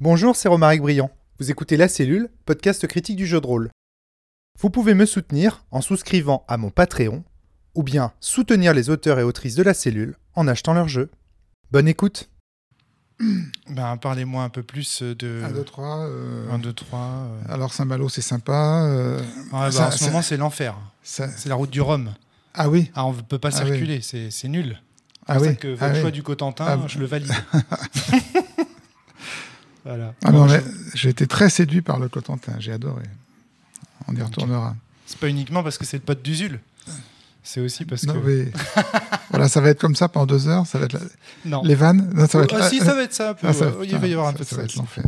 Bonjour, c'est Romaric Briand. Vous écoutez La Cellule, podcast critique du jeu de rôle. Vous pouvez me soutenir en souscrivant à mon Patreon, ou bien soutenir les auteurs et autrices de La Cellule en achetant leur jeu. Bonne écoute Ben, parlez-moi un peu plus de 1, 2, 3. 1, 2, 3. Alors Saint-Malo, c'est sympa. euh, Ouais, bah, ça- en ce ça- moment, c'est l'enfer. ça- C'est la route du Rhum. Ah oui Ah, on ne peut pas Ah oui. circuler, c'est c'est nul. C'est Ah pour ça oui que votre ah oui. choix du Cotentin, Ah, je le valide. voilà. Ah non, j'ai été très séduit par le Cotentin, j'ai adoré. On y retournera. C'est pas uniquement parce que c'est le pote d'Usul. C'est aussi parce Non, que. mais- voilà, ça va être comme ça pendant deux heures. Ça va être la- Non. les vannes. Non, ça va être Ah, si, ça va être ça un peu. Ah, ça-. Il va y avoir un ça- peu de ça va ça. être l'enfer.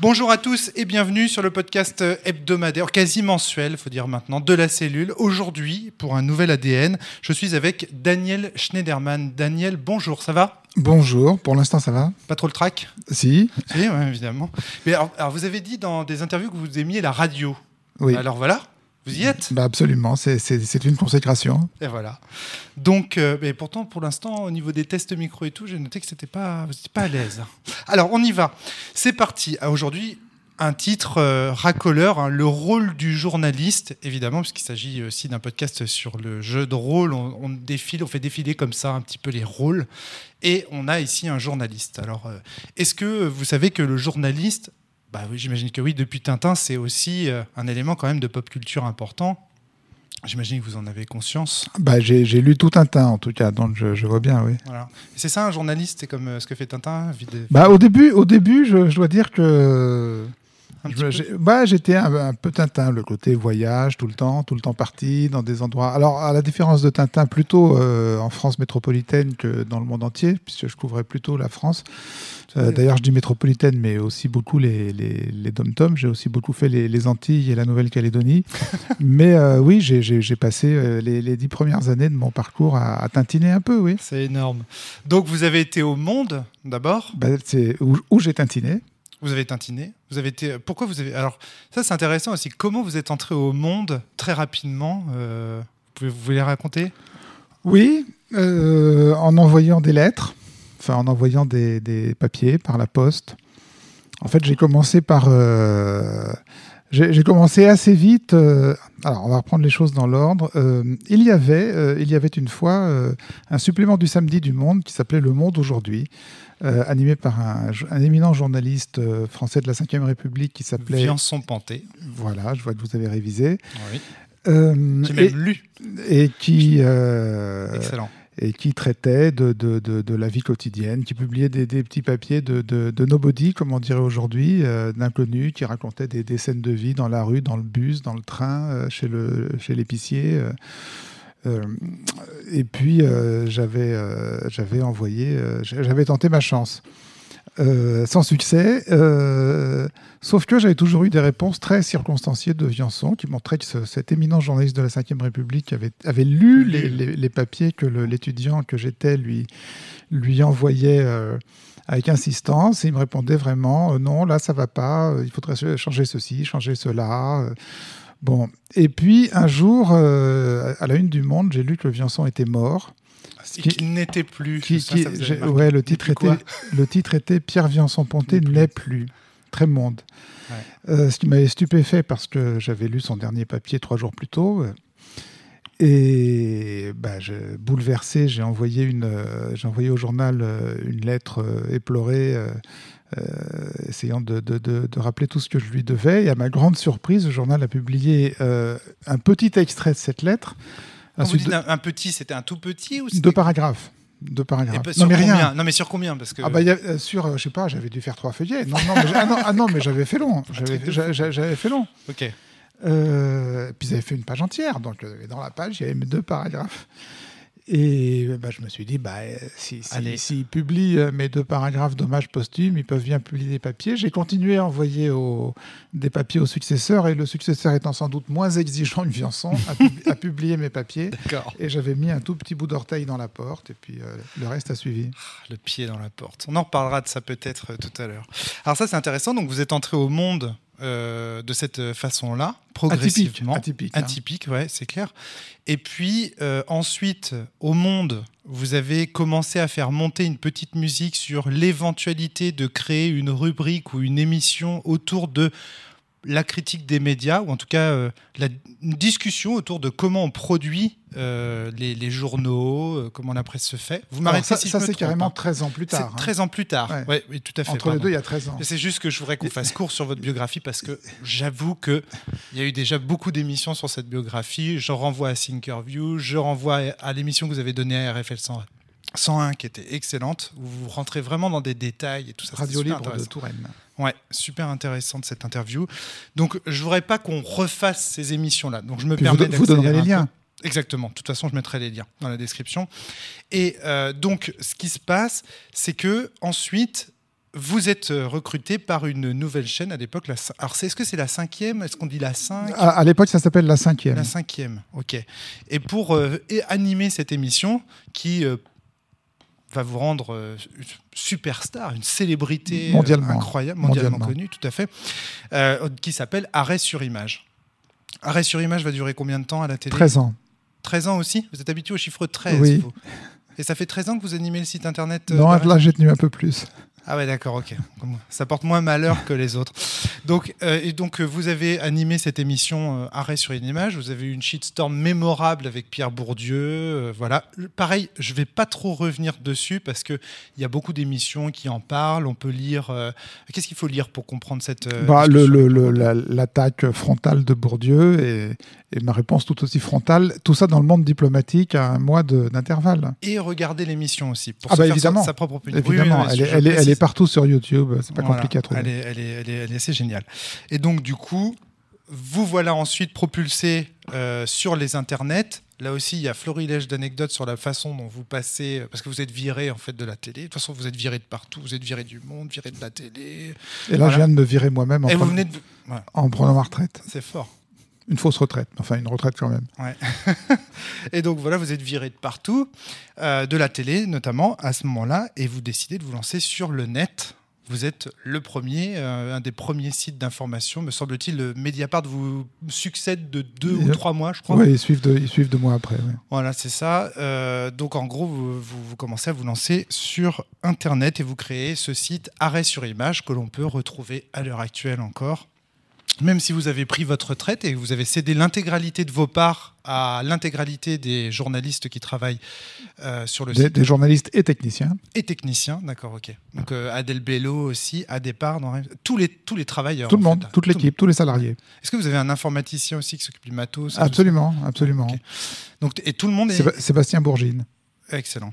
Bonjour à tous et bienvenue sur le podcast hebdomadaire, quasi mensuel, faut dire maintenant, de la cellule. Aujourd'hui, pour un nouvel ADN, je suis avec Daniel Schneiderman. Daniel, bonjour, ça va? Bonjour, pour l'instant ça va Pas trop le trac? Si Oui, ouais, évidemment. Mais alors, alors, vous avez dit dans des interviews que vous aimiez la radio. Oui. Alors voilà, vous y êtes? Bah absolument, c'est- une consécration. Et voilà. Donc, euh, mais pourtant, pour l'instant, au niveau des tests micro et tout, j'ai noté que c'était pas, vous n'étiez pas à l'aise. Alors, on y va. C'est parti. Ah, Aujourd'hui, un titre euh, racoleur, hein, le rôle du journaliste, évidemment, puisqu'il s'agit aussi d'un podcast sur le jeu de rôle. On, on défile, on fait défiler comme ça un petit peu les rôles. Et on a ici un journaliste. Alors, euh, est-ce que vous savez que le journaliste, bah oui, j'imagine que oui, depuis Tintin, c'est aussi euh, un élément quand même de pop culture important. J'imagine que vous en avez conscience. Bah, j'ai lu tout tas en tout cas, donc je, je vois bien, oui. Voilà. C'est ça un journaliste, c'est comme euh, ce que fait Tintin Bah, au début, au début je, je dois dire que bah, j'étais un, un peu Tintin, le côté voyage tout le temps, tout le temps parti dans des endroits. Alors, à la différence de Tintin, plutôt euh, en France métropolitaine que dans le monde entier, puisque je couvrais plutôt la France. Euh. D'ailleurs, je dis métropolitaine, mais aussi beaucoup les, les, les dom-toms. J'ai aussi beaucoup fait les, les Antilles et la Nouvelle-Calédonie. mais euh, oui, j'ai- passé les, les dix premières années de mon parcours à, à tintiner un peu, oui. C'est énorme. Donc vous avez été au Monde d'abord, Bah, C'est où, où j'ai tintiné. Vous avez tintiné, vous avez été. Pourquoi vous avez Alors ça c'est intéressant aussi. Comment vous êtes entré au Monde très rapidement euh, vous, vous voulez raconter? Oui, euh, en envoyant des lettres, enfin en envoyant des, papiers par la poste. En fait, j'ai commencé par. euh, j'ai commencé assez vite. euh, alors, on va reprendre les choses dans l'ordre. Il y avait, il y avait une fois un supplément du samedi du Monde qui s'appelait Le Monde aujourd'hui, euh, animé par un, un éminent journaliste euh, français de la Ve République qui s'appelait. Viançon Panté. Voilà, je vois que vous avez révisé. Oui. Euh, J'ai et, même lu. et qui. euh, Excellent. et qui traitait de, de, de, de la vie quotidienne, qui publiait des, des petits papiers de, nobody, comme on dirait aujourd'hui, euh, d'inconnus, qui racontaient des, des scènes de vie dans la rue, dans le bus, dans le train, euh, chez l'épicier. Et puis euh, j'avais euh, j'avais envoyé, euh, j'avais tenté ma chance. Euh, sans succès, euh, sauf que j'avais toujours eu des réponses très circonstanciées de Viançon qui montraient que ce- cet éminent journaliste de la Ve République avait, avait lu les, les- les papiers que l'étudiant que j'étais lui, lui envoyait euh, avec insistance. Et il me répondait vraiment euh, non, là ça va pas, euh, il faudrait changer ceci, changer cela. Bon, et puis un jour, euh, à la une du Monde, j'ai lu que Viançon était mort. Et qui- qui n'était plus. Qui, ça ouais, le titre était le titre était Pierre Viançon-Ponté N'est plus. n'est plus. Très monde. Ouais. Euh, ce qui m'avait stupéfait parce que j'avais lu son dernier papier trois jours plus tôt. euh, Et bah, je- bouleversé, j'ai envoyé, une, euh, j'ai envoyé au journal euh, une lettre euh, éplorée, essayant de, de- de- de rappeler tout ce que je lui devais. Et à ma grande surprise, le journal a publié euh, un petit extrait de cette lettre. Quand vous dites un, un petit, c'était un tout petit ou deux paragraphes. Deux paragraphes. pas- non, sur mais rien. combien? Non mais sur combien? Parce que Ah bah, il y a- euh, sur, euh, je sais pas, j'avais dû faire trois feuillets. Non, non, mais, ah non, ah non, mais j'avais fait long. J'avais j'a- j'avais fait long. ok. Euh, puis ils avaient fait une page entière. Donc euh, dans la page, il y avait mes deux paragraphes. Et bah, je me suis dit, bah, euh, si, si- Allez. s'ils publient euh, mes deux paragraphes d'hommage posthume, ils peuvent bien publier des papiers. J'ai continué à envoyer au- des papiers au successeur, et le successeur étant sans doute moins exigeant que Viançon, a, pub- a publié mes papiers. Et j'avais mis un tout petit bout d'orteil dans la porte, et puis euh, le reste a suivi. Le pied dans la porte. On en reparlera de ça peut-être tout à l'heure. Alors ça c'est intéressant. Donc vous êtes entré au monde euh, de cette façon-là, progressivement. Atypique. hein. Atypique, ouais, c'est clair. Et puis euh, ensuite, au Monde, vous avez commencé à faire monter une petite musique sur l'éventualité de créer une rubrique ou une émission autour de la critique des médias, ou en tout cas euh, la une discussion autour de comment on produit euh, les, les journaux, euh, comment la presse se fait. Vous m'arrêtez ça, si ça c'est carrément hein. 13 ans plus tard. hein. 13 ans plus tard. Ouais. Ouais, oui, tout à fait. Entre les deux, il y a 13 ans. C'est juste que je voudrais qu'on fasse court sur votre biographie parce que j'avoue que il y a eu déjà beaucoup d'émissions sur cette biographie. Je renvoie à Thinkerview, je renvoie à l'émission que vous avez donnée à RFL 100 101 qui était excellente, où vous rentrez vraiment dans des détails et tout ça. Radio Libre de. Touraine. Ouais, super intéressante cette interview. Donc je voudrais pas qu'on refasse ces émissions-là. Donc je me Puis vous, permets vous donnerez d'accélérer les liens. Exactement. De toute façon, je mettrai les liens dans la description. Et euh, donc, ce qui se passe, c'est que ensuite, vous êtes euh, recruté par une nouvelle chaîne à l'époque. La... Alors, est-ce que c'est la cinquième? Est-ce qu'on dit la cinq? À, à l'époque, ça s'appelle la cinquième. La cinquième, ok. Et pour euh, et animer cette émission qui euh, va vous rendre euh, une superstar, une célébrité euh, Mondialement. incroyable, mondialement, Mondialement. connue, tout à fait, euh, qui s'appelle Arrêt sur image. Arrêt sur image va durer combien de temps à la télé 13 ans. 13 ans aussi Vous êtes habitué au chiffre 13 Oui. vous. Et ça fait 13 ans que vous animez le site internet euh, Non, là, j'ai tenu un peu plus. Ah ouais, d'accord, ok. Ça porte moins malheur que les autres. Donc, euh, et donc, euh, vous avez animé cette émission euh, Arrêt sur une image. Vous avez eu une shitstorm mémorable avec Pierre Bourdieu. euh, voilà. Pareil, je vais pas trop revenir dessus parce que il y a beaucoup d'émissions qui en parlent. On peut lire. Qu'est-ce qu'il faut lire pour comprendre cette. Bah, la- L'attaque frontale de Bourdieu et, et ma réponse tout aussi frontale. Tout ça dans le monde diplomatique à un mois d'intervalle. Et regarder l'émission aussi. Pour Ah se bah, faire sa- propre opinion. Oui, oui, Évidemment, elle, elle. Est partout sur YouTube. C'est pas Voilà. compliqué à trouver. Elle est, elle, est, elle, est, elle est assez géniale. Et donc, du coup, vous voilà ensuite propulsé euh, sur les internets. Là aussi, il y a florilège d'anecdotes sur la façon dont vous passez, parce que vous êtes viré en fait de la télé. De toute façon, vous êtes viré de partout. Vous êtes viré du monde, viré de la télé. Et là, Voilà. je viens de me virer moi-même en, prenant- de. Ouais, en prenant ma retraite. c'est fort. Une fausse retraite. Enfin, une retraite quand même. Ouais. et donc voilà, vous êtes viré de partout, euh, de la télé notamment à ce moment-là, et vous décidez de vous lancer sur le net. Vous êtes le premier, euh, un des premiers sites d'information, me semble-t-il. Le Mediapart vous succède de deux ou trois mois, je crois. Ouais, ils, suivent de, ils suivent deux mois après. ouais. Voilà, c'est ça. Euh, donc en gros, vous, vous- vous commencez à vous lancer sur Internet et vous créez ce site Arrêt sur image que l'on peut retrouver à l'heure actuelle encore. Même si vous avez pris votre retraite et que vous avez cédé l'intégralité de vos parts à l'intégralité des journalistes qui travaillent euh, sur le Des, site des journalistes et techniciens. et techniciens, d'accord, ok. Donc euh, Adèle Bello aussi, à départ, dans... tous les tous les travailleurs. Tout le monde, fait. toute l'équipe, tous les salariés. Est-ce que vous avez un informaticien aussi qui s'occupe du matos Absolument, absolument. Donc et tout le monde est Séba- Sébastien Bourgine. Excellent.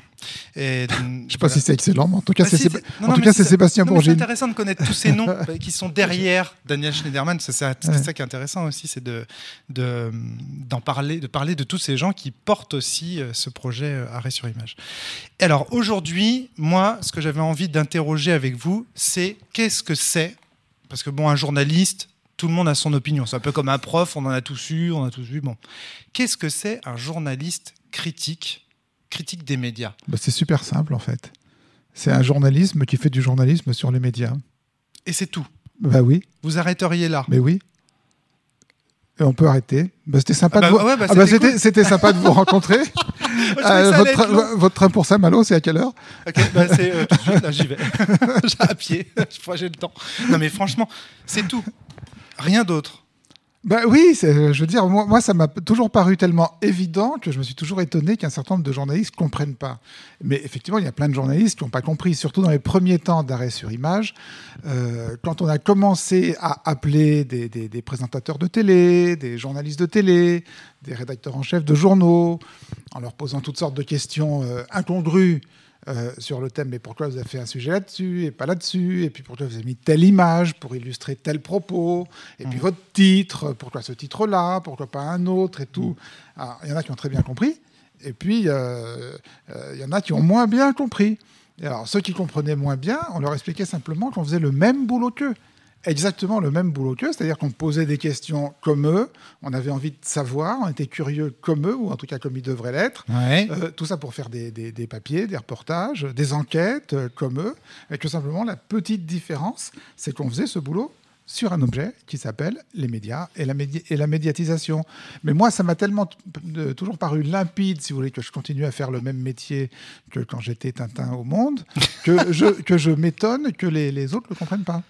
Et Je sais pas si c'est excellent, mais en tout cas, Bah, c'est si, Séba- c'est- non, en non, tout mais cas, c'est c'est Sébastien mais C'est intéressant de connaître tous ces noms qui sont derrière Daniel Schneiderman. C'est ça, c'est Ouais. ça qui est intéressant aussi, c'est de parler, de parler de tous ces gens qui portent aussi euh, ce projet euh, Arrêt sur image. Et alors aujourd'hui, moi, ce que j'avais envie d'interroger avec vous, c'est qu'est-ce que c'est? Parce que bon, un journaliste, tout le monde a son opinion. C'est un peu comme un prof, on en a tous eu, on a tous vu. Bon, qu'est-ce que c'est un journaliste critique, critique des médias Bah, c'est super simple, en fait. C'est un journalisme qui fait du journalisme sur les médias. Et c'est tout. Bah oui, Vous arrêteriez là. mais oui. Et on peut arrêter. Bah, c'était sympa, Ah de bah ouais, bah Ah bah, sympa de vous rencontrer. Euh, votre, train- long. votre train pour Saint-Malo, c'est à quelle heure? Ok, bah c'est euh, tout de suite, là, j'y vais. À pied, je crois que j'ai le temps. Non mais franchement, c'est tout. Rien d'autre. Bah oui, c'est- je veux dire, moi, ça m'a toujours paru tellement évident que je me suis toujours étonné qu'un certain nombre de journalistes ne comprennent pas. Mais effectivement, il y a plein de journalistes qui n'ont pas compris, surtout dans les premiers temps d'arrêt sur image. Euh, quand on a commencé à appeler des présentateurs de télé, des journalistes de télé, des rédacteurs en chef de journaux, en leur posant toutes sortes de questions euh, incongrues. Euh, sur le thème, mais pourquoi vous avez fait un sujet là-dessus et pas là-dessus Et puis pourquoi vous avez mis telle image pour illustrer tel propos Et puis Mhm. votre titre, pourquoi ce titre-là Pourquoi pas un autre et tout Alors, Il y en a qui ont très bien compris, et puis euh, euh, il y en a qui ont moins bien compris. Et alors, ceux qui comprenaient moins bien, on leur expliquait simplement qu'on faisait le même boulot qu'eux. Exactement le même boulot qu'eux, c'est-à-dire qu'on posait des questions comme eux, on avait envie de savoir, on était curieux comme eux, ou en tout cas comme ils devraient l'être. Ouais. Euh, tout ça pour faire des, des- des papiers, des reportages, des enquêtes euh, comme eux, et que simplement la petite différence, c'est qu'on faisait ce boulot sur un objet qui s'appelle les médias et la, et la médiatisation. Mais moi, ça m'a tellement toujours paru limpide, si vous voulez, que je continue à faire le même métier que quand j'étais Tintin au monde, que je, que je m'étonne que les, les autres ne le comprennent pas.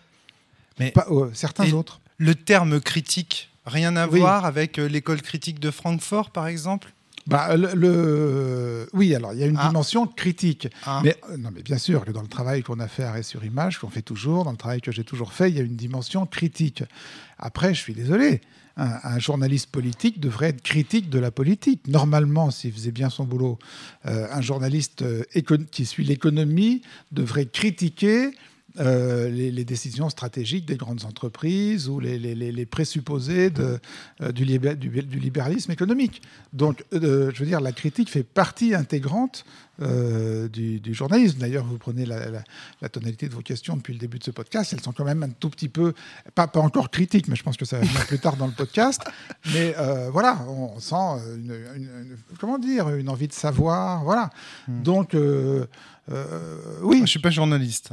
Mais pas, euh, certains autres. Le terme critique, rien à voir avec euh, l'école critique de Francfort, par exemple? Bah, le, Oui, alors il y a une ah. dimension critique. Ah. Mais, euh, non, mais bien sûr que dans le travail qu'on a fait à sur Image, qu'on fait toujours, dans le travail que j'ai toujours fait, il y a une dimension critique. Après, je suis désolé. Un, journaliste politique devrait être critique de la politique. Normalement, s'il faisait bien son boulot, un journaliste qui suit l'économie devrait critiquer euh, les, décisions stratégiques des grandes entreprises ou les, présupposés de, euh, du, libéralisme économique. Donc, euh, je veux dire, la critique fait partie intégrante du, journalisme. D'ailleurs, vous prenez la, tonalité de vos questions depuis le début de ce podcast, elles sont quand même un tout petit peu, pas, pas encore critiques, mais je pense que ça va venir plus tard dans le podcast. Mais voilà, on sent une, comment dire, une envie de savoir. Voilà. Hmm. Donc, oui. Je suis pas journaliste.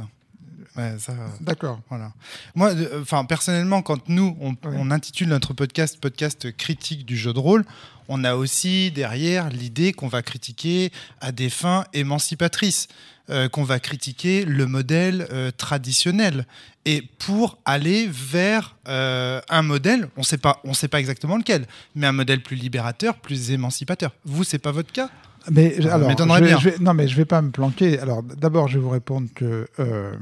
D'accord. Voilà. Moi, euh, enfin, personnellement, quand nous, on, intitule notre podcast podcast critique du jeu de rôle, on a aussi derrière l'idée qu'on va critiquer à des fins émancipatrices, euh, qu'on va critiquer le modèle euh, traditionnel. Et pour aller vers un modèle, on sait pas, on sait pas exactement lequel, mais un modèle plus libérateur, plus émancipateur. Vous, c'est pas votre cas? Mais ah, alors, je non, mais je vais pas me planquer. Alors, d'abord, je vais vous répondre que euh,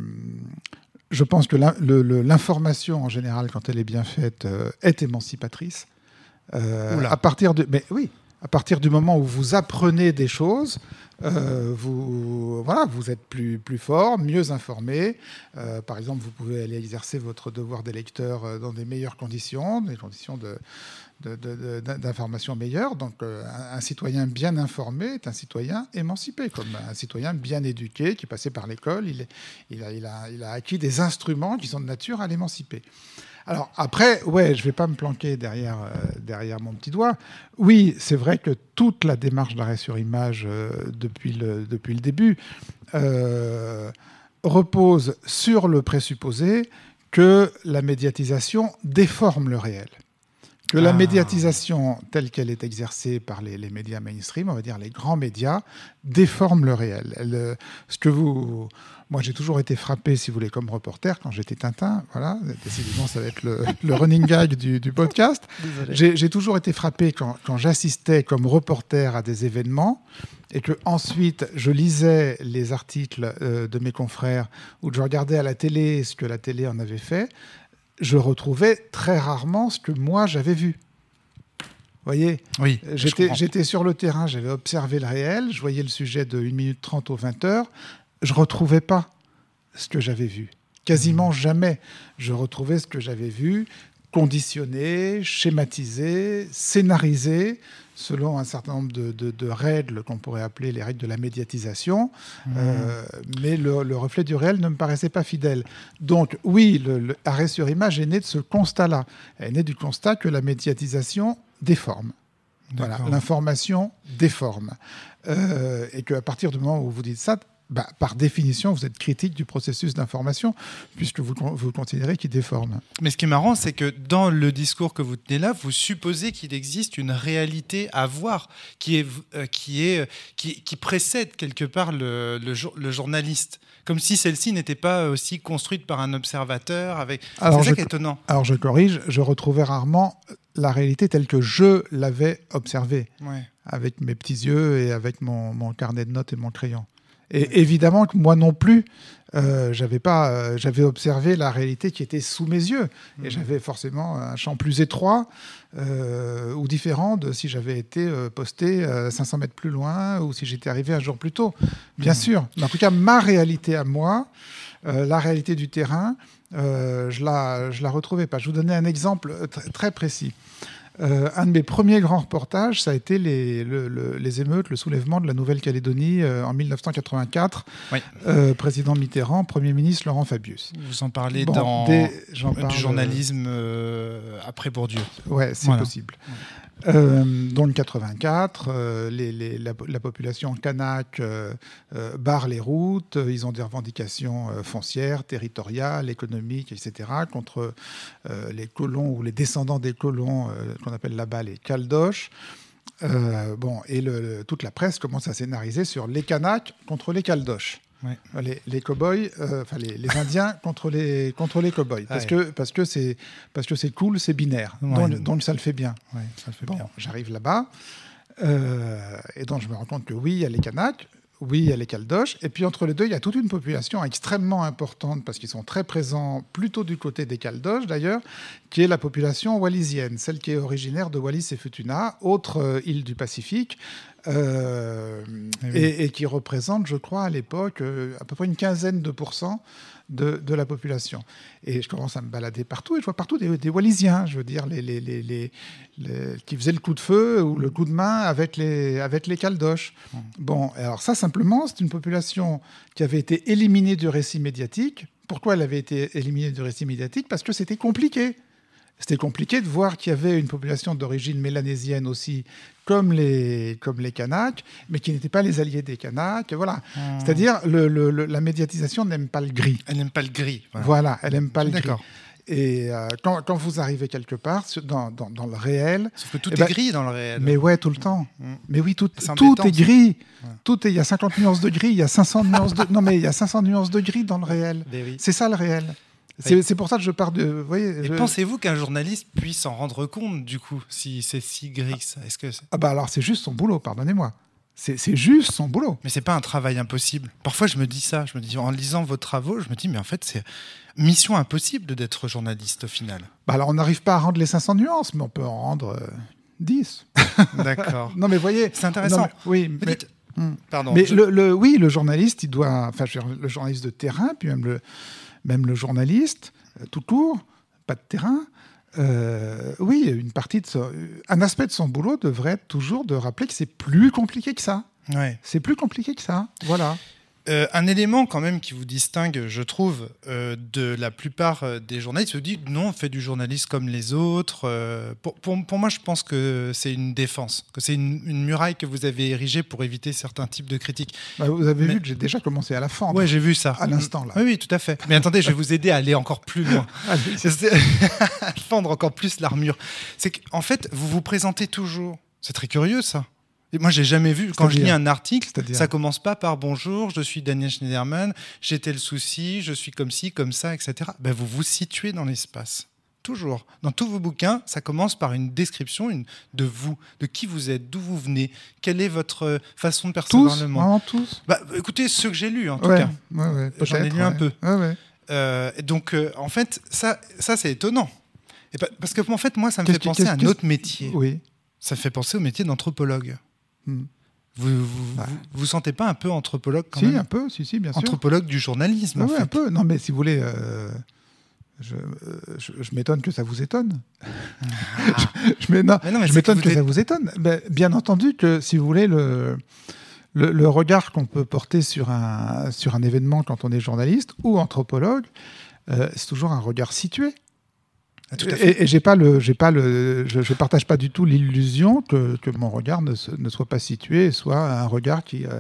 je pense que l'information en général, quand elle est bien faite, euh, est émancipatrice. Euh, à partir de, mais oui, à partir du moment où vous apprenez des choses, vous, voilà, vous êtes plus, plus fort, mieux informé. par exemple, vous pouvez aller exercer votre devoir d'électeur dans des meilleures conditions, des conditions de, d'informations meilleures. Donc euh, un, citoyen bien informé est un citoyen émancipé, comme un citoyen bien éduqué qui est passé par l'école, il, a, acquis des instruments qui sont de nature à l'émanciper. Alors après, ouais, je vais pas me planquer derrière, euh, derrière mon petit doigt. Oui, c'est vrai que toute la démarche d'arrêt sur image euh, depuis le début repose sur le présupposé que la médiatisation déforme le réel que la ah. médiatisation telle qu'elle est exercée par les, médias mainstream, on va dire les grands médias, déforme le réel. Euh, ce que vous, moi, j'ai toujours été frappé, si vous voulez, comme reporter quand j'étais Tintin. Voilà, décidément, ça va être le, running gag du, podcast. J'ai toujours été frappé quand, j'assistais comme reporter à des événements et que ensuite je lisais les articles euh, de mes confrères ou que je regardais à la télé ce que la télé en avait fait je retrouvais très rarement ce que moi j'avais vu. Vous voyez? Oui, J'étais sur le terrain, j'avais observé le réel, je voyais le sujet de 1 minute 30 aux 20 heures, je ne retrouvais pas ce que j'avais vu. Quasiment mmh. jamais je retrouvais ce que j'avais vu, conditionné, schématisé, scénarisé, selon un certain nombre de, règles qu'on pourrait appeler les règles de la médiatisation, mmh. euh, mais le, reflet du réel ne me paraissait pas fidèle. Donc oui, le, arrêt sur image est né de ce constat-là, est né du constat que la médiatisation déforme. Voilà, l'information déforme. Euh, et qu'à partir du moment où vous dites ça, bah, par définition, vous êtes critique du processus d'information, puisque vous, vous considérez qu'il déforme. Mais ce qui est marrant, c'est que dans le discours que vous tenez là, vous supposez qu'il existe une réalité à voir qui, est, euh, qui, est, qui, qui, précède quelque part le, le, journaliste. Comme si celle-ci n'était pas aussi construite par un observateur. Avec... C'est ça qui est étonnant. Alors je corrige, je retrouvais rarement la réalité telle que je l'avais observée, avec mes petits yeux et avec mon, mon carnet de notes et mon crayon. Et évidemment que moi non plus, euh, j'avais pas, euh, j'avais observé la réalité qui était sous mes yeux, et mhm. j'avais forcément un champ plus étroit euh, ou différent de si j'avais été posté 500 mètres plus loin ou si j'étais arrivé un jour plus tôt. Bien mhm. sûr, mais en tout cas ma réalité à moi, la réalité du terrain, je la, je la retrouvais pas. Je vous donnais un exemple très précis. Euh, un de mes premiers grands reportages, ça a été les, les émeutes, le soulèvement de la Nouvelle-Calédonie euh, en 1984. Euh, président Mitterrand, Premier ministre Laurent Fabius. Vous en parlez dans du journalisme après Bourdieu. Ouais, c'est possible. Euh, dans le 84, euh, la, la population kanak euh, euh, barre les routes, ils ont des revendications foncières, territoriales, économiques, etc., contre les colons ou les descendants des colons qu'on appelle là-bas les Caldoches. Euh, bon, et toute la presse commence à scénariser sur les Kanaks contre les Caldoches. Ouais. Les, les cow-boys, euh, enfin les, les Indiens contre les, contre les cow-boys. Parce Ouais. que parce que c'est parce que c'est cool, c'est binaire. Ouais. Donc, donc ça le fait bien. Ouais, ça le fait Bon, j'arrive là-bas, euh, et donc je me rends compte que oui, il y a les Kanaks, oui, il y a les Caldoches, et puis entre les deux, il y a toute une population extrêmement importante, parce qu'ils sont très présents plutôt du côté des Caldoches d'ailleurs, qui est la population wallisienne, celle qui est originaire de Wallis et Futuna, autre euh, île du Pacifique, euh, Eh oui. et, et qui représente, je crois, à l'époque, euh, à peu près une quinzaine de pourcents de, de la population. Et je commence à me balader partout et je vois partout des, des Wallisiens, je veux dire, les, les, les, les- les- qui faisaient le coup de feu ou le coup de main avec les, avec les caldoches. Bon, alors ça simplement, c'est une population qui avait été éliminée du récit médiatique. Pourquoi elle avait été éliminée du récit médiatique? Parce que c'était compliqué. C'était compliqué de voir qu'il y avait une population d'origine mélanésienne aussi, comme les, comme les Kanaks, mais qui n'étaient pas les alliés des Kanaks. Voilà. Hmm. C'est-à-dire, le, le- le- la médiatisation n'aime pas le gris. Elle n'aime pas le gris. voilà. Voilà, elle n'aime pas le gris. Et euh, quand, quand vous arrivez quelque part, dans, dans- dans le réel, Sauf que tout Eh est ben, gris dans le réel. mais ouais, tout le temps. Mm. Mais oui, tout, C'est tout est gris. Ouais. Tout est, il y a 50 nuances de gris, il y a 500 nuances de... Non, mais il y a 500 nuances de gris dans le réel. Ben oui. C'est ça le réel. C'est pour ça que je pars de... Vous voyez, Et je- pensez-vous qu'un journaliste puisse s'en rendre compte, du coup, si c'est si gris ça? Est-ce que Ah bah alors c'est juste son boulot, pardonnez-moi. C'est c'est juste son boulot. Mais c'est pas un travail impossible. Parfois, je me dis ça. Je me dis, en lisant vos travaux, je me dis, mais en fait, c'est mission impossible d'être journaliste au final. Bah alors on n'arrive pas à rendre les 500 nuances, mais on peut en rendre euh, 10. D'accord. Non mais voyez... C'est intéressant. Non, mais- oui, mais- Hmm. Pardon. Mais je- le, le- oui, le journaliste, il doit, enfin, le journaliste de terrain, puis même le, même le journaliste, euh, tout court, pas de terrain. euh, oui, une partie de son- un aspect de son boulot devrait être toujours de rappeler que c'est plus compliqué que ça. Ouais. C'est plus compliqué que ça. Voilà. Euh, un élément quand même qui vous distingue, je trouve, euh, de la plupart euh, des journalistes, vous dites non, on fait du journalisme comme les autres. euh, pour, pour- pour moi, je pense que c'est une défense, que c'est une, une muraille que vous avez érigée pour éviter certains types de critiques. Bah, vous avez Mais- vu que j'ai déjà commencé à la fendre. Ouais, j'ai vu ça. À l'instant, là. Oui, oui, tout à fait. Mais attendez, je vais vous aider à aller encore plus loin. À fendre encore plus l'armure. C'est qu'en fait, vous vous présentez toujours. C'est très curieux, ça. Moi, j'ai jamais vu. Quand je lis un article, ça commence pas par bonjour, je suis Daniel Schneiderman, j'ai tel souci, je suis comme ci, comme ça, etc. Ben, vous vous situez dans l'espace. Toujours. Dans tous vos bouquins, ça commence par une description une, de vous, de qui vous êtes, d'où vous venez, quelle est votre façon de percevoir Tous, le monde. tous. Bah, écoutez, ceux que j'ai lus, en tout Ouais, cas. ouais, ouais, J'en ai lu un peu. Euh, donc, euh, en fait, ça, ça c'est étonnant. Et parce que, en fait, moi, ça me fait penser à un autre métier. Oui. Ça me fait penser au métier d'anthropologue. Hmm. Vous, vous, Ouais. vous, vous sentez pas un peu anthropologue quand Si, même un peu, si, si, bien sûr. Anthropologue du journalisme, Ah en ouais, fait. un peu. Non, mais si vous voulez, euh, je, euh, je, je m'étonne que ça vous étonne. je mais je m'étonne que ça vous étonne. Ben, bien entendu que, si vous voulez, le, le, le regard qu'on peut porter sur un, sur un événement quand on est journaliste ou anthropologue, euh, c'est toujours un regard situé. Ah, tout à fait. Et, et j'ai pas le, j'ai pas le, je, je partage pas du tout l'illusion que, que mon regard ne, ne soit pas situé, soit un regard qui, euh,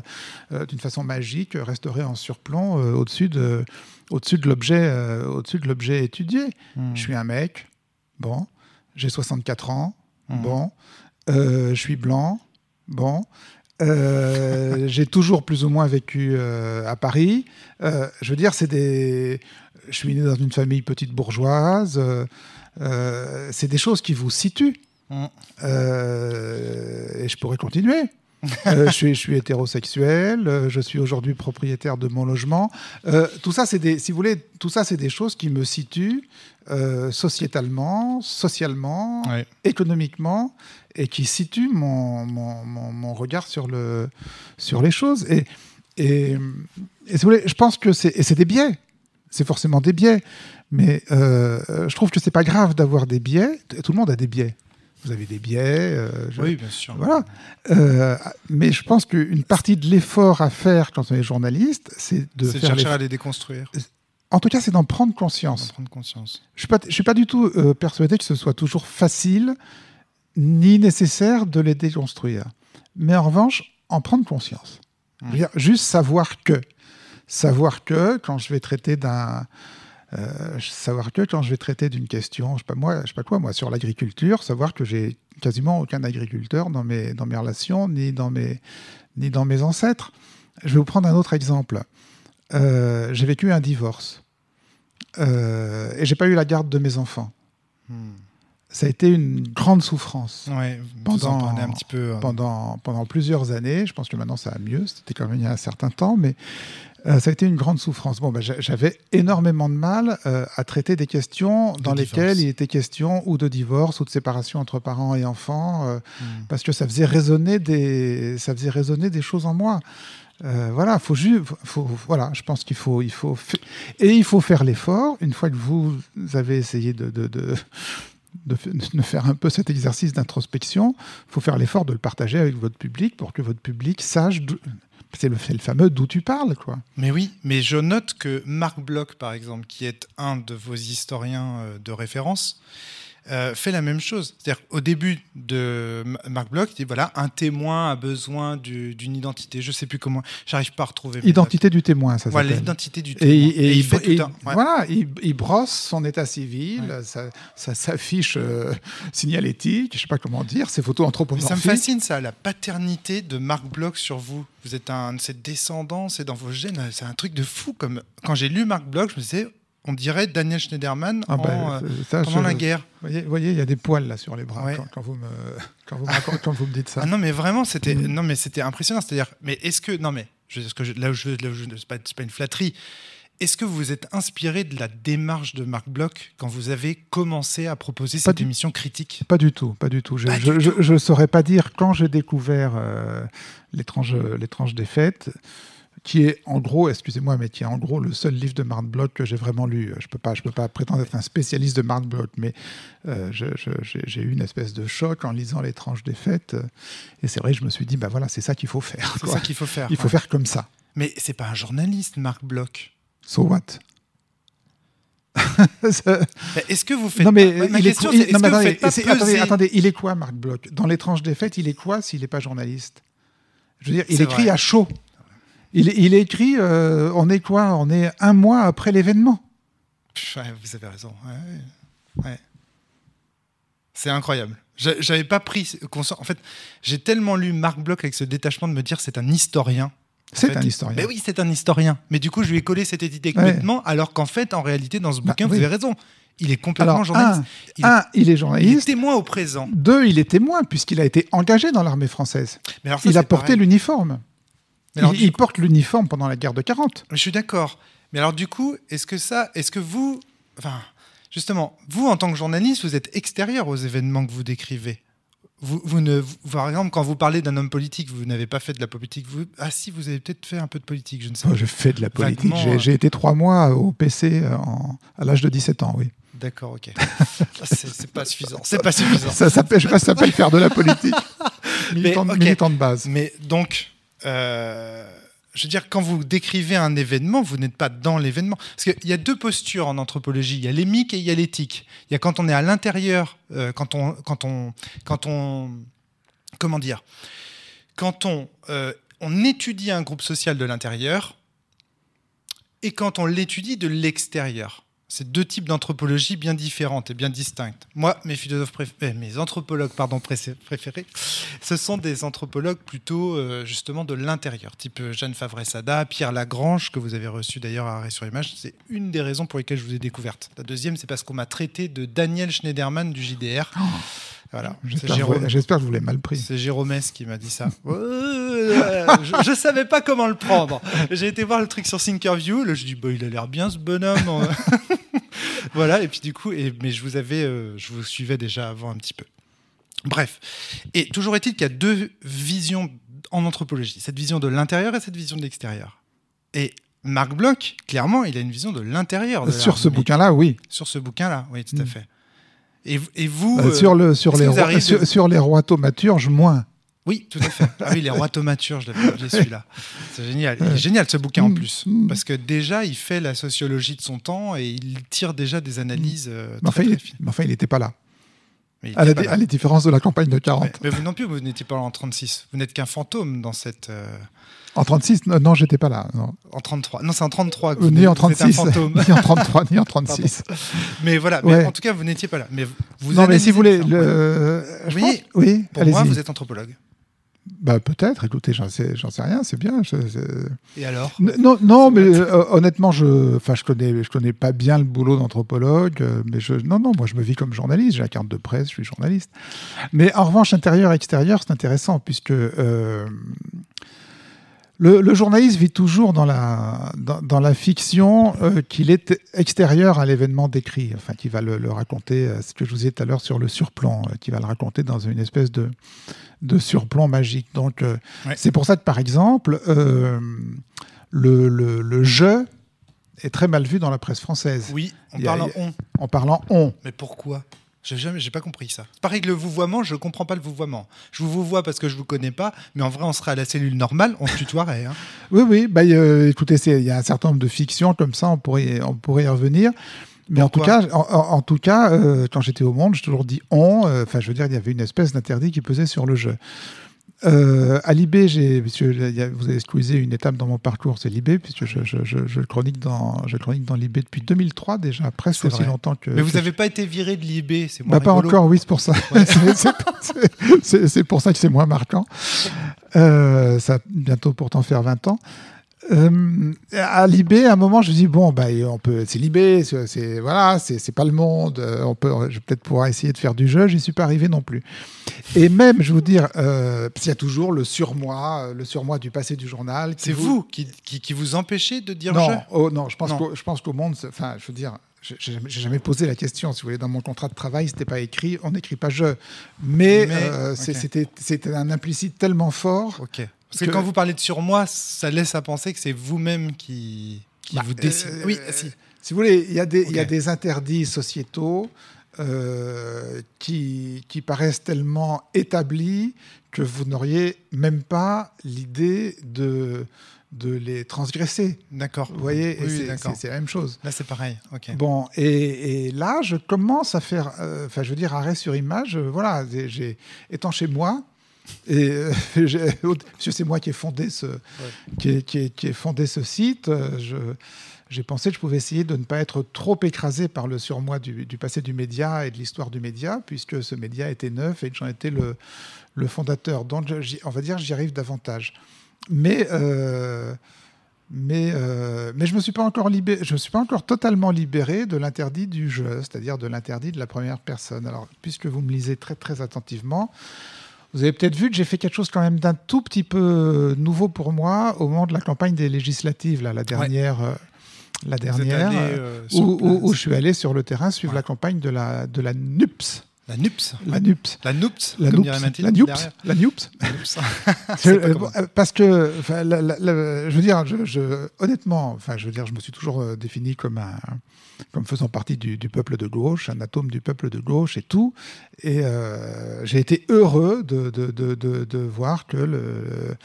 euh, d'une façon magique, resterait en surplomb euh, au-dessus de, au-dessus de l'objet, euh, au-dessus de l'objet étudié. Hmm. Je suis un mec, bon, j'ai 64 ans, Mhm. bon, je suis blanc, bon. j'ai toujours plus ou moins vécu à Paris. Je veux dire, c'est des. Je suis né dans une famille petite bourgeoise. Euh, c'est des choses qui vous situent. Mm. Euh, et je pourrais continuer. Euh, je, suis, je suis hétérosexuel, je suis aujourd'hui propriétaire de mon logement. Tout ça, c'est des, si vous voulez, tout ça, c'est des choses qui me situent sociétalement, socialement, économiquement, et qui situent mon, mon, mon- mon regard sur, le, sur les choses. Et, et, et si vous voulez, je pense que c'est, et c'est des biais. C'est forcément des biais. Mais euh, je trouve que c'est pas grave d'avoir des biais. Tout le monde a des biais. Vous avez des biais. euh, je- Oui, bien sûr. voilà. Euh, mais je pense qu'une partie de l'effort à faire quand on est journaliste, c'est de C'est de faire chercher les- à les déconstruire, En tout cas, c'est d'en prendre conscience. prendre conscience. Je suis pas, je suis pas du tout persuadé que ce soit toujours facile ni nécessaire de les déconstruire. Mais en revanche, en prendre conscience. Dire, juste savoir que. Savoir que quand je vais traiter d'un. euh, savoir que quand je vais traiter d'une question, je sais pas moi, je sais pas quoi, moi, sur l'agriculture, savoir que j'ai quasiment aucun agriculteur dans mes, dans mes relations, ni dans mes, ni dans mes ancêtres. Je vais vous prendre un autre exemple. Euh, j'ai vécu un divorce euh, et j'ai pas eu la garde de mes enfants. Hmm. Ça a été une grande souffrance Ouais, Pendant- un petit peu. pendant, pendant plusieurs années. Je pense que maintenant ça va mieux. C'était quand même il y a un certain temps, mais euh, ça a été une grande souffrance. Bon, ben, j'a- j'avais énormément de mal euh, à traiter des questions dans lesquelles il était question ou de divorce ou de séparation entre parents et enfants, euh, hmm. parce que ça faisait résonner des, ça faisait résonner des choses en moi. Voilà, faut ju- faut, voilà, je pense qu'il faut, il faut, fa- et il faut faire l'effort une fois que vous avez essayé de, de, de, de faire un peu cet exercice d'introspection, il faut faire l'effort de le partager avec votre public pour que votre public sache, c'est le, fameux d'où tu parles, quoi. Mais oui, mais je note que Marc Bloch, par exemple, qui est un de vos historiens euh, de référence, euh, fait la même chose. C'est-à-dire au début de Marc Bloch, il dit voilà, un témoin a besoin du- d'une identité. Je sais plus comment, j'arrive pas à retrouver. Identité du témoin, ça notes. Voilà, s'appelle. l'identité du Et, témoin. et Et il fait et- tout un. ouais. voilà, il, il brosse son état civil, ça, ça s'affiche euh, signalétique, je sais pas comment dire, ses photos Mais anthropomorphiques. ça me fascine ça, la paternité de Marc Bloch sur vous. Vous êtes un de ses descendants, c'est dans vos gènes, c'est un truc de fou. Comme quand j'ai lu Marc Bloch, je me disais, on dirait Daniel Schneiderman Ah en, ben, euh, ça, pendant je- la guerre. Vous voyez, il y a des poils là sur les bras Ouais. quand, quand vous me, quand vous me quand vous me dites ça. Ah non, mais vraiment, c'était Mm. non, mais c'était impressionnant. C'est-à-dire, mais est-ce que non, mais je, ce que je- là où je, là où je- c'est pas, c'est pas une flatterie. Est-ce que vous vous êtes inspiré de la démarche de Marc Bloch quand vous avez commencé à proposer Pas cette du- émission critique? Pas du tout, pas du tout. Je Pas je saurais pas dire quand j'ai découvert euh, l'étrange l'étrange défaite, qui est en gros, excusez-moi, mais qui est en gros le seul livre de Marc Bloch que j'ai vraiment lu. Je peux pas, je peux pas prétendre être un spécialiste de Marc Bloch, mais euh, j'ai eu une espèce de choc en lisant l'étrange défaite. euh, Et c'est vrai, je me suis dit, bah voilà, c'est ça qu'il faut faire. C'est ça qu'il faut faire. Il faut ouais. faire comme ça. Mais c'est pas un journaliste, Marc Bloch. So what? Ça- Est-ce que vous faites non mais pas- ma il est question, est-ce non, mais attendez, pas attendez, il est quoi Marc Bloch? Dans l'étrange défaite, il est quoi s'il n'est pas journaliste? Je veux dire, il écrit vrai. à chaud. Il, il écrit, euh, on est quoi? On est un mois après l'événement. Ouais, vous avez raison. Ouais, ouais. Ouais. C'est incroyable. J'a- J'avais pas pris conscience. En fait, j'ai tellement lu Marc Bloch avec ce détachement de me dire c'est un historien. En C'est un historien. Mais oui, c'est un historien. Mais du coup, je lui ai collé cette étiquette complètement, alors qu'en fait, en réalité, dans ce Bah, bouquin, vous oui. avez raison. Il est complètement Alors, journaliste. un, Il- un, il est Il est journaliste. témoin au présent. Deux, il est témoin puisqu'il a été engagé dans l'armée française. Mais alors ça, il a porté l'uniforme. Mais alors, Il, porte l'uniforme pendant la guerre de 40. Je suis d'accord. Mais alors, du coup, est-ce que ça, est-ce que vous, enfin, justement, vous en tant que journaliste, vous êtes extérieur aux événements que vous décrivez? Vous, vous ne, vous- par exemple, quand vous parlez d'un homme politique, vous n'avez pas fait de la politique. Vous, ah si, vous avez peut-être fait un peu de politique, je ne sais Oh, pas. je fais de la politique. J'ai euh. j'ai été trois mois au PC euh, en- à l'âge de 17 ans, oui. D'accord, ok. Ah, c'est pas suffisant. C'est pas suffisant. Ça s'appelle, je sais pas, ça s'appelle faire de la politique. militant, ok. militant de base. Mais donc, euh, je veux dire, quand vous décrivez un événement, vous n'êtes pas dans l'événement. Parce qu'il y a deux postures en anthropologie. Il y a l'émique et il y a l'éthique. Il y a quand on est à l'intérieur, euh, quand, on, quand, on, quand on. Comment dire Quand on, euh, on étudie un groupe social de l'intérieur et quand on l'étudie de l'extérieur. C'est deux types d'anthropologie bien différentes et bien distinctes. Moi, mes philosophes préférés, mes anthropologues pardon, pré- préférés, ce sont des anthropologues plutôt euh, justement de l'intérieur, type euh, Jeanne Favre-Sada, Pierre Lagrange, que vous avez reçu d'ailleurs à Arrêt sur Image. C'est une des raisons pour lesquelles je vous ai découverte. La deuxième, c'est parce qu'on m'a traité de Daniel Schneiderman du JDR. Voilà, c'est J'espère que vous- l'ai mal pris. C'est Jérôme S qui m'a dit ça. Euh, je, savais pas comment le prendre. J'ai été voir le truc sur Thinkerview. Là, je dis, bah, il a l'air bien ce bonhomme. voilà. Et puis du coup, et, mais je vous avais, euh, je vous suivais déjà avant un petit peu. Bref. Et toujours est-il qu'il y a deux visions en anthropologie. Cette vision de l'intérieur et cette vision de l'extérieur. Et Marc Bloch, clairement, il a une vision de l'intérieur. Sur ce bouquin-là, oui. Sur ce bouquin-là, oui, tout à Mm. fait. Et, et vous. Euh, sur, le, sur, les rois, de- sur, sur les rois thaumaturges, moins. Oui, tout à fait. Ah oui, les rois thaumaturges, je l'avais oublié celui-là. C'est génial. Il est génial ce bouquin en Mm, plus. Parce que déjà, il fait la sociologie de son temps et il tire déjà des analyses euh, Mais enfin, très, il, très fines. mais enfin, il n'était pas là. À la, était pas là. à la différence de la campagne de 40. Mais, mais vous non plus, vous n'étiez pas là en 36. Vous n'êtes qu'un fantôme dans cette. euh, En 36, non, non, j'étais pas là. Non. en 33. Non, c'est en 33 que Euh, vous, Ni en vous êtes un 36, fantôme. ni en 33, ni en 36. mais voilà, mais Ouais. en tout cas, vous n'étiez pas là. Mais vous non, mais si vous voulez, le... Oui. pense- oui, Pour moi, vous êtes anthropologue. Bah, peut-être, écoutez, j'en sais, j'en sais rien, c'est bien. je- Et alors? N- Non, non mais euh, honnêtement, je, enfin, je connais, je connais pas bien le boulot d'anthropologue, euh, mais je, non, non, moi, je me vis comme journaliste. J'ai la carte de presse, je suis journaliste. Mais en revanche, intérieur-extérieur, c'est intéressant puisque euh, le, le journaliste vit toujours dans la, dans, dans la fiction euh, qu'il est extérieur à l'événement décrit, enfin, qui va le, le raconter, euh, ce que je vous disais tout à l'heure sur le surplomb, euh, qui va le raconter dans une espèce de, de surplomb magique. Donc, euh, Ouais. c'est pour ça que, par exemple, euh, le, le, le je est très mal vu dans la presse française, Oui, a- en a- on. en parlant on. Mais pourquoi? J'ai jamais, j'ai pas compris ça. Pareil que le vouvoiement, je comprends pas le vouvoiement. Je vous vois parce que je vous connais pas, mais en vrai, on serait à la cellule normale, on se tutoierait. hein. Oui, oui, bah, euh, écoutez, il y a un certain nombre de fictions comme ça, on pourrait, on pourrait y revenir. Mais en tout cas, en, tout cas euh, quand j'étais au monde, j'ai toujours dit on. euh, Enfin, je veux dire, il y avait une espèce d'interdit qui pesait sur le jeu. Euh, à a- vous avez squeezé une étape dans mon parcours, c'est Libé, puisque je, je, je, je chronique dans, je chronique dans Libé depuis 2003 déjà, presque aussi vrai. longtemps que. Mais vous n'avez pas été viré de l'IB, c'est bah, moins pas rigolo. encore, oui, c'est pour ça. Ouais. C'est- pour ça que c'est moins marquant. Euh, ça a bientôt pourtant faire 20 ans. Euh, à Libé, à un moment, je me dis bon, bah, on peut, c'est Libé, c'est voilà, c'est pas le monde. euh, On peut, je vais peut-être pouvoir essayer de faire du jeu. J'y suis pas arrivé non plus. Et même, je vais vous dire, euh, qu'il y a toujours le surmoi, le surmoi du passé du journal. C'est vous qui, qui, qui vous empêchez de dire non, je oh, non, je pense qu'au- je pense qu'au monde, enfin, je veux dire, j'ai jamais, jamais posé la question. Si vous voulez, dans mon contrat de travail, c'était pas écrit, on n'écrit pas je. Mais, Mais, euh, c'était c'était un implicite tellement fort. Ok. Parce que, Que- quand vous parlez de surmoi, ça laisse à penser que c'est vous-même qui, qui Bah, vous décide. euh, oui, si. Si vous voulez, il y a des, il y a des interdits sociétaux euh, qui, qui paraissent tellement établis que vous n'auriez même pas l'idée de, de les transgresser. D'accord. Vous voyez, Oui, c'est- la même chose. Là, c'est pareil. Ok. Bon, et, et là, je commence à faire, euh, enfin, je veux dire, arrêt sur image. euh, voilà, j'ai, étant chez moi, et euh, c'est moi qui ai fondé ce, qui, ai, qui ai- qui ai fondé ce site, j'ai pensé que je pouvais essayer de ne pas être trop écrasé par le surmoi du, du passé du média et de l'histoire du média, puisque ce média était neuf et que j'en étais le, le fondateur. Donc, on va dire, j'y arrive davantage. Mais euh, mais, euh, mais je ne me suis pas encore libéré, je me suis pas encore totalement libéré de l'interdit du jeu, c'est-à-dire de l'interdit de la première personne. Alors, puisque vous me lisez très très attentivement, vous avez peut-être vu que j'ai fait quelque chose quand même d'un tout petit peu nouveau pour moi au moment de la campagne des législatives, là, la dernière, euh, la dernière, allé, euh, euh, où, où- place. où je suis allé sur le terrain suivre Ouais. la campagne de la de la NUPS, La NUPS. la NUPS, La NUPS. la NUPS, la NUPS, la NUPS. Euh, euh, parce que, enfin, la- la- la- je veux dire, je, je- honnêtement, enfin, je veux dire, je me suis toujours euh, défini comme un, comme faisant partie du, du peuple de gauche, un atome du peuple de gauche et tout. Et euh, j'ai été heureux de, de, de, de- voir que le,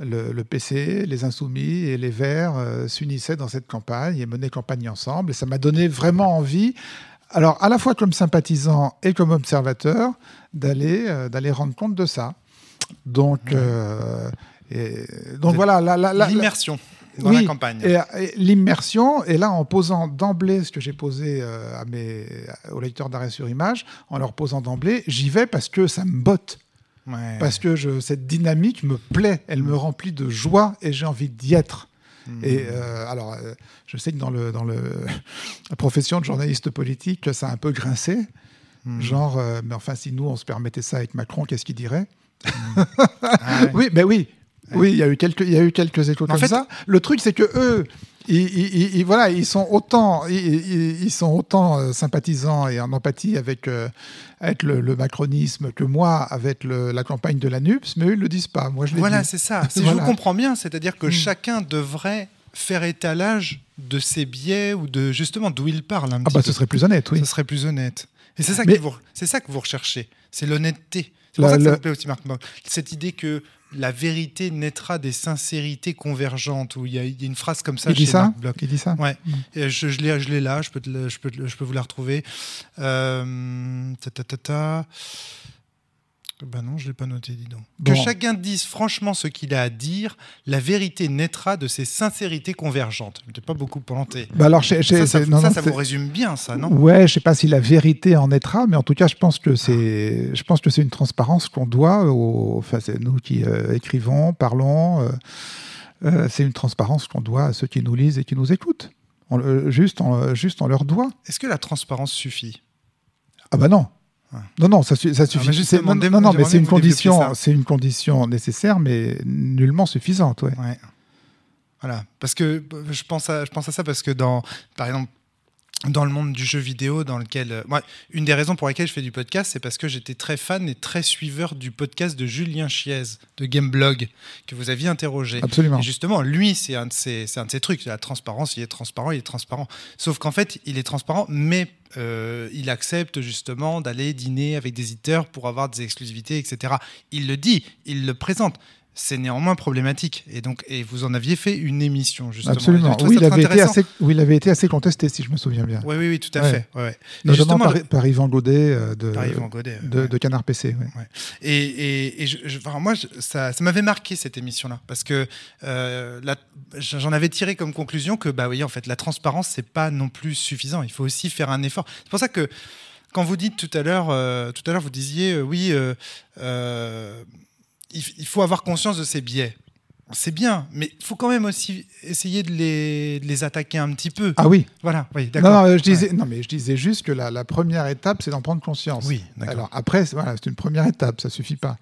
le, le PC, les Insoumis et les Verts euh, s'unissaient dans cette campagne et menaient campagne ensemble. Et ça m'a donné vraiment envie. Alors, à la fois comme sympathisant et comme observateur, d'aller euh, d'aller rendre compte de ça. Donc, et- donc voilà, L'immersion dans Oui, la campagne. et, l'immersion, et là en posant d'emblée ce que j'ai posé euh, à mes, aux lecteurs d'arrêt sur image, en leur posant d'emblée, j'y vais parce que ça me botte, Ouais. parce que je, cette dynamique me plaît, elle me remplit de joie et j'ai envie d'y être. Hmm. Et euh, alors, euh, je sais que dans, le, dans le, la profession de journaliste politique, ça a un peu grincé. Hmm. Genre, euh, mais enfin, si nous, on se permettait ça avec Macron, qu'est-ce qu'il dirait? Ah ouais. Oui, mais oui. Oui, il y a eu quelques, il y a eu quelques échos en comme fait- ça. Le truc, c'est que eux, ils, ils- ils- ils- voilà, ils sont autant, ils, sont autant euh, sympathisants et en empathie avec, euh, avec le, le macronisme que moi avec le- la campagne de la NUPS, mais eux, ils le disent pas. Moi, je Voilà, c'est ça. Si je vous comprends bien, c'est-à-dire que Mm. chacun devrait faire étalage de ses biais ou de justement d'où il parle un Ah petit bah, peu. ce serait plus honnête, oui. Ce serait plus honnête. Et c'est ça, Mais- que vous- ça que vous recherchez. C'est l'honnêteté. C'est pour La- ça que ça la- me plaît aussi, Marc. Cette idée que la vérité naîtra des sincérités convergentes. Où il y, a une phrase comme ça Il dit ça Marc Bloch. Il dit ça Ouais, Mm. Et je, je l'ai, là, je peux, te je, peux, je peux vous la retrouver. Euh, ta, ta, ta, ta. Bah non, je l'ai pas noté, dis donc. Bon. Que chacun dise franchement ce qu'il a à dire, la vérité naîtra de ses sincérités convergentes. Je t'ai pas beaucoup planté. Bah alors, chez- chez- Ça, ça, c'est- non, ça, non, ça c'est- vous résume bien, ça, non? Ouais, je sais pas si la vérité en naîtra, mais en tout cas, je pense que c'est, je pense que c'est une transparence qu'on doit aux, enfin, c'est nous qui euh, écrivons, parlons. euh, euh, c'est une transparence qu'on doit à ceux qui nous lisent et qui nous écoutent. On juste, on, juste, on leur doit. Est-ce que la transparence suffit? Ah bah non. Non, non, ça, ça suffit. C'est- non, non, non, mais c'est une condition, c'est une condition nécessaire, mais nullement suffisante. Ouais. Ouais. Voilà. Parce que je pense à, je pense à ça parce que dans, par exemple, dans le monde du jeu vidéo, dans lequel, euh, une des raisons pour lesquelles je fais du podcast, c'est parce que j'étais très fan et très suiveur du podcast de Julien Chiez de Gameblog que vous aviez interrogé. Absolument. Et justement, lui, c'est un, de ses- c'est un de ses trucs. La transparence, il est transparent, il est transparent. Sauf qu'en fait, il est transparent, mais euh, il accepte justement d'aller dîner avec des éditeurs pour avoir des exclusivités, etc. Il le dit, il le présente. C'est néanmoins problématique. Et donc, et vous en aviez fait une émission, justement. Absolument. Oui il, avait été assez, oui, il avait été assez contesté, si je me souviens bien. Oui, oui, oui, tout à Ouais. fait. ouais, Notamment justement, par, le- par Yvan Godet euh, de, par Yvan Godet, de, Canard PC. Et, et- et je- je- enfin, moi, je- ça, ça m'avait marqué cette émission-là, parce que euh, j'en avais tiré comme conclusion que, bah oui, en fait, la transparence, c'est pas non plus suffisant. Il faut aussi faire un effort. C'est pour ça que quand vous dites tout à l'heure, euh, tout à l'heure, vous disiez, oui, il, il faut avoir conscience de ses biais. C'est bien, mais il faut quand même aussi essayer de les, de les attaquer un petit peu. Ah oui. Voilà, oui, Non, d'accord. non, euh, je Ouais. disais, non, mais je disais juste que la, la première étape, c'est d'en prendre conscience. Oui, d'accord. Alors après, c'est- voilà, c'est une première étape, ça suffit pas.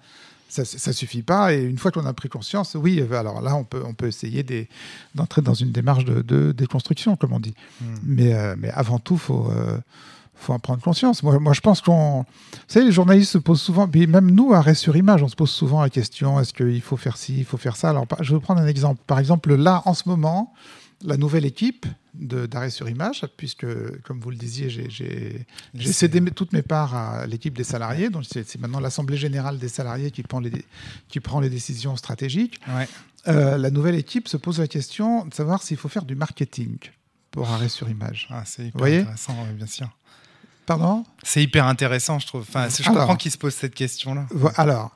Ça, ça suffit pas. Et une fois qu'on a pris conscience, oui, alors là, on peut, on peut essayer des- d'entrer dans une démarche de, de déconstruction, comme on dit. Hmm. Mais, euh, mais avant tout, faut, euh, faut en prendre conscience. Moi, moi je pense qu'on. Vous savez, les journalistes se posent souvent, puis même nous, arrêt sur image, on se pose souvent la question est-ce qu'il faut faire ci, il faut faire ça? Alors, je vais prendre un exemple. Par exemple, là, en ce moment, la nouvelle équipe d'arrêt sur image, puisque, comme vous le disiez, j'ai- cédé toutes mes parts à l'équipe des salariés. Donc, c'est maintenant l'Assemblée générale des salariés qui prend les, qui prend les décisions stratégiques. Ouais. Euh, la nouvelle équipe se pose la question de savoir s'il faut faire du marketing pour arrêt sur image. Ah, c'est voyez? intéressant, bien sûr. Pardon C'est hyper intéressant, je trouve. Enfin, je Alors. comprends qu'ils se posent cette question-là. Alors,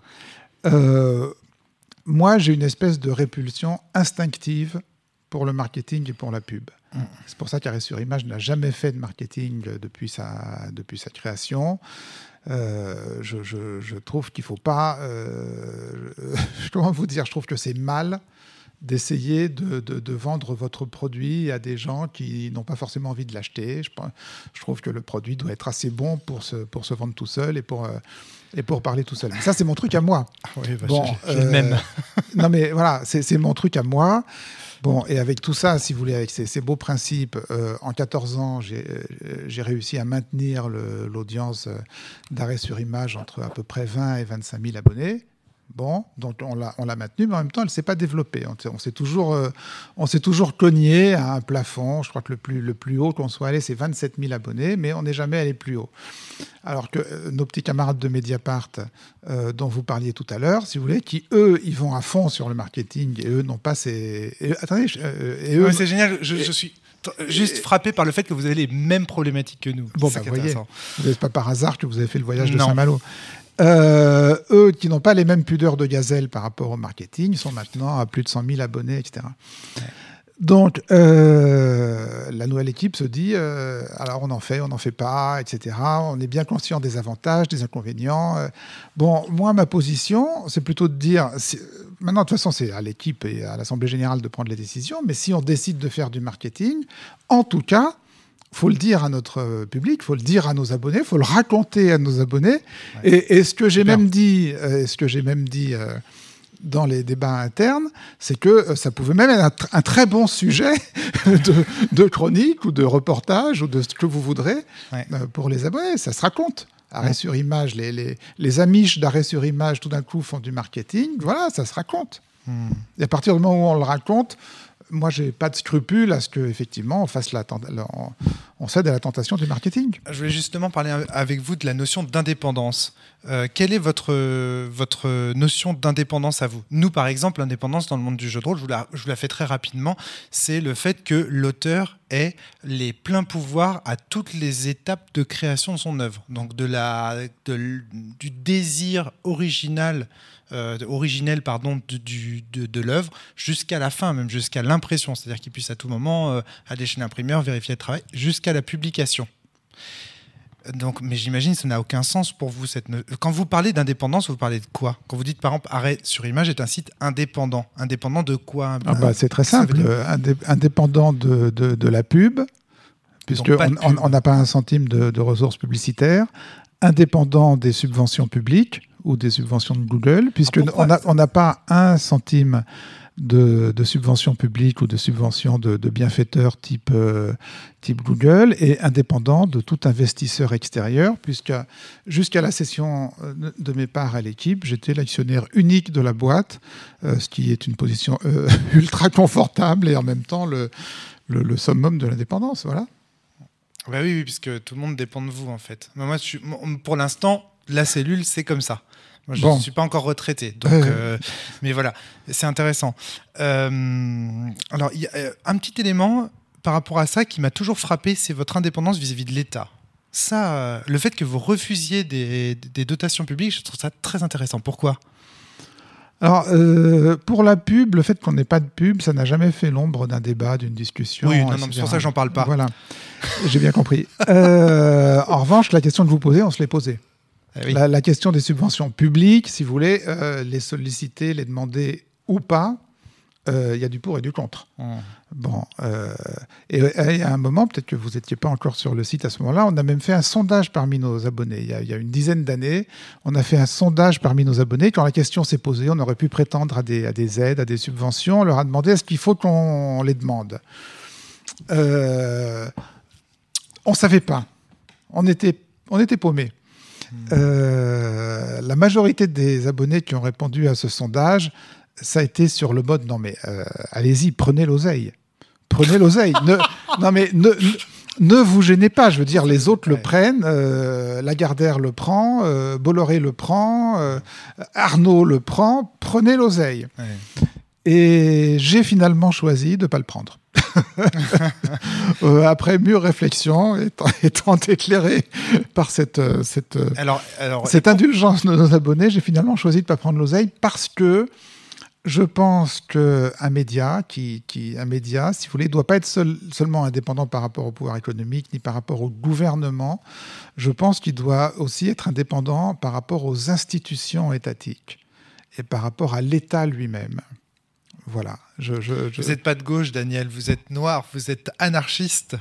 euh, moi, j'ai une espèce de répulsion instinctive pour le marketing et pour la pub. Mm. C'est pour ça qu'Arrêt sur Image n'a jamais fait de marketing depuis sa, depuis sa création. Euh, je, je- je trouve qu'il ne faut pas... euh, comment vous dire Je trouve que c'est mal d'essayer de, de- de vendre votre produit à des gens qui n'ont pas forcément envie de l'acheter. Je, je trouve que le produit doit être assez bon pour se, pour se vendre tout seul et pour, euh, et pour parler tout seul. Mais ça, c'est mon truc à moi. Oui, bah, Bon, le euh, même. non, mais voilà, c'est mon truc à moi. Bon, et avec tout ça, si vous voulez, avec ces, ces beaux principes, euh, en 14 ans, j'ai réussi à maintenir l'audience d'arrêt sur image entre à peu près 20 et 25 000 abonnés. Bon, donc on l'a on l'a maintenue, mais en même temps, elle ne s'est pas développée. On, s'est- on s'est toujours, euh, on s'est toujours cogné à un plafond. Je crois que le plus, le plus haut qu'on soit allé, c'est 27 000 abonnés, mais on n'est jamais allé plus haut. Alors que euh, nos petits camarades de Mediapart, euh, dont vous parliez tout à l'heure, si vous voulez, qui eux, ils vont à fond sur le marketing et eux n'ont pas ces. et- attendez, je- et eux. Ouais, c'est génial. Je, je suis juste frappé par le fait que vous avez les mêmes problématiques que nous. Bon, bah, est voyez. Vous pas par hasard que vous avez fait le voyage de Non. Saint-Malo. Euh, eux qui n'ont pas les mêmes pudeurs de gazelle par rapport au marketing sont maintenant à plus de 100 000 abonnés, etc. Donc, euh, la nouvelle équipe se dit, euh, alors on en fait, on n'en fait pas, etc. On est bien conscient des avantages, des inconvénients. Euh, bon, moi, ma position, c'est plutôt de dire, maintenant, de toute façon, c'est à l'équipe et à l'Assemblée générale de prendre les décisions, mais si on décide de faire du marketing, en tout cas, faut le dire à notre euh, public, faut le dire à nos abonnés, faut le raconter à nos abonnés. Et, et ce que j'ai même dit, euh, ce que j'ai même dit euh, dans les débats internes, c'est que euh, ça pouvait même être un, tr- un très bon sujet de, de chronique ou de reportage ou de ce que vous voudrez Ouais. euh, pour les abonnés. Ça se raconte. Arrêt Ouais. sur image, les, les, les amiches d'arrêt sur image, tout d'un coup, font du marketing. Voilà, ça se raconte. Hmm. Et à partir du moment où on le raconte, moi, j'ai pas de scrupule à ce qu'effectivement, on fasse la, on, cède à la tentation du marketing. Je voulais justement parler avec vous de la notion d'indépendance. Euh, quelle est votre, votre notion d'indépendance à vous? Nous, par exemple, l'indépendance dans le monde du jeu de rôle, je vous la, je vous la fais très rapidement, c'est le fait que l'auteur ait les pleins pouvoirs à toutes les étapes de création de son œuvre. Donc de la, du désir original euh, pardon, de, de, de l'œuvre jusqu'à la fin, même jusqu'à l'impression. C'est-à-dire qu'il puisse à tout moment euh, aller chez l'imprimeur, vérifier le travail, jusqu'à la publication. Donc, mais j'imagine que ça n'a aucun sens pour vous. Cette... Quand vous parlez d'indépendance, vous parlez de quoi? Quand vous dites par exemple Arrêt sur Image est un site indépendant. Indépendant de quoi? Ah bah, C'est très simple. Indé indépendant de, de, de, la pub, puisqu'on n'a pas un centime de, de ressources publicitaires. Indépendant des subventions publiques ou des subventions de Google, puisqu'on ah, n'a pas un centime de, subventions publiques ou de subventions de, bienfaiteurs type, euh, type Google et indépendant de tout investisseur extérieur, puisque jusqu'à la cession euh, de mes parts à l'équipe, j'étais l'actionnaire unique de la boîte, euh, ce qui est une position ultra confortable et en même temps le, le, summum de l'indépendance. Voilà. Bah oui, oui, puisque tout le monde dépend de vous en fait. Moi, je suis, pour l'instant, la cellule, c'est comme ça. Moi, je ne bon. suis pas encore retraité. Donc, euh... Euh, mais voilà, c'est intéressant. Euh, alors, y a un petit élément par rapport à ça qui m'a toujours frappé, c'est votre indépendance vis-à-vis -vis de l'État. Ça, euh, le fait que vous refusiez des, des, dotations publiques, je trouve ça très intéressant. Pourquoi? Alors, euh, pour la pub, le fait qu'on n'ait pas de pub, ça n'a jamais fait l'ombre d'un débat, d'une discussion. Oui, non, non c'est pour ça que j'en parle pas. Voilà, j'ai bien compris. Euh, en revanche, la question que vous posez, on se l'est posée. Eh oui. la, la, question des subventions publiques, si vous voulez, euh, les solliciter, les demander ou pas, il euh, y a du pour et du contre. Mmh. Bon, euh, et, et, à un moment, peut-être que vous n'étiez pas encore sur le site à ce moment-là, on a même fait un sondage parmi nos abonnés. Il y a, y a une dizaine d'années, on a fait un sondage parmi nos abonnés. Quand la question s'est posée, on aurait pu prétendre à des, à des, aides, à des subventions. On leur a demandé est-ce qu'il faut qu'on les demande? Euh, On ne savait pas. On était, on était paumés. Euh, la majorité des abonnés qui ont répondu à ce sondage ça a été sur le mode non mais euh, allez-y, prenez l'oseille. Prenez l'oseille. ne, non mais ne, vous gênez pas. Je veux dire, les autres ouais. le prennent. Euh, Lagardère le prend. Bolloré le prend. Arnaud le prend. Prenez l'oseille. Ouais. Et j'ai finalement choisi de ne pas le prendre. euh, après mûre réflexion, étant, étant éclairé par cette, cette, alors, alors, cette indulgence de nos abonnés, j'ai finalement choisi de ne pas prendre l'oseille parce que je pense qu'un média, qui, qui, un média, si vous voulez, ne doit pas être seul, seulement indépendant par rapport au pouvoir économique ni par rapport au gouvernement. Je pense qu'il doit aussi être indépendant par rapport aux institutions étatiques et par rapport à l'État lui-même. Voilà. Je, je, je... Vous n'êtes pas de gauche, Daniel, vous êtes noir, vous êtes anarchiste.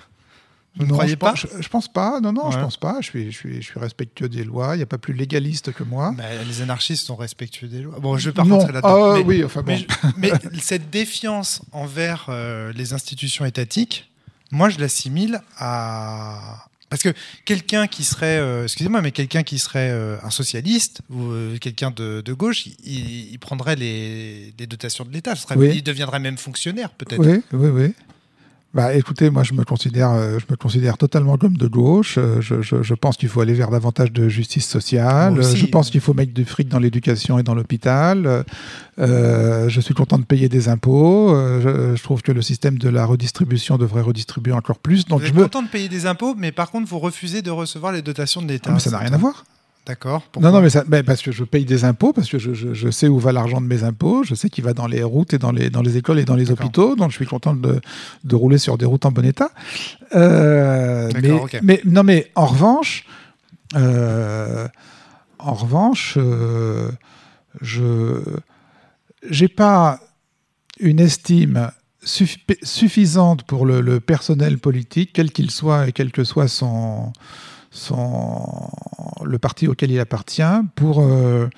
Vous non, ne croyez pas je, je, pense pas. Non, non, ouais. je pense pas. Je suis, je suis, je suis respectueux des lois. Il n'y a pas plus légaliste que moi. Bah, les anarchistes sont respectueux des lois. Bon, je vais pas non. rentrer là-dedans. Ah, mais, oui, enfin bon. mais, mais cette défiance envers euh, les institutions étatiques, moi, je l'assimile à parce que quelqu'un qui serait, euh, excusez-moi, mais quelqu'un qui serait euh, un socialiste ou euh, quelqu'un de, de, gauche, il, il prendrait les, les, dotations de l'État. Oui. Il deviendrait même fonctionnaire, peut-être. Oui, oui, oui. Bah, écoutez, moi je me considère, euh, je me considère totalement comme de gauche. Euh, je, je, je pense qu'il faut aller vers davantage de justice sociale. Aussi, je pense qu'il faut mettre du fric dans l'éducation et dans l'hôpital. Euh, je suis content de payer des impôts. Je, je, trouve que le système de la redistribution devrait redistribuer encore plus. Donc vous êtes me... content de payer des impôts, mais par contre vous refusez de recevoir les dotations de l'État. Ah, ça n'a rien à voir. D'accord. Non, non, mais, ça, mais, parce que je paye des impôts, parce que je, je, je sais où va l'argent de mes impôts, je sais qu'il va dans les routes et dans les, dans les écoles et dans les hôpitaux, donc je suis content de, de rouler sur des routes en bon état. Euh, mais, okay. mais, non, mais en revanche, euh, en revanche, euh, je j'ai pas une estime suffisante pour le, le personnel politique, quel qu'il soit et quel que soit son son, le parti auquel il appartient pour, euh,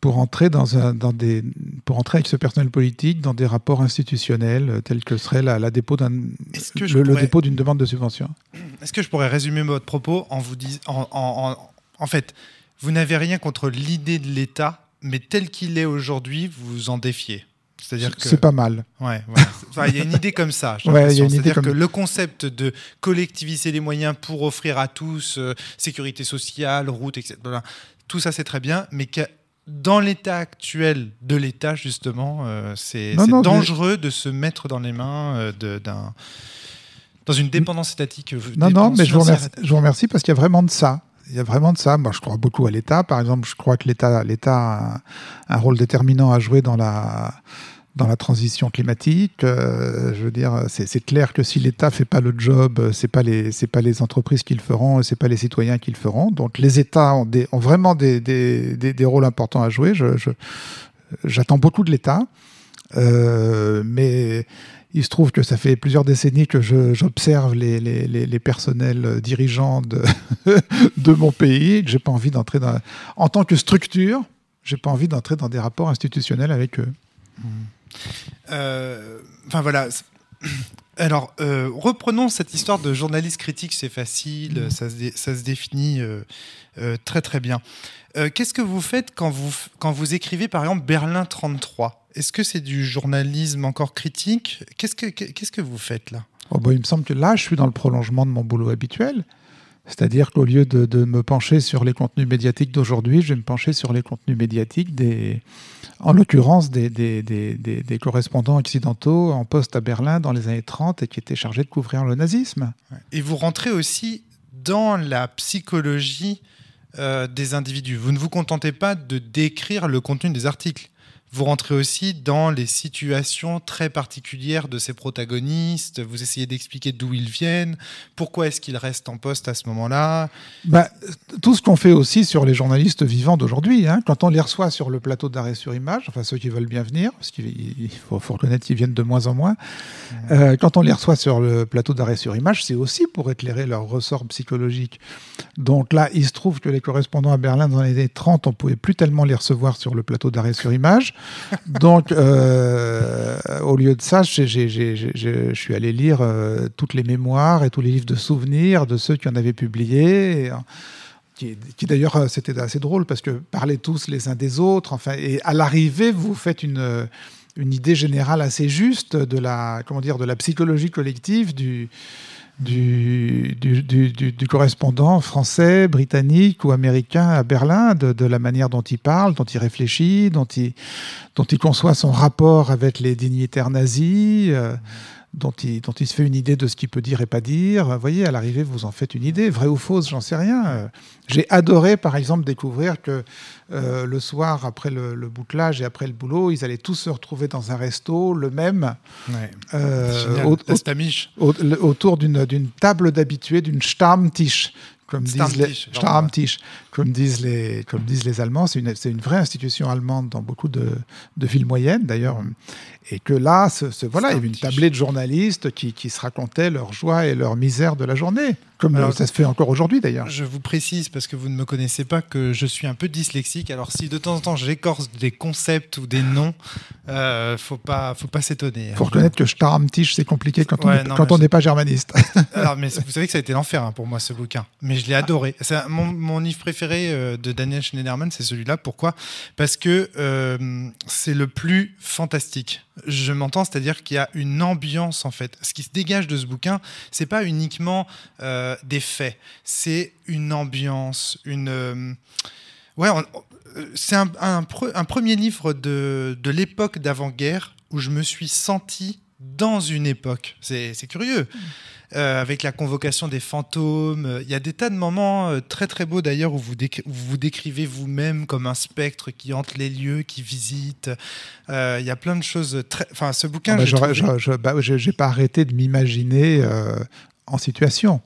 pour, entrer dans un, dans des, pour entrer avec ce personnel politique dans des rapports institutionnels tels que serait la, la dépôt d'un, le, pourrais... le, dépôt d'une demande de subvention. Est-ce que je pourrais résumer votre propos en vous disant, en, en, en, en fait, vous n'avez rien contre l'idée de l'État, mais tel qu'il est aujourd'hui, vous vous en défiez? C'est-à-dire que C'est pas mal. Ouais, voilà. Il y a une idée comme ça. Ouais, C'est-à-dire comme- que le concept de collectiviser les moyens pour offrir à tous euh, sécurité sociale, route, etc. voilà, Tout ça, c'est très bien, mais que dans l'état actuel de l'État, justement, euh, c'est mais- dangereux de se mettre dans les mains euh, d'un dans une dépendance étatique. euh, Non, non, mais je vous, remercie, je vous remercie parce qu'il y a vraiment de ça. Il y a vraiment de ça. Moi, je crois beaucoup à l'État. Par exemple, je crois que l'État l'État a un rôle déterminant à jouer dans la, dans la transition climatique. Euh, je veux dire, c'est clair que si l'État fait pas le job, euh, c'est pas les pas les entreprises qui le feront, c'est pas les citoyens qui le feront. Donc, les États ont, vraiment des, des, des, rôles importants à jouer. J'attends beaucoup de l'État. Euh, mais il se trouve que ça fait plusieurs décennies que j'observe les, les, les, personnels dirigeants de, de mon pays j'ai pas envie d'entrer dans. En tant que structure, j'ai pas envie d'entrer dans des rapports institutionnels avec eux. Euh, Enfin voilà. Alors, euh, reprenons cette histoire de journaliste critique, c'est facile, ça, se dé- ça se définit euh, euh, très très bien. Euh, Qu'est-ce que vous faites quand vous, quand vous écrivez par exemple Berlin 33 Est-ce que c'est du journalisme encore critique? Qu'est-ce que qu'est-ce que vous faites là? Oh, bah, il me semble que là, je suis dans le prolongement de mon boulot habituel. C'est-à-dire qu'au lieu de, de me pencher sur les contenus médiatiques d'aujourd'hui, je vais me pencher sur les contenus médiatiques des, en l'occurrence des, correspondants occidentaux en poste à Berlin dans les années 30 et qui étaient chargés de couvrir le nazisme. Et vous rentrez aussi dans la psychologie euh, des individus. Vous ne vous contentez pas de décrire le contenu des articles. Vous rentrez aussi dans les situations très particulières de ces protagonistes. Vous essayez d'expliquer d'où ils viennent, pourquoi est-ce qu'ils restent en poste à ce moment-là? Bah, tout ce qu'on fait aussi sur les journalistes vivants d'aujourd'hui, hein, quand on les reçoit sur le plateau d'arrêt sur image, enfin ceux qui veulent bien venir, parce qu'il il faut, faut reconnaître qu'ils viennent de moins en moins, euh, quand on les reçoit sur le plateau d'arrêt sur image, c'est aussi pour éclairer leur ressort psychologique. Donc là, il se trouve que les correspondants à Berlin dans les années 30, on pouvait plus tellement les recevoir sur le plateau d'arrêt sur image. Donc, euh, au lieu de ça, je suis allé lire euh, toutes les mémoires et tous les livres de souvenirs de ceux qui en avaient publié. euh, qui, d'ailleurs, c'était assez drôle parce que parlaient tous les uns des autres. Enfin, et à l'arrivée, vous faites une, une idée générale assez juste de la, comment dire, de la psychologie collective du, du, du, du- du- correspondant français, britannique ou américain à Berlin, de, de la manière dont il parle, dont il réfléchit, dont il, dont il conçoit son rapport avec les dignitaires nazis, euh, dont, il, dont il se fait une idée de ce qu'il peut dire et pas dire. Vous voyez, à l'arrivée, vous en faites une idée, vraie ou fausse, j'en sais rien. Euh, J'ai adoré, par exemple, découvrir que euh, le soir, après le, le bouclage et après le boulot, ils allaient tous se retrouver dans un resto, le même, euh, au- au- au- autour d'une table d'habitués, d'une Stammtisch, comme disent les Stammtisch, comme disent les comme disent les Allemands. C'est une vraie institution allemande dans beaucoup de, de villes moyennes d'ailleurs. Et que là, ce, ce- voilà, il y avait une tablée de journalistes qui, qui se racontaient leur joie et leur misère de la journée, comme Alors, euh, ça se fait encore aujourd'hui d'ailleurs. Je vous précise, parce que vous ne me connaissez pas, que je suis un peu dyslexique. Alors, si de temps en temps j'écorce des concepts ou des noms, euh, faut pas, faut pas s'étonner. Il faut reconnaître que Stammtisch, c'est compliqué quand on n'est- non, quand mais on je- n'est pas germaniste. Alors, mais vous savez que ça a été l'enfer hein, pour moi ce bouquin. Mais je l'ai adoré. C'est un- mon, mon livre préféré euh, de Daniel Schneiderman, c'est celui-là. Pourquoi? Parce que euh, c'est le plus fantastique. Je m'entends, c'est-à-dire qu'il y a une ambiance en fait. Ce qui se dégage de ce bouquin, c'est pas uniquement euh, des faits, c'est une ambiance, une euh, ouais. euh, c'est un, un pre- un premier livre de, de l'époque d'avant-guerre où je me suis senti dans une époque. C'est c'est curieux. Euh, avec la convocation des fantômes. euh, Il y a des tas de moments euh, très très beaux d'ailleurs où vous, où vous décrivez vous-même comme un spectre qui hante les lieux, qui visite. Euh, Il y a plein de choses très. Enfin, ce bouquin, Ah bah, j'ai trouvé- bah, j'ai pas arrêté de m'imaginer en situation.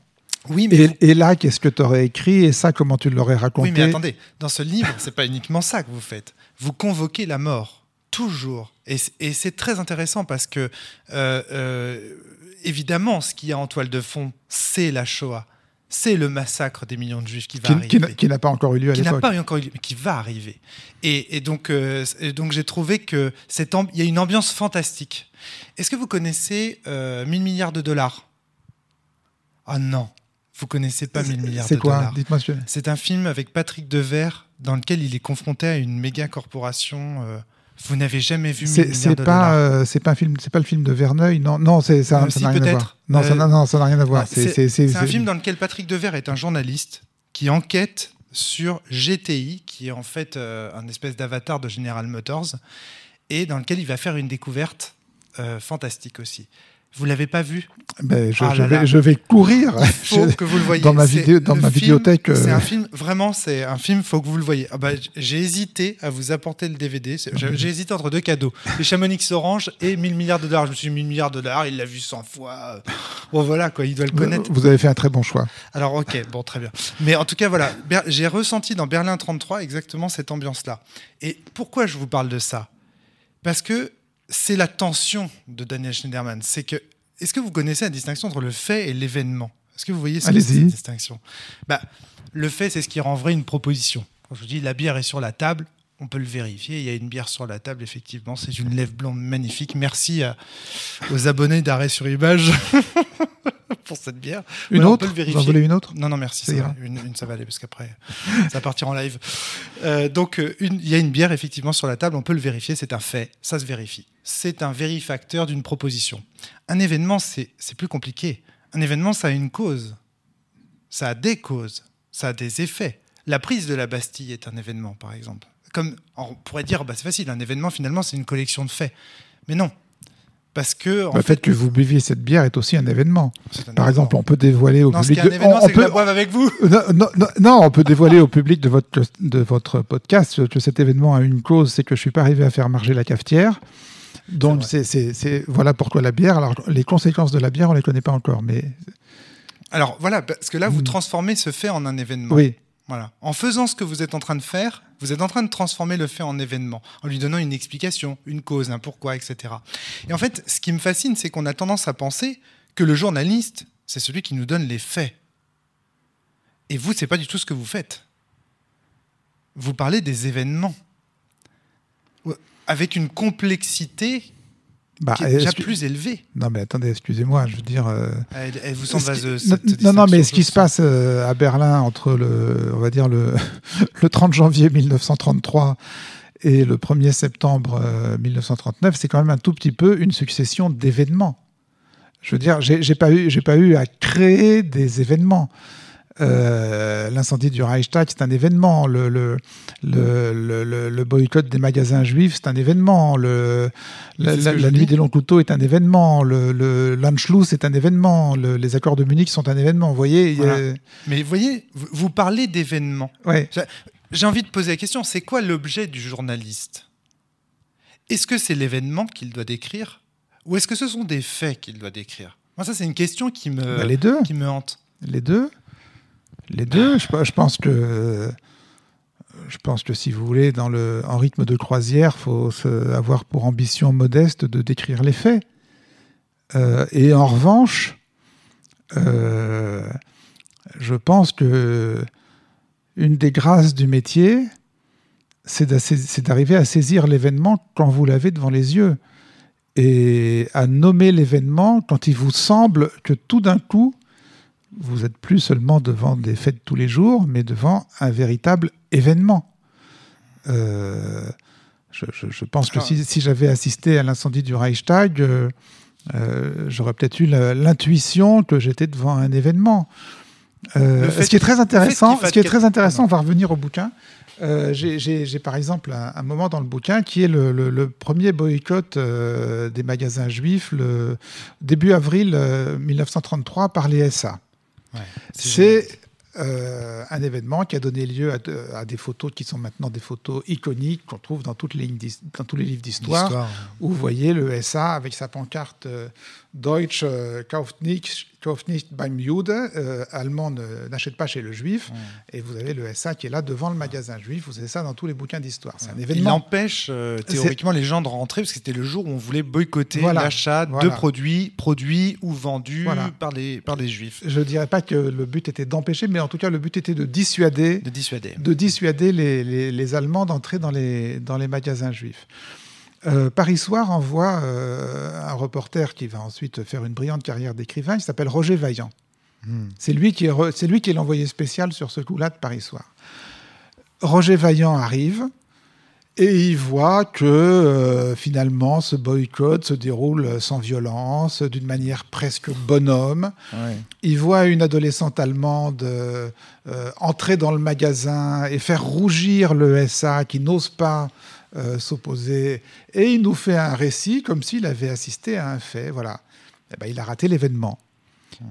Oui, mais Et, vous- et là, qu'est-ce que tu aurais écrit et ça, comment tu l'aurais raconté Oui, mais attendez, dans ce livre, c'est pas uniquement ça que vous faites. Vous convoquez la mort, toujours. Et, c'est très intéressant parce que, euh, euh, évidemment, ce qu'il y a en toile de fond, c'est la Shoah. C'est le massacre des millions de juifs qui va qui, arriver. qui n'a- pas encore eu lieu à qui n'a l'époque. pas eu encore eu lieu, mais qui va arriver. Et, et donc, euh, et donc j'ai trouvé que cette ambi- il y a une ambiance fantastique. Est-ce que vous connaissez euh, 1000 milliards de dollars? Ah non, vous connaissez pas 1000 milliards de C'est quoi? dollars. Dites-moi. C'est un film avec Patrick Devers dans lequel il est confronté à une méga corporation euh, Vous n'avez jamais vu C'est 1000 c'est milliards de pas, euh, c'est pas un film, c'est pas le film de Verneuil, non, non, c'est ça, Euh, si, n'a rien à voir. Non, ça Euh, n'a non, ça n'a rien à voir. Ah, C'est- un film dans lequel Patrick Devers est un journaliste qui enquête sur GTI, qui est en fait euh, un espèce d'avatar de General Motors, et dans lequel il va faire une découverte fantastique aussi. Vous l'avez pas vu Ben, je, Ah je là vais, là. je vais courir. faut Je- que vous le voyez. dans ma vidéo- dans ma film, vidéothèque, euh, C'est un film, vraiment, c'est un film, faut que vous le voyez. Ah bah, j'ai hésité à vous apporter le DVD. J'ai hésité entre deux cadeaux les Chamonix Orange et 1000 milliards de dollars. Je me suis dit 1000 milliards de dollars, il l'a vu 100 fois. Bon, voilà, quoi, il doit le connaître. Vous avez fait un très bon choix. Alors, ok, bon, très bien. Mais en tout cas, voilà, j'ai ressenti dans Berlin 33 exactement cette ambiance-là. Et pourquoi je vous parle de ça? Parce que c'est la tension de Daniel Schneiderman. C'est que, est-ce que vous connaissez la distinction entre le fait et l'événement? Est-ce que vous voyez cette, distinction? Bah, Le fait, c'est ce qui rend vrai une proposition. Quand je vous dis la bière est sur la table, on peut le vérifier. Il y a une bière sur la table, effectivement. C'est une lèvre blonde magnifique. Merci à- aux abonnés d'Arrêt sur Image pour cette bière. Une Voilà, on autre peut le Vous en voulez une autre Non, non, merci. Ça va. Une, une, ça va aller parce qu'après, ça va partir en live. Euh, donc, euh, il y a une bière effectivement sur la table. On peut le vérifier. C'est un fait. Ça se vérifie. C'est un vérifacteur d'une proposition. Un événement, c'est c'est plus compliqué. Un événement, ça a une cause. Ça a des causes. Ça a des effets. La prise de la Bastille est un événement, par exemple. Comme on pourrait dire, bah, c'est facile. Un événement, finalement, c'est une collection de faits. Mais non. Parce que, en Le fait, fait que vous buviez cette bière est aussi un événement. un Par événement. exemple, on peut dévoiler au non, ce qui public. est un de- événement, on- on que je peut- la avec vous. Non, non, non, non, on peut dévoiler au public de votre, de votre podcast que cet événement a une cause, c'est que je suis pas arrivé à faire marcher la cafetière. Donc, C'est voilà pourquoi la bière. Alors, les conséquences de la bière, on les connaît pas encore, mais Alors voilà, parce que là, vous Mm. transformez ce fait en un événement. oui. Voilà. En faisant ce que vous êtes en train de faire, vous êtes en train de transformer le fait en événement, en lui donnant une explication, une cause, un pourquoi, etc. Et en fait, ce qui me fascine, c'est qu'on a tendance à penser que le journaliste, c'est celui qui nous donne les faits. Et vous, c'est pas du tout ce que vous faites. Vous parlez des événements. Avec une complexité Bah, qui est déjà plus élevée. Non, mais attendez, excusez-moi, je veux dire. euh, Elle, elle vous semble ce qui- non, cette non, non, mais ce qui se passe euh, à Berlin entre le, on va dire le, le 30 janvier 1933 et le 1er septembre euh, 1939, c'est quand même un tout petit peu une succession d'événements. Je veux dire, j'ai pas eu, j'ai pas eu à créer des événements. Euh, L'incendie du Reichstag, c'est un événement. Le, le, le, le- le- le boycott des magasins juifs, c'est un événement. Le, la, nuit des longs couteaux est un événement. Le, l'Anschluss est un événement. Le- les accords de Munich sont un événement. Vous voyez a-. Mais vous voyez, vous, vous parlez d'événements. ouais. J'ai envie de poser la question, c'est quoi l'objet du journaliste? Est-ce que c'est l'événement qu'il doit décrire? Ou est-ce que ce sont des faits qu'il doit décrire? Moi, ça, c'est une question qui me, Bah, les deux. qui me hante. Les deux. Les deux. Je, pense que. Si vous voulez, dans le, en rythme de croisière, faut avoir pour ambition modeste de décrire les faits. Euh, et en revanche, euh, je pense que une des grâces du métier, c'est d'arriver à saisir l'événement quand vous l'avez devant les yeux et à nommer l'événement quand il vous semble que tout d'un coup, vous n'êtes plus seulement devant des de tous les jours, mais devant un véritable événement. Euh, je, je- je pense que si, si j'avais assisté à l'incendie du Reichstag, euh, euh, j'aurais peut-être eu l'intuition que j'étais devant un événement. Ce qui est très intéressant, ce qui est très intéressant, on va revenir au bouquin. J'ai par exemple un, un moment dans le bouquin qui est le, le- le premier boycott des magasins juifs le début avril euh, 1933 par les SA. Ouais, C'est euh, un événement qui a donné lieu à, de- à des photos qui sont maintenant des photos iconiques qu'on trouve dans, toutes les, lignes dans tous les livres d'histoire, où vous voyez le SA avec sa pancarte euh, Deutsch euh, kauft nicht, kauft nicht beim Jude, euh, allemand ne- n'achète pas chez le juif, et vous avez le SA qui est là devant le magasin juif, vous avez ça dans tous les bouquins d'histoire. C'est un Il événement. empêche euh, théoriquement les gens de rentrer parce que c'était le jour où on voulait boycotter Voilà, l'achat de produits produits ou vendus Voilà. par, les, par les juifs. Je ne dirais pas que le but était d'empêcher, mais en tout cas le but était de dissuader De dissuader. de dissuader les, les- les Allemands d'entrer dans les, dans les magasins juifs. Euh, Paris Soir envoie euh, un reporter qui va ensuite faire une brillante carrière d'écrivain, il s'appelle Roger Vaillant. Hmm. C'est lui qui est, re- c'est lui qui est l'envoyé spécial sur ce coup-là de Paris Soir. Roger Vaillant arrive Et il voit que euh, finalement ce boycott se déroule sans violence, d'une manière presque bonhomme. Ouais. Il voit une adolescente allemande euh, entrer dans le magasin et faire rougir le SA qui n'ose pas euh, s'opposer. Et il nous fait un récit comme s'il avait assisté à un fait. Voilà. Eh ben, il a raté l'événement.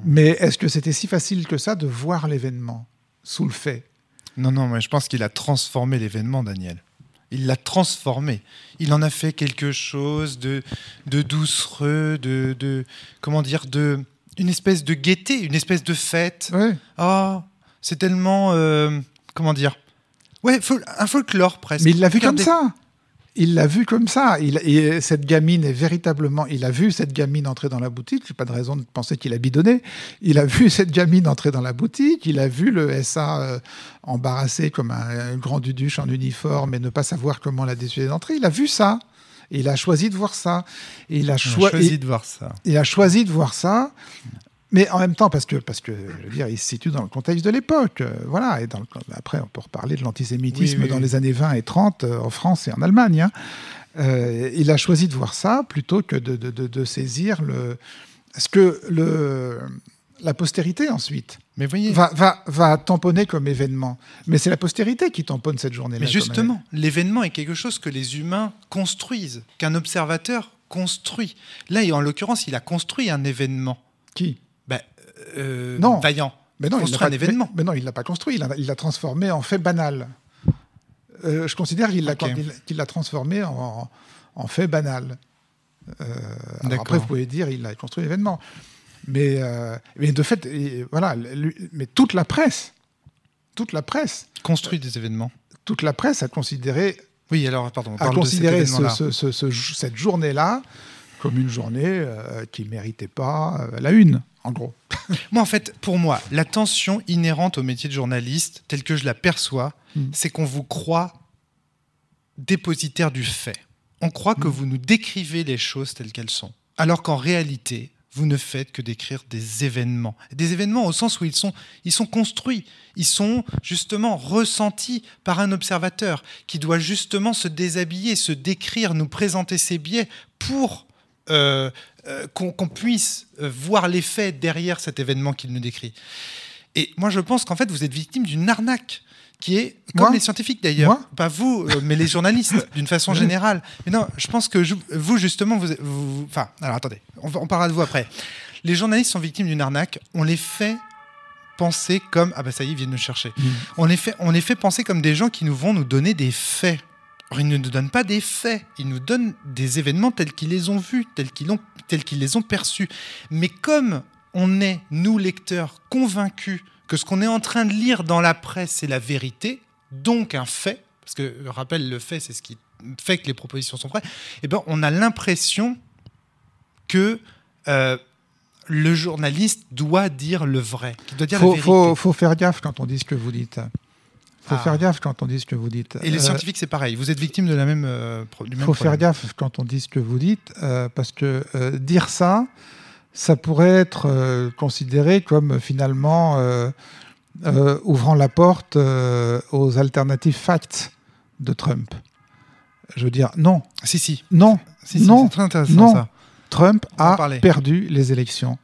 Mais est-ce que c'était si facile que ça de voir l'événement sous le fait? Non, non, mais je pense qu'il a transformé l'événement, Daniel. Il l'a transformé. Il en a fait quelque chose de, de doucereux, de, de. Comment dire De. Une espèce de gaieté, une espèce de fête. Ouais. Oh, c'est tellement. euh, comment dire Ouais, un folklore presque. Mais il l'a vu Regardez. comme ça. Il l'a vu comme ça. Il, et cette gamine est véritablement. Il a vu cette gamine entrer dans la boutique. J'ai pas de raison de penser qu'il a bidonné. Il a vu cette gamine entrer dans la boutique. Il a vu le SA euh, embarrassé comme un, un grand duduche en uniforme et ne pas savoir comment la dissuader d'entrer. Il a vu ça. Et il a choisi de voir ça. Et il a, choisi de voir ça. il a choisi de voir ça, mais en même temps parce que parce que je veux dire, il se situe dans le contexte de l'époque, euh, voilà. Et dans le- après, on peut reparler de l'antisémitisme Oui, oui, dans les années 20 et 30 euh, en France et en Allemagne. hein. Euh, il a choisi de voir ça plutôt que de, de- de- de saisir le ce que le la postérité ensuite Mais voyez. va, va, va tamponner comme événement. Mais c'est la postérité qui tamponne cette journée-là. Mais justement, l'événement est quelque chose que les humains construisent, qu'un observateur construit. Là, et en l'occurrence, il a construit un événement. Qui? Euh, Non. Vaillant. Mais non, il l'a un pas- événement. Mais, mais non, il l'a pas construit. Il l'a transformé en fait banal. Euh, je considère qu'il l'a qu'il- qu'il transformé en, en fait banal. Euh, après, vous pouvez dire il a construit l'événement. Mais, mais de fait, et voilà, lui- mais toute la presse, toute la presse, Construit des événements. toute la presse a considéré, Oui, alors, pardon, on a parle de cet considéré ce- événement-là. ce- ce- ce- cette journée-là comme une journée qui méritait pas la une, en gros. Moi, en fait, pour moi, la tension inhérente au métier de journaliste, telle que je la perçois, Mm. c'est qu'on vous croit dépositaire du fait. On croit que vous nous décrivez les choses telles qu'elles sont. Alors qu'en réalité, vous ne faites que décrire des événements. Des événements au sens où ils sont, ils sont construits, ils sont justement ressentis par un observateur qui doit justement se déshabiller, se décrire, nous présenter ses biais pour euh, euh, qu'on puisse euh, voir les faits derrière cet événement qu'il nous décrit. Et moi, je pense qu'en fait, vous êtes victime d'une arnaque qui est, comme Moi les scientifiques d'ailleurs, pas vous, euh, mais les journalistes, d'une façon générale. Mais non, je pense que je- vous, justement, vous, vous- Enfin, alors attendez, on, parlera de vous après. Les journalistes sont victimes d'une arnaque, on les fait penser comme... Ah bah ça y est, ils viennent nous chercher. On, les fait, on les fait penser comme des gens qui nous vont nous donner des faits. Or, ils ne nous donnent pas des faits, ils nous donnent des événements tels qu'ils les ont vus, tels qu'ils ont- tels qu'ils les ont perçus. Mais comme on est, nous lecteurs, convaincus que ce qu'on est en train de lire dans la presse, c'est la vérité, donc un fait, parce que, je rappelle, le fait, c'est ce qui fait que les propositions sont vraies, eh ben, on a l'impression que euh, le journaliste doit dire le vrai, qu'il doit dire la faut, vérité. faut, faut faire gaffe quand on dit ce que vous dites. Faut Ah. faire gaffe quand on dit ce que vous dites. Et les Euh, scientifiques, c'est pareil. Vous êtes victime de la même, euh, du Il même faut faire gaffe quand on dit ce que vous dites, euh, parce que euh, dire ça, ça pourrait être considéré comme finalement ouvrant la porte aux alternatives facts de Trump. Je veux dire, non, Si, si. non, si, si, Non. c'est très intéressant Non. ça. Trump a parler. perdu les élections.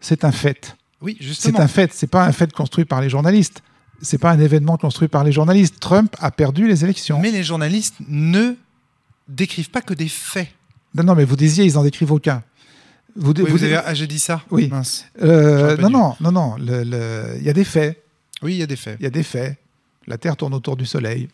C'est un fait. Oui, C'est justement. un fait. C'est pas un fait construit par les journalistes. C'est pas un événement construit par les journalistes. Trump a perdu les élections. Mais les journalistes ne décrivent pas que des faits. Non, non, mais vous disiez, ils en décrivent aucun. Vous, Oui, vous- vous avez... Ah, j'ai dit ça Oui. Mince. Euh, non, non, non, non, le- le- Il y a des faits. Oui, il y a des faits. Il y a des faits. La Terre tourne autour du Soleil.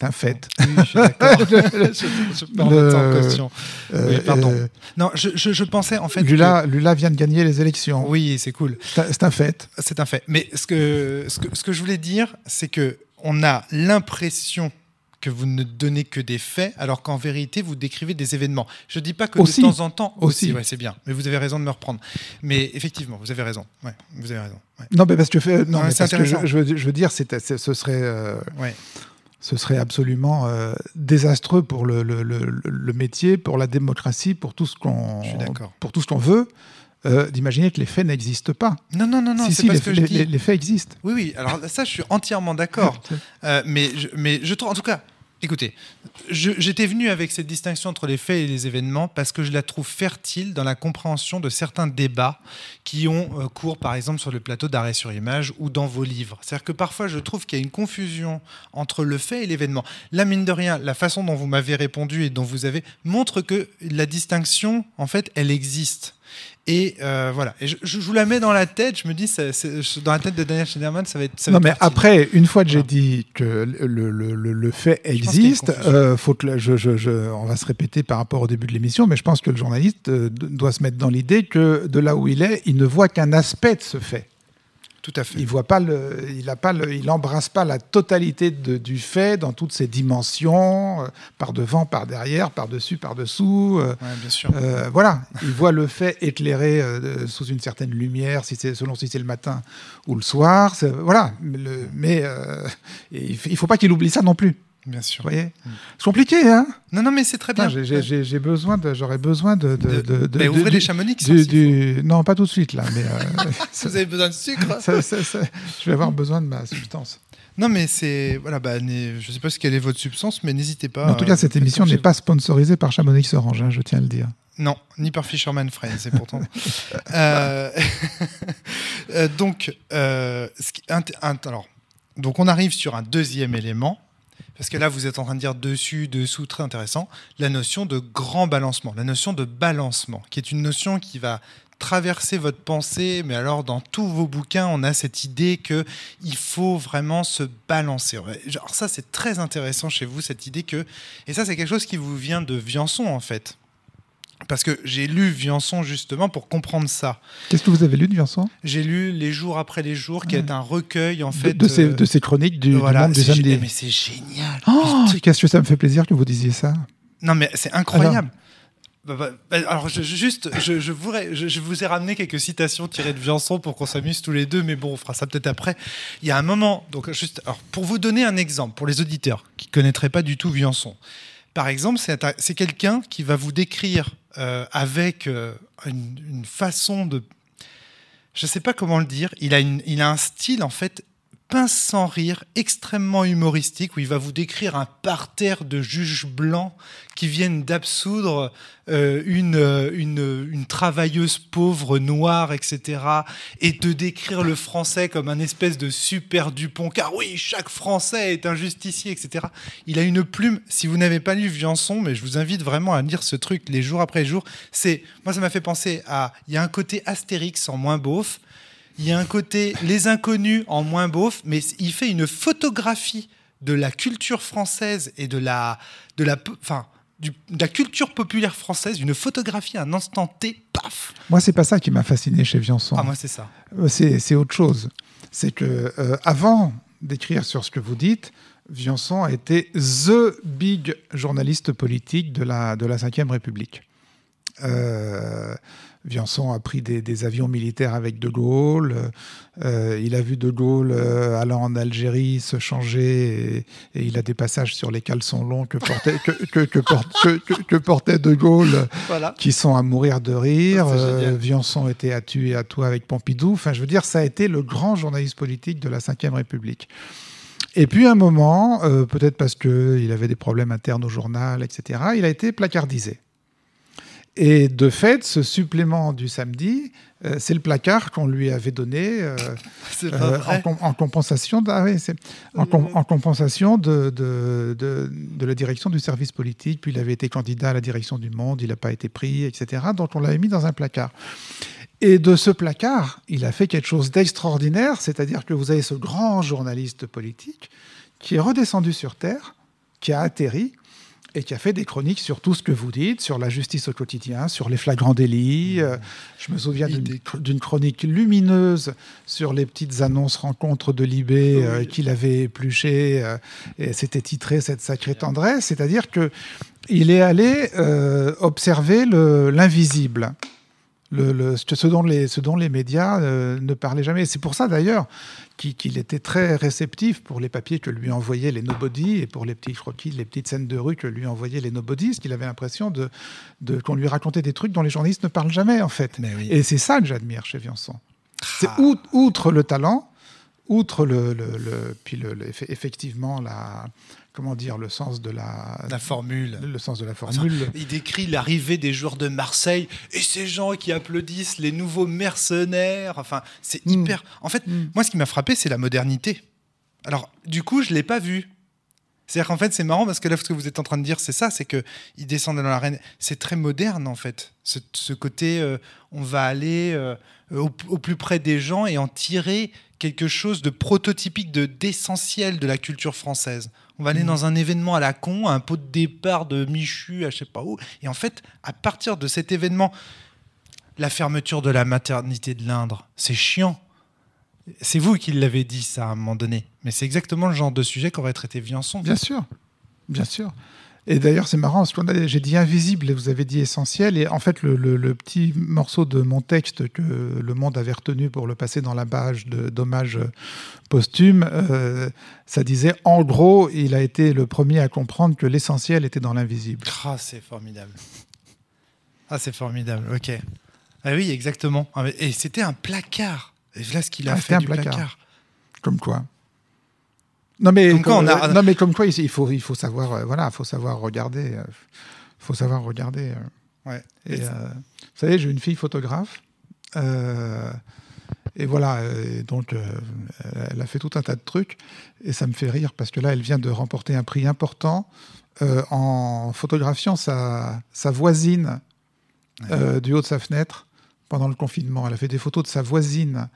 C'est un fait. Oui, je suis d'accord. je, en. Euh, pardon. euh, Non, je, je- je pensais en fait. Lula, Lula vient de gagner les élections. Oui, c'est cool. C'est un- fait. C'est un fait. Mais ce que, ce que, ce que je voulais dire, c'est que on a l'impression que vous ne donnez que des faits, alors qu'en vérité, vous décrivez des événements. Je dis pas que Aussi. de temps en temps, aussi, Aussi. ouais, c'est bien. Mais vous avez raison de me reprendre. Mais effectivement, vous avez raison. Ouais, vous avez raison. Ouais. Non, mais parce que, non, mais parce que je, veux, dire, ce serait, euh, Ouais. Ce serait absolument euh, désastreux pour le, le- le- le métier, pour la démocratie, pour tout ce qu'on, pour tout ce qu'on veut, euh, d'imaginer que les faits n'existent pas. Non, non, non, non, si, c'est si, pas les, ce que je les- dis. les- les faits existent. Oui, oui. Alors ça, je suis entièrement d'accord. Euh, mais, je, mais je trouve, en tout cas, Écoutez, j'étais venu avec cette distinction entre les faits et les événements parce que je la trouve fertile dans la compréhension de certains débats qui ont euh, cours, par exemple, sur le plateau d'arrêt sur image ou dans vos livres. C'est-à-dire que parfois, je trouve qu'il y a une confusion entre le fait et l'événement. Là, mine de rien, la façon dont vous m'avez répondu et dont vous avez montre que la distinction, en fait, elle existe. Et euh, voilà. Et je, je vous la mets dans la tête. Je me dis, ça- dans la tête de Daniel Schneiderman, ça va être. Ça va Non, mais après, une fois que j'ai dit que le, le- le- le fait existe, euh, faut que je, je- on va se répéter par rapport au début de l'émission, mais je pense que le journaliste euh, doit se mettre dans l'idée que de là où il est, il ne voit qu'un aspect de ce fait. Tout à fait. Il voit pas le, il a pas le, il embrasse pas la totalité de- du fait dans toutes ses dimensions, euh, par devant, par derrière, par dessus, par dessous. euh, Ouais, bien sûr. euh, voilà, il voit le fait éclairé euh, sous une certaine lumière, si c'est selon si c'est le matin ou le soir. Voilà, mais, le- mais euh, et il il faut pas qu'il oublie ça non plus. Bien sûr. Vous voyez, c'est compliqué, hein? Non, non, mais c'est très bien. J'ai- besoin de, j'aurais besoin de, de, De- de, de- Mais ouvrez les chamonix. du- du- non, pas tout de suite là, mais euh, Si vous avez besoin de sucre. ça- ça- ça- je vais avoir besoin de ma substance. Non, mais c'est. Voilà, bah, je sais pas ce quelle est votre substance, mais n'hésitez pas. en tout cas, euh, cette faites émission n'est pas sponsorisée par Chamonix Orange, hein, je tiens à le dire. Non, ni par Fisherman Friends, c'est pourtant. Euh, euh, donc, euh, ce qui- alors, donc, on arrive sur un deuxième élément. Parce que là, vous êtes en train de dire dessus, dessous, très intéressant, la notion de grand balancement, la notion de balancement, qui est une notion qui va traverser votre pensée, mais alors dans tous vos bouquins, on a cette idée que il faut vraiment se balancer. Genre ça, c'est très intéressant chez vous, cette idée que... Et ça, c'est quelque chose qui vous vient de Viançon, en fait. Parce que j'ai lu Viançon justement pour comprendre ça. Qu'est-ce que vous avez lu de Viançon? J'ai lu Les jours après les jours, qui est un recueil, en fait... de, ces, euh, de ces chroniques du, du voilà, monde c'est gé- samedi. Mais c'est génial. Oh, Qu'est-ce que ça me fait plaisir que vous disiez ça Non, mais c'est incroyable. Bah, bah, bah, alors, je, juste, je, je, vous, je, je vous ai ramené quelques citations tirées de Viançon pour qu'on s'amuse tous les deux, mais bon, on fera ça peut-être après. Il y a un moment, donc juste, alors, pour vous donner un exemple, pour les auditeurs qui ne connaîtraient pas du tout Viançon, par exemple, c'est quelqu'un qui va vous décrire euh, avec euh, une, une façon de. Je ne sais pas comment le dire, il a, une, il a un style en fait pince sans rire, extrêmement humoristique, où il va vous décrire un parterre de juges blancs qui viennent d'absoudre euh, une, euh, une, une travailleuse pauvre noire, etc. Et de décrire le français comme un espèce de super Dupont, car oui, chaque français est un justicier, etc. Il a une plume, si vous n'avez pas lu Viançon, mais je vous invite vraiment à lire ce truc les jours après jour, c'est, moi ça m'a fait penser à, il y a un côté Astérix en moins beauf, il y a un côté Les Inconnus en moins beauf, mais il fait une photographie de la culture française et de la, de la, enfin, du- de la culture populaire française, une photographie à un instant T, paf Moi, c'est pas ça qui m'a fasciné chez Viançon. Ah, moi, c'est ça. Euh, c'est c'est autre chose. C'est que euh, avant d'écrire sur ce que vous dites, Viançon a été the big journaliste politique de la de la Ve République. Euh, Viançon a pris des, des avions militaires avec De Gaulle. Euh, il a vu De Gaulle euh, allant en Algérie se changer et, et il a des passages sur les caleçons longs que portait, que, que, portait De Gaulle Voilà. qui sont à mourir de rire. Euh. Viançon était à tu et à toi avec Pompidou. Enfin, je veux dire, ça a été le grand journaliste politique de la Ve République. Et puis, à un moment, euh, peut-être parce qu'il avait des problèmes internes au journal, etc., il a été placardisé. Et de fait, ce supplément du samedi, euh, c'est le placard qu'on lui avait donné euh, euh, en, vrai. com- en compensation, de, ah oui, c'est- en, com- en compensation de, de, de- de la direction du service politique. Puis il avait été candidat à la direction du Monde, il n'a pas été pris, etc. Donc on l'avait mis dans un placard. Et de ce placard, il a fait quelque chose d'extraordinaire, c'est-à-dire que vous avez ce grand journaliste politique qui est redescendu sur Terre, qui a atterri et qui a fait des chroniques sur tout ce que vous dites, sur la justice au quotidien, sur les flagrants délits. Euh, je me souviens d'une chronique lumineuse sur les petites annonces rencontres de Libé euh, qu'il avait épluchées, euh, et c'était titré Cette sacrée tendresse, c'est-à-dire que il est allé euh, observer le- l'invisible. Le, le- ce, dont les, ce dont les médias euh, ne parlaient jamais. C'est pour ça d'ailleurs qu'il était très réceptif pour les papiers que lui envoyaient les nobody et pour les petits croquis, les petites scènes de rue que lui envoyaient les nobody, parce qu'il avait l'impression de, de, qu'on lui racontait des trucs dont les journalistes ne parlent jamais en fait. Oui. Et c'est ça que j'admire chez Viançon. C'est Ah. out- outre le talent, outre le, le- le- puis le, effectivement la comment dire, le sens de la, La formule. le sens de la formule. Il décrit l'arrivée des joueurs de Marseille et ces gens qui applaudissent les nouveaux mercenaires. Enfin, c'est Mm. hyper. En fait, Mm. moi, ce qui m'a frappé, c'est la modernité. Alors, du coup, je l'ai pas vu. C'est-à-dire qu'en fait, c'est marrant parce que là, ce que vous êtes en train de dire, c'est ça, c'est que il descendent dans l'arène. C'est très moderne, en fait. Ce, ce côté, euh, on va aller euh, au, au plus près des gens et en tirer quelque chose de prototypique, de d'essentiel de la culture française. On va aller Mhm. dans un événement à la con, un pot de départ de Michu, à je sais pas où, et en fait, à partir de cet événement, la fermeture de la maternité de l'Indre, c'est chiant. C'est vous qui l'avez dit ça à un moment donné, mais c'est exactement le genre de sujet qu'aurait traité Viançon. Bien sûr, bien sûr. Et d'ailleurs, c'est marrant, j'ai dit invisible et vous avez dit essentiel. Et en fait, le, le- le petit morceau de mon texte que le Monde avait retenu pour le passer dans la page d'hommage posthume, euh, ça disait en gros, il a été le premier à comprendre que l'essentiel était dans l'invisible. Ah, c'est formidable. Ah, c'est formidable, ok. Ah oui, exactement. Ah, Et c'était un placard. Et là, ce qu'il a Ah, fait c'était un du placard. placard. Comme quoi. Non mais Comme quoi, on a- non mais comme quoi il faut il faut savoir euh, voilà faut savoir regarder euh, faut savoir regarder euh. Ouais. Et, Et vous savez, j'ai une fille photographe. et voilà, donc elle a fait tout un tas de trucs. Et ça me fait rire parce que là, elle vient de remporter un prix important en photographiant sa, sa voisine du haut de sa fenêtre pendant le confinement. Elle a fait des photos de sa voisine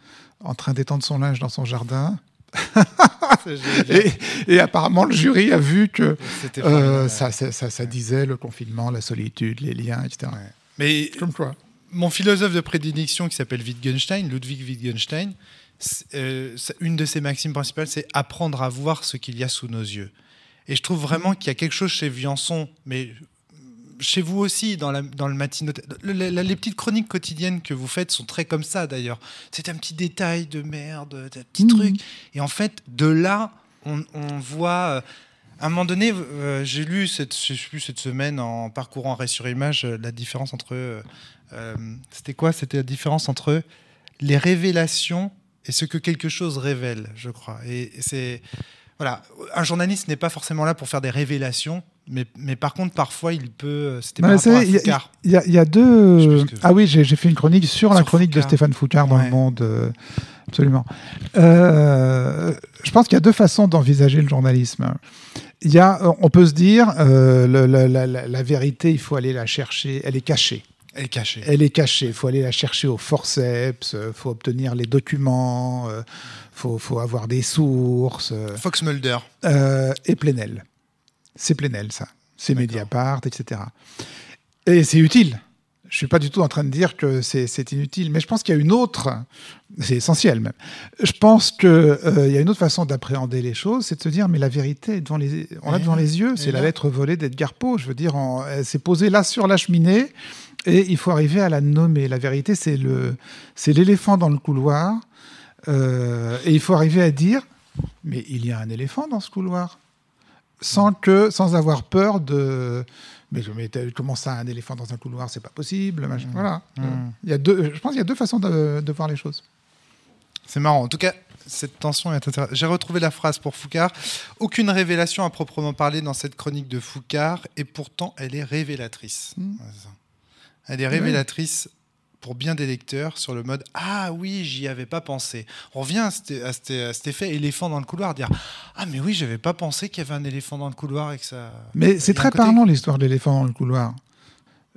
en train d'étendre son linge dans son jardin. Et, et apparemment, le jury a vu que euh, ça, ça, ça- ça disait le confinement, la solitude, les liens, etc. Mais Comme quoi. mon philosophe de prédilection qui s'appelle Wittgenstein, Ludwig Wittgenstein, euh, une de ses maximes principales, c'est apprendre à voir ce qu'il y a sous nos yeux. Et je trouve vraiment qu'il y a quelque chose chez Viançon, mais chez vous aussi, dans, la, dans le matin. les petites chroniques quotidiennes que vous faites sont très comme ça d'ailleurs. C'est un petit détail de merde, un petit Mhm. truc. Et en fait, de là, on, on voit. euh, à un moment donné, euh, j'ai lu cette, je sais plus, cette semaine en parcourant Arrêt sur Image euh, la différence entre. euh, C'était quoi? C'était la différence entre les révélations et ce que quelque chose révèle, je crois. Et c'est. Voilà, un journaliste n'est pas forcément là pour faire des révélations, mais, mais par contre, parfois, il peut. C'était c'est- rapport à il y a- y, y deux. que- Ah oui, j'ai fait une chronique sur, la chronique de. Stéphane Foucard dans Ouais. le monde. euh, absolument. Euh, je pense qu'il y a deux façons d'envisager le journalisme. Il y a, euh, on peut se dire, euh, le- la, la- la- la vérité, il faut aller la chercher. Elle est cachée. Elle est cachée. Elle est cachée. Il faut aller la chercher au forceps. Il faut obtenir les documents. Il faut, faut avoir des sources. euh, Fox Mulder. euh, et Plenel. C'est Plenel, ça. C'est. Mediapart, etc. Et c'est utile. Je suis pas du tout en train de dire que c'est c'est inutile, mais je pense qu'il y a une autre, c'est essentiel même. Je pense qu'il il y a une autre façon d'appréhender les choses, c'est de se dire mais la vérité est devant les, on l'a Ouais. devant les yeux, Et c'est la lettre volée d'Edgar Poe. Je veux dire, s'est posée là sur la cheminée et il faut arriver à la nommer. La vérité, c'est le, c'est l'éléphant dans le couloir euh, et il faut arriver à dire mais il y a un éléphant dans ce couloir sans que sans avoir peur de mais, comment ça un éléphant dans un couloir c'est pas possible machin. voilà Mmh. il y a deux je pense qu'il y a deux façons de, de voir les choses C'est marrant. En tout cas, cette tension est intéressante. J'ai retrouvé la phrase pour Foucard. Aucune révélation à proprement parler dans cette chronique de Foucard, et pourtant elle est révélatrice. Mm. Ça. Elle est révélatrice pour bien des lecteurs sur le mode Ah oui, j'y avais pas pensé. On revient à cet, à cet- à cet effet éléphant dans le couloir, dire Ah mais oui, j'avais pas pensé qu'il y avait un éléphant dans le couloir et que ça. mais c'est très parlant l'histoire de l'éléphant dans le couloir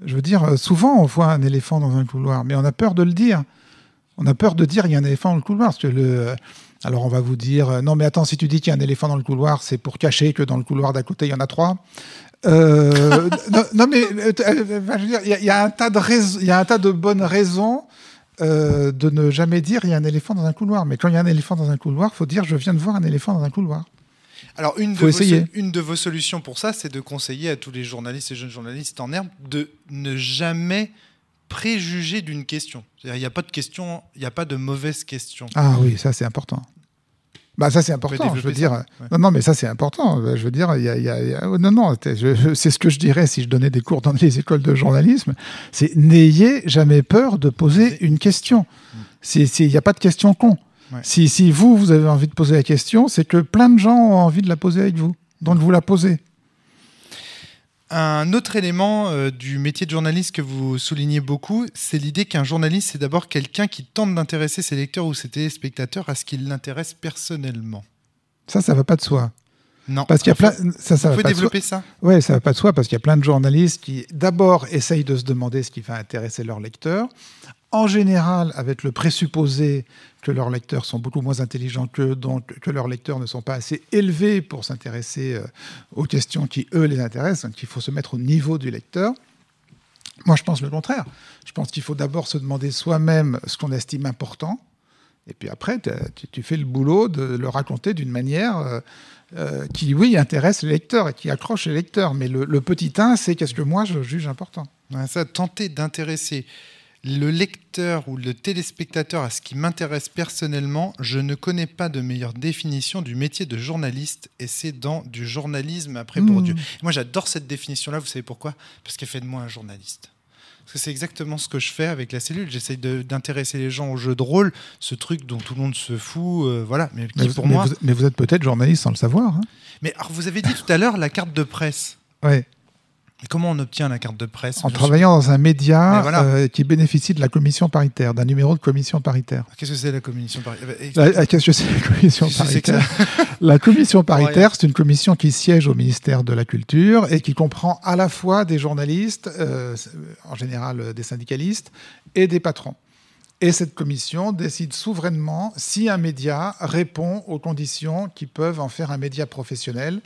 je veux dire euh, souvent on voit un éléphant dans un couloir mais on a peur de le dire on a peur de dire il y a un éléphant dans le couloir parce que le alors on va vous dire euh, non mais attends si tu dis qu'il y a un éléphant dans le couloir c'est pour cacher que dans le couloir d'à côté il y en a trois Euh, non, non, mais euh, euh, il y, a- il y a un tas de rais- il y a un tas de bonnes raisons euh, de ne jamais dire il y a un éléphant dans un couloir. Mais quand il y a un éléphant dans un couloir, faut dire je viens de voir un éléphant dans un couloir. Alors, une de, vos, essayer. so- une de vos solutions pour ça, c'est de conseiller à tous les journalistes et jeunes journalistes en herbe de ne jamais préjuger d'une question. Il n'y a pas de question, il n'y a pas de mauvaise question. Ah oui, ça c'est important. Bah ça c'est important. Je veux dire, ouais. non non mais ça c'est important. Je veux dire, il y a, il y a- il y a- oh, non non, c'est ce que je dirais si je donnais des cours dans les écoles de journalisme. C'est n'ayez jamais peur de poser une question. C'est- Il n'y a pas de question con. Ouais. Si, si vous vous avez envie de poser la question, c'est que plein de gens ont envie de la poser avec vous. Donc vous la posez. Un autre élément euh, du métier de journaliste que vous soulignez beaucoup, c'est l'idée qu'un journaliste, c'est d'abord quelqu'un qui tente d'intéresser ses lecteurs ou ses téléspectateurs à ce qui l'intéresse personnellement. Ça, ça va pas de soi. Non. Parce qu'il y a plein. Ça, ça va pas de soi. développer ça Ouais, ça va pas de soi parce qu'il y a plein de journalistes qui d'abord essayent de se demander ce qui va intéresser leurs lecteurs. En général, avec le présupposé que leurs lecteurs sont beaucoup moins intelligents qu'eux, donc que leurs lecteurs ne sont pas assez élevés pour s'intéresser euh, aux questions qui, eux, les intéressent, donc il faut se mettre au niveau du lecteur. Moi, je pense le contraire. Je pense qu'il faut d'abord se demander soi-même ce qu'on estime important, et puis après, tu, fais le boulot de le raconter d'une manière euh, euh, qui, oui, intéresse les lecteurs et qui accroche les lecteurs. Mais le, petit 1, c'est qu'est-ce que moi je juge important. Ça, tenter d'intéresser le lecteur ou le téléspectateur à ce qui m'intéresse personnellement, je ne connais pas de meilleure définition du métier de journaliste et c'est dans du journalisme après Mmh. Bourdieu. Moi j'adore cette définition-là, vous savez pourquoi? Parce qu'elle fait de moi un journaliste. Parce que c'est exactement ce que je fais avec la cellule. J'essaye d'intéresser les gens au jeu de rôle, ce truc dont tout le monde se fout, euh, voilà. Mais qui Mais, vous- pour mais moi. vous, mais vous êtes peut-être journaliste sans le savoir. hein. Mais alors, vous avez dit tout à l'heure la carte de presse. Ouais. Mais comment on obtient la carte de presse En travaillant dans un média voilà. euh, qui bénéficie de la commission paritaire, d'un numéro de commission paritaire. Qu'est-ce que c'est la la- Qu'est-ce que c'est la commission Qu'est-ce que c'est que paritaire La commission paritaire, c'est une commission qui siège au ministère de la Culture et qui comprend à la fois des journalistes, euh, en général euh, des syndicalistes, et des patrons. Et cette commission décide souverainement si un média répond aux conditions qui peuvent en faire un média professionnel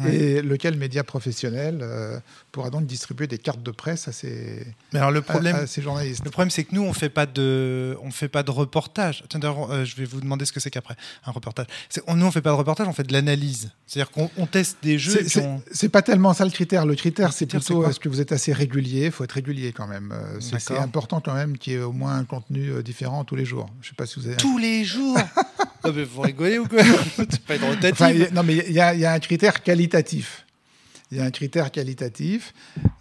Ouais. et lequel média professionnel euh, pourra donc distribuer des cartes de presse à ces, Mais alors le problème, à ces journalistes? Le problème, c'est que nous, on fait pas de, on fait pas de reportage. Attends, euh, je vais vous demander ce que c'est qu'après un reportage. On- nous, on fait pas de reportage, on fait de l'analyse. C'est-à-dire qu'on on teste des jeux. C'est- on- pas tellement ça le critère. Le critère, c'est plutôt est-ce que vous êtes assez régulier? Il faut être régulier quand même. Euh, C'est important quand même qu'il y ait au moins un contenu euh, différent tous les jours. Je sais pas si vous avez. tous les jours? non, mais vous rigolez ou quoi C'est pas une rotative. Enfin, il y a- non, mais il y, a- il y a un critère qualitatif. Il y a un critère qualitatif.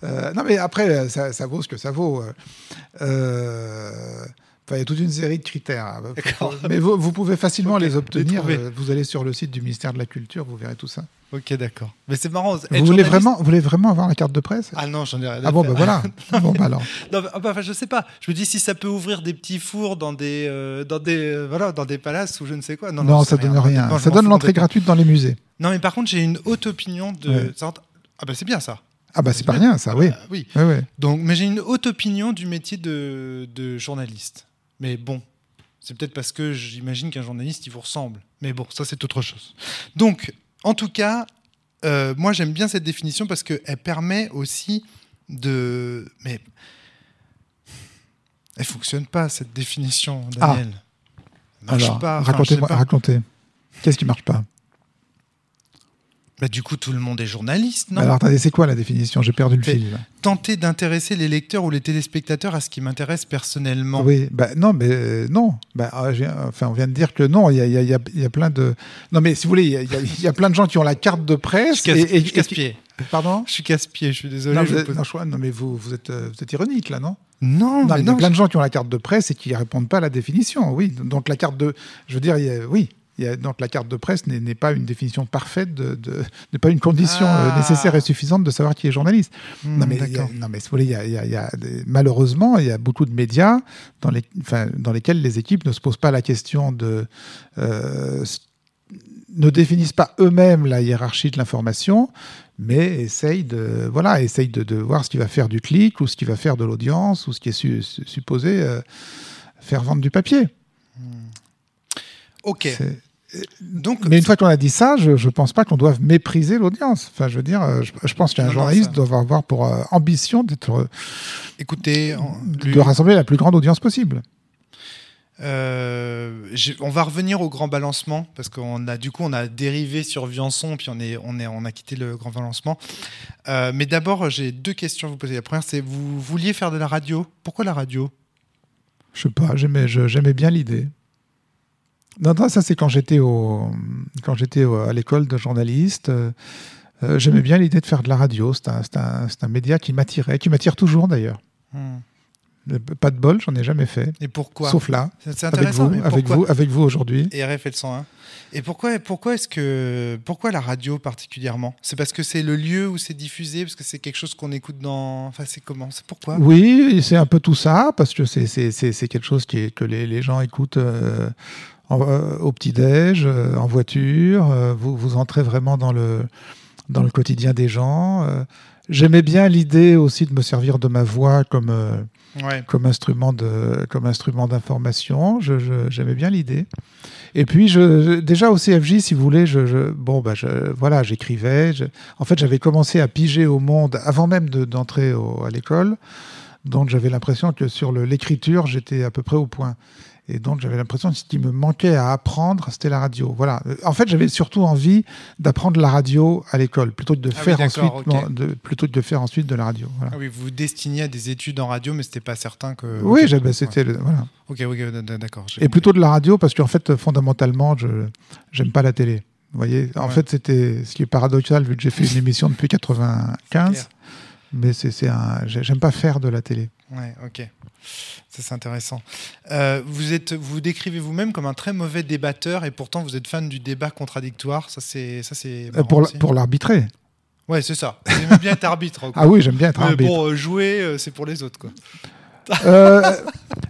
Euh, non, mais après, ça, ça vaut ce que ça vaut. Euh, enfin, il y a toute une série de critères. Faut- Mais vous, vous pouvez facilement les obtenir. Euh, Vous allez sur le site du ministère de la Culture, vous verrez tout ça. ok, d'accord. Mais c'est marrant. Vous voulez, journaliste- vraiment, vous voulez vraiment avoir la carte de presse? Ah non, j'en ai rien à Ah bon, ben voilà. bon, bah alors. Non, mais, ah bah, enfin, je sais pas. Je me dis si ça peut ouvrir des petits fours dans des, euh, dans des, euh, voilà, dans des palaces ou je ne sais quoi. Non, Non, non, ça donne rien. Ça donne l'entrée gratuite dans les musées. Non, mais par contre, j'ai une haute opinion de. Ouais. Ah bah c'est bien ça. Ah bah c'est pas rien, ça, oui. Ah, oui. Ouais, ouais. Donc, mais j'ai une haute opinion du métier de, de journaliste. Mais bon, c'est peut-être parce que j'imagine qu'un journaliste, il vous ressemble. Mais bon, ça, c'est autre chose. Donc, en tout cas, euh, moi, j'aime bien cette définition parce qu'elle permet aussi de... Mais elle fonctionne pas, cette définition, Daniel. Elle marche Alors, racontez-moi, racontez. Qu'est-ce qui marche pas? Bah, du coup, tout le monde est journaliste, non Alors attendez, c'est quoi la définition? J'ai perdu le fil. Tenter d'intéresser les lecteurs ou les téléspectateurs à ce qui m'intéresse personnellement. Oui, bah, non, mais euh, non. Bah, ah, enfin, on vient de dire que non. Il y a, y a- y a- y a plein de. Non, mais si vous voulez, il y a, plein de gens qui ont la carte de Je presse. casse- et- et- je suis casse-pied. Pardon? Je suis casse-pied, je suis désolé. non, je vous êtes- non, je mais vous, vous, êtes, euh, vous êtes ironique là, non? Non, Non, mais il y a plein de gens qui ont la carte de presse et qui répondent pas à la définition. Oui, donc la carte de, je veux dire, a- oui, il y a- donc la carte de presse n'est pas une définition parfaite, de, de- n'est pas une condition Ah. euh, nécessaire et suffisante de savoir qui est journaliste. Hmm, non, mais, il y a- d'accord. non, mais si vous voulez, il y a, il y a- il y a des- malheureusement, il y a beaucoup de médias dans, les, enfin, dans lesquels les équipes ne se posent pas la question de. euh, ne définissent pas eux-mêmes la hiérarchie de l'information, mais essayent de, voilà, essayent de, de voir ce qui va faire du clic ou ce qui va faire de l'audience ou ce qui est su- su- supposé euh, faire vendre du papier. Ok. Donc, Mais une fois qu'on a dit ça, je ne pense pas qu'on doive mépriser l'audience. Enfin, je veux dire, euh, je, je pense qu'un journaliste doit avoir pour euh, ambition d'être, euh, écoutez, de rassembler la plus grande audience possible. euh, on va revenir au grand balancement parce qu'on a du coup on a dérivé sur Viançon puis on est on est on a quitté le grand balancement. Euh, mais d'abord j'ai deux questions à vous poser. La première c'est vous vouliez faire de la radio? Pourquoi la radio? Je sais pas, j'aimais, j'aimais bien l'idée. Non, non, ça c'est quand j'étais au, quand j'étais à l'école de journaliste. euh, euh, j'aimais bien l'idée de faire de la radio. C'est un, un- un média qui m'attirait, qui m'attire toujours d'ailleurs. Hmm. Pas de bol, j'en ai jamais fait. Et pourquoi? Sauf là, C'est avec intéressant. vous, mais avec vous, avec vous aujourd'hui. Et RFL 101. Et pourquoi, pourquoi est-ce que pourquoi la radio particulièrement? C'est parce que c'est le lieu où c'est diffusé, parce que c'est quelque chose qu'on écoute dans. Enfin, c'est comment? C'est pourquoi? Oui, c'est un peu tout ça, parce que c'est- quelque chose qui est- que les, les gens écoutent euh, en- euh, au petit-déj, euh, en voiture. euh, vous, vous entrez vraiment dans le, dans le quotidien des gens. J'aimais bien l'idée aussi de me servir de ma voix comme, Ouais. comme instrument de comme instrument d'information. Je- je- J'aimais bien l'idée. Et puis je, déjà au CFJ, si vous voulez, je, bon bah voilà, j'écrivais. en fait, j'avais commencé à piger au monde avant même de- d'entrer au- à l'école. Donc j'avais l'impression que sur le- l'écriture, j'étais à peu près au point. Et donc j'avais l'impression que ce qui me manquait à apprendre, c'était la radio. Voilà. En fait, j'avais surtout envie d'apprendre la radio à l'école, plutôt que de Ah faire ensuite, de, plutôt que de faire ensuite de la radio. Voilà. Ah oui, vous vous destiniez à des études en radio, mais c'était pas certain que. oui, c'était voilà. Ok, ok, d- d- d'accord. Et compris. plutôt de la radio parce qu'en fait, fondamentalement, je j'aime pas la télé. Vous voyez, en Ouais. fait, c'était ce qui est paradoxal vu que j'ai fait une émission depuis 95, clair. Mais c'est un, j'ai- j'aime pas faire de la télé. Ouais, ok. Ça, c'est intéressant. Euh, vous êtes, vous décrivez vous-même comme un très mauvais débatteur et pourtant vous êtes fan du débat contradictoire. Ça, c'est, ça, c'est. Euh, pour l'arbitrer. Ouais, c'est ça. Aimez bien être arbitre. quoi. Ah oui, j'aime bien être Mais arbitre. bon, euh, jouer, euh, c'est pour les autres, quoi. Euh,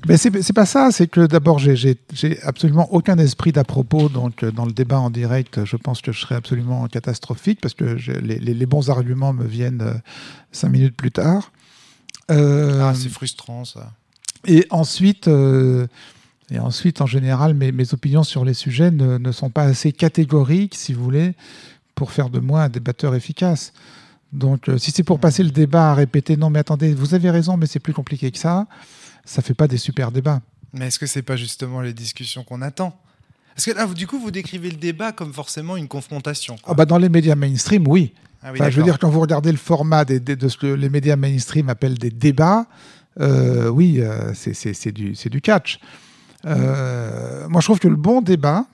mais c'est pas ça, c'est que d'abord, j'ai- absolument aucun esprit d'à propos. Donc, euh, dans le débat en direct, je pense que je serais absolument catastrophique parce que les, les- les bons arguments me viennent euh, cinq minutes plus tard. Euh, Ah, c'est frustrant, ça. Et ensuite, euh, et ensuite, en général, mes, mes opinions sur les sujets ne, ne sont pas assez catégoriques, si vous voulez, pour faire de moi un débatteur efficace. Donc, euh, si c'est pour passer le débat à répéter non, mais attendez, vous avez raison, mais c'est plus compliqué que ça, ça fait pas des super débats. Mais est-ce que c'est pas justement les discussions qu'on attend? Parce que là, vous- du coup, vous décrivez le débat comme forcément une confrontation. quoi. Ah bah, dans les médias mainstream, oui. Ah oui, Enfin, je veux dire, quand vous regardez le format des- des- de ce que les médias mainstream appellent des débats, euh, oui, euh, c'est- du, du catch. Euh, moi, je trouve que le bon débat,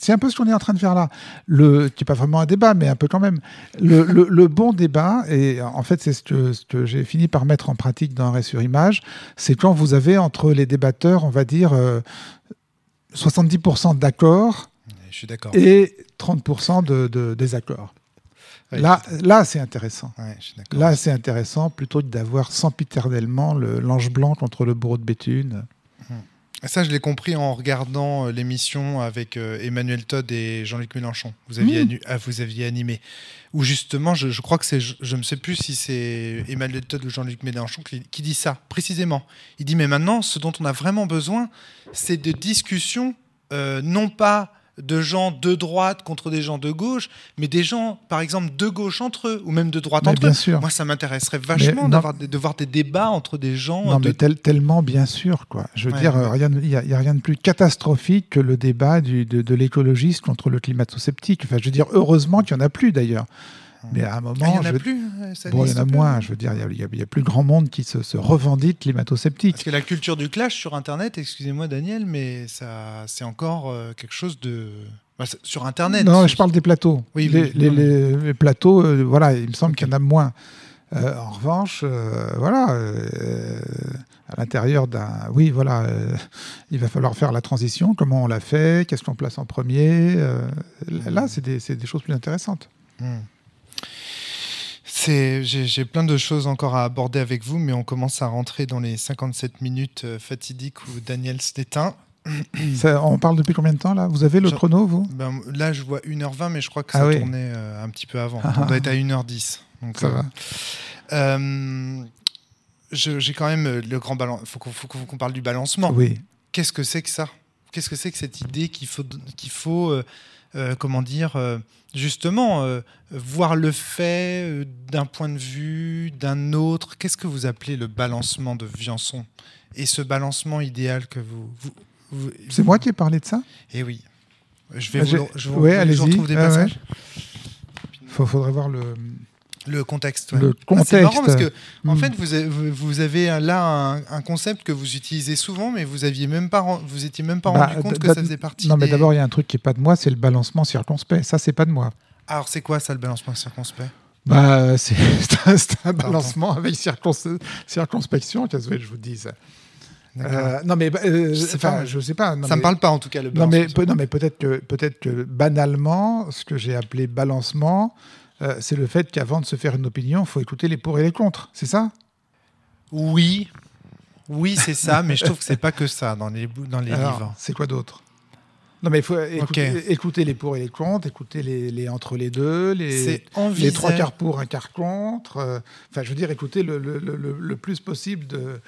c'est un peu ce qu'on est en train de faire là, le, qui n'est pas vraiment un débat, mais un peu quand même. Le, le- le bon débat, et en fait, c'est ce que, ce que j'ai fini par mettre en pratique dans Arrêt sur Image, c'est quand vous avez entre les débatteurs, on va dire, euh, 70% d'accord Je suis d'accord. et 30% de, de désaccord. Ouais, Là, là c'est intéressant. Ouais. Là, c'est intéressant plutôt que d'avoir sempiternellement le- l'ange blanc contre le bourreau de Béthune. Ça, je l'ai compris en regardant euh, l'émission avec euh, Emmanuel Todd et Jean-Luc Mélenchon. Vous aviez, Mmh. anu- ah, vous aviez animé. Où justement, je, je crois que c'est, je, je ne sais plus si c'est Emmanuel Todd ou Jean-Luc Mélenchon qui, qui dit ça, précisément. Il dit, mais maintenant, ce dont on a vraiment besoin, c'est de discussions, euh, non pas de gens de droite contre des gens de gauche, mais des gens, par exemple, de gauche entre eux, ou même de droite Mais entre bien eux. sûr. Moi, ça m'intéresserait vachement de voir des débats entre des gens Non, de mais tel- tellement bien sûr. Quoi. Je veux Ouais, dire, ouais. euh, il n'y a, rien de plus catastrophique que le débat du- de, de l'écologiste contre le climato-sceptique. Enfin, je veux dire, heureusement qu'il n'y en a plus d'ailleurs. Mais à un moment, Ah, il y en je a veux- plus euh, ça Bon, il y en a plus. moins. Je veux dire, il y a- plus grand monde qui se, se revendique climato-sceptique. Parce que la culture du clash sur Internet, excusez-moi Daniel, mais ça, c'est encore euh, quelque chose de. Bah, sur Internet. Non, je parle des plateaux. Oui, les, oui, les- non, les- les plateaux, euh, voilà, il me semble qu'il y en a moins. Euh, en revanche, euh, voilà, euh, à l'intérieur d'un, oui, voilà, euh, il va falloir faire la transition. Comment on l'a fait? Qu'est-ce qu'on place en premier? Euh, Là, c'est des, c'est des choses plus intéressantes. Hmm. J'ai, plein de choses encore à aborder avec vous, mais on commence à rentrer dans les 57 minutes euh, fatidiques où Daniel se déteint. Ça, on parle depuis combien de temps là? Vous avez le Je- chrono, vous? Ben, là, je vois 1h20, mais je crois que Ah ça oui. tournait euh, un petit peu avant. Ah, on doit ah. être à 1h10. Donc, Ça euh, va. euh, j'ai quand même le grand balance. Il faut qu'on, faut qu'on parle du balancement. Oui. Qu'est-ce que c'est que ça? Qu'est-ce que c'est que cette idée qu'il faut, qu'il faut euh, comment dire, euh, justement, euh, voir le fait d'un point de vue, d'un autre Qu'est-ce que vous appelez le balancement de Viançon Et ce balancement idéal que vous... vous, vous- C'est moi qui ai parlé de ça? Eh oui. Je vais Ah, vous, je ouais, retrouve des Ah, passages. Il faudrait voir le. Le contexte. ouais. Le Ah, c'est marrant contexte. parce que, en Hmm. fait, vous avez, vous- là un, un concept que vous utilisez souvent, mais vous aviez même pas, vous étiez même pas Bah, rendu compte que ça d- faisait partie. Non, mais d'abord, il y a un truc qui est pas de moi, c'est le balancement circonspect. Ça, c'est pas de moi. Alors, c'est quoi ça, le balancement circonspect? Bah, c'est un, balancement avec circons- circonspection, qu'est-ce que je vous dise? Euh, non, mais bah, euh, Je sais enfin, pas. je sais pas. non, ça me mais- parle pas en tout cas le Non, mais, balancement. non, mais peut-être que, peut-être que banalement, ce que j'ai appelé balancement, euh, c'est le fait qu'avant de se faire une opinion, il faut écouter les pour et les contre. C'est ça? Oui, oui, c'est ça, mais je trouve que c'est pas que ça dans les dans les Alors, livres. C'est quoi d'autre? Non, mais il faut écouter, écouter les pour et les contre, écouter les, les entre les deux, les, les trois quarts pour, un quart contre. euh, Enfin, je veux dire, écouter le, le- le- le- le plus possible de,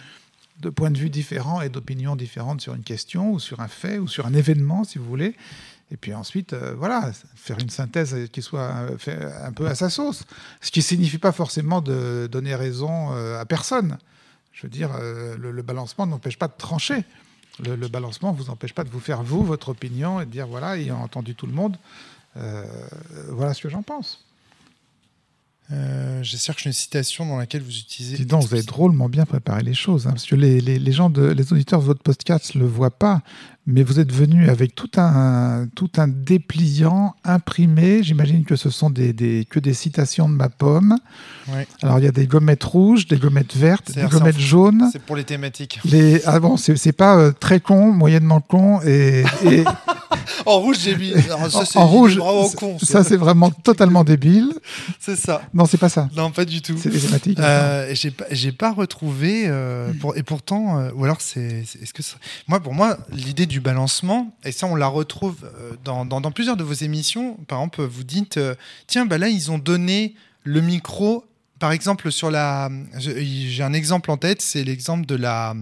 de points de vue différents et d'opinions différentes sur une question ou sur un fait ou sur un événement, si vous voulez. Et puis ensuite, euh, voilà, faire une synthèse qui soit euh, fait un peu à sa sauce. Ce qui ne signifie pas forcément de donner raison euh, à personne. Je veux dire, le, le balancement n'empêche pas de trancher. Le, le balancement ne vous empêche pas de vous faire, vous, votre opinion et de dire, voilà, ayant entendu tout le monde, euh, voilà ce que j'en pense. Euh, je cherche une citation dans laquelle vous utilisez. Dis donc, vous avez drôlement bien préparé les choses, hein, parce que les, les- les gens, de, les auditeurs de votre podcast ne le voient pas, mais vous êtes venu avec tout un, tout un dépliant imprimé. J'imagine que ce sont des, des- que des citations de ma pomme. Alors, il y a des gommettes rouges, des gommettes vertes, des gommettes jaunes. C'est pour les thématiques. Les... Ah bon, c'est pas euh, très con, moyennement con et, et En rouge, j'ai mis. Alors, ça, en, rouge. Bravo c- con. Ça, c'est vraiment totalement débile. c'est ça. Non, c'est pas ça. Non, pas du tout. C'est des thématiques. Euh, j'ai pas, retrouvé. euh, pour- et pourtant, euh, ou alors c'est, est-ce que ça- moi, pour moi, l'idée du balancement, et ça, on la retrouve euh, dans, dans- plusieurs de vos émissions. Par exemple, vous dites, euh, tiens, bah là, ils ont donné le micro. Par exemple, sur la, j'ai j'ai un exemple en tête, c'est l'exemple de la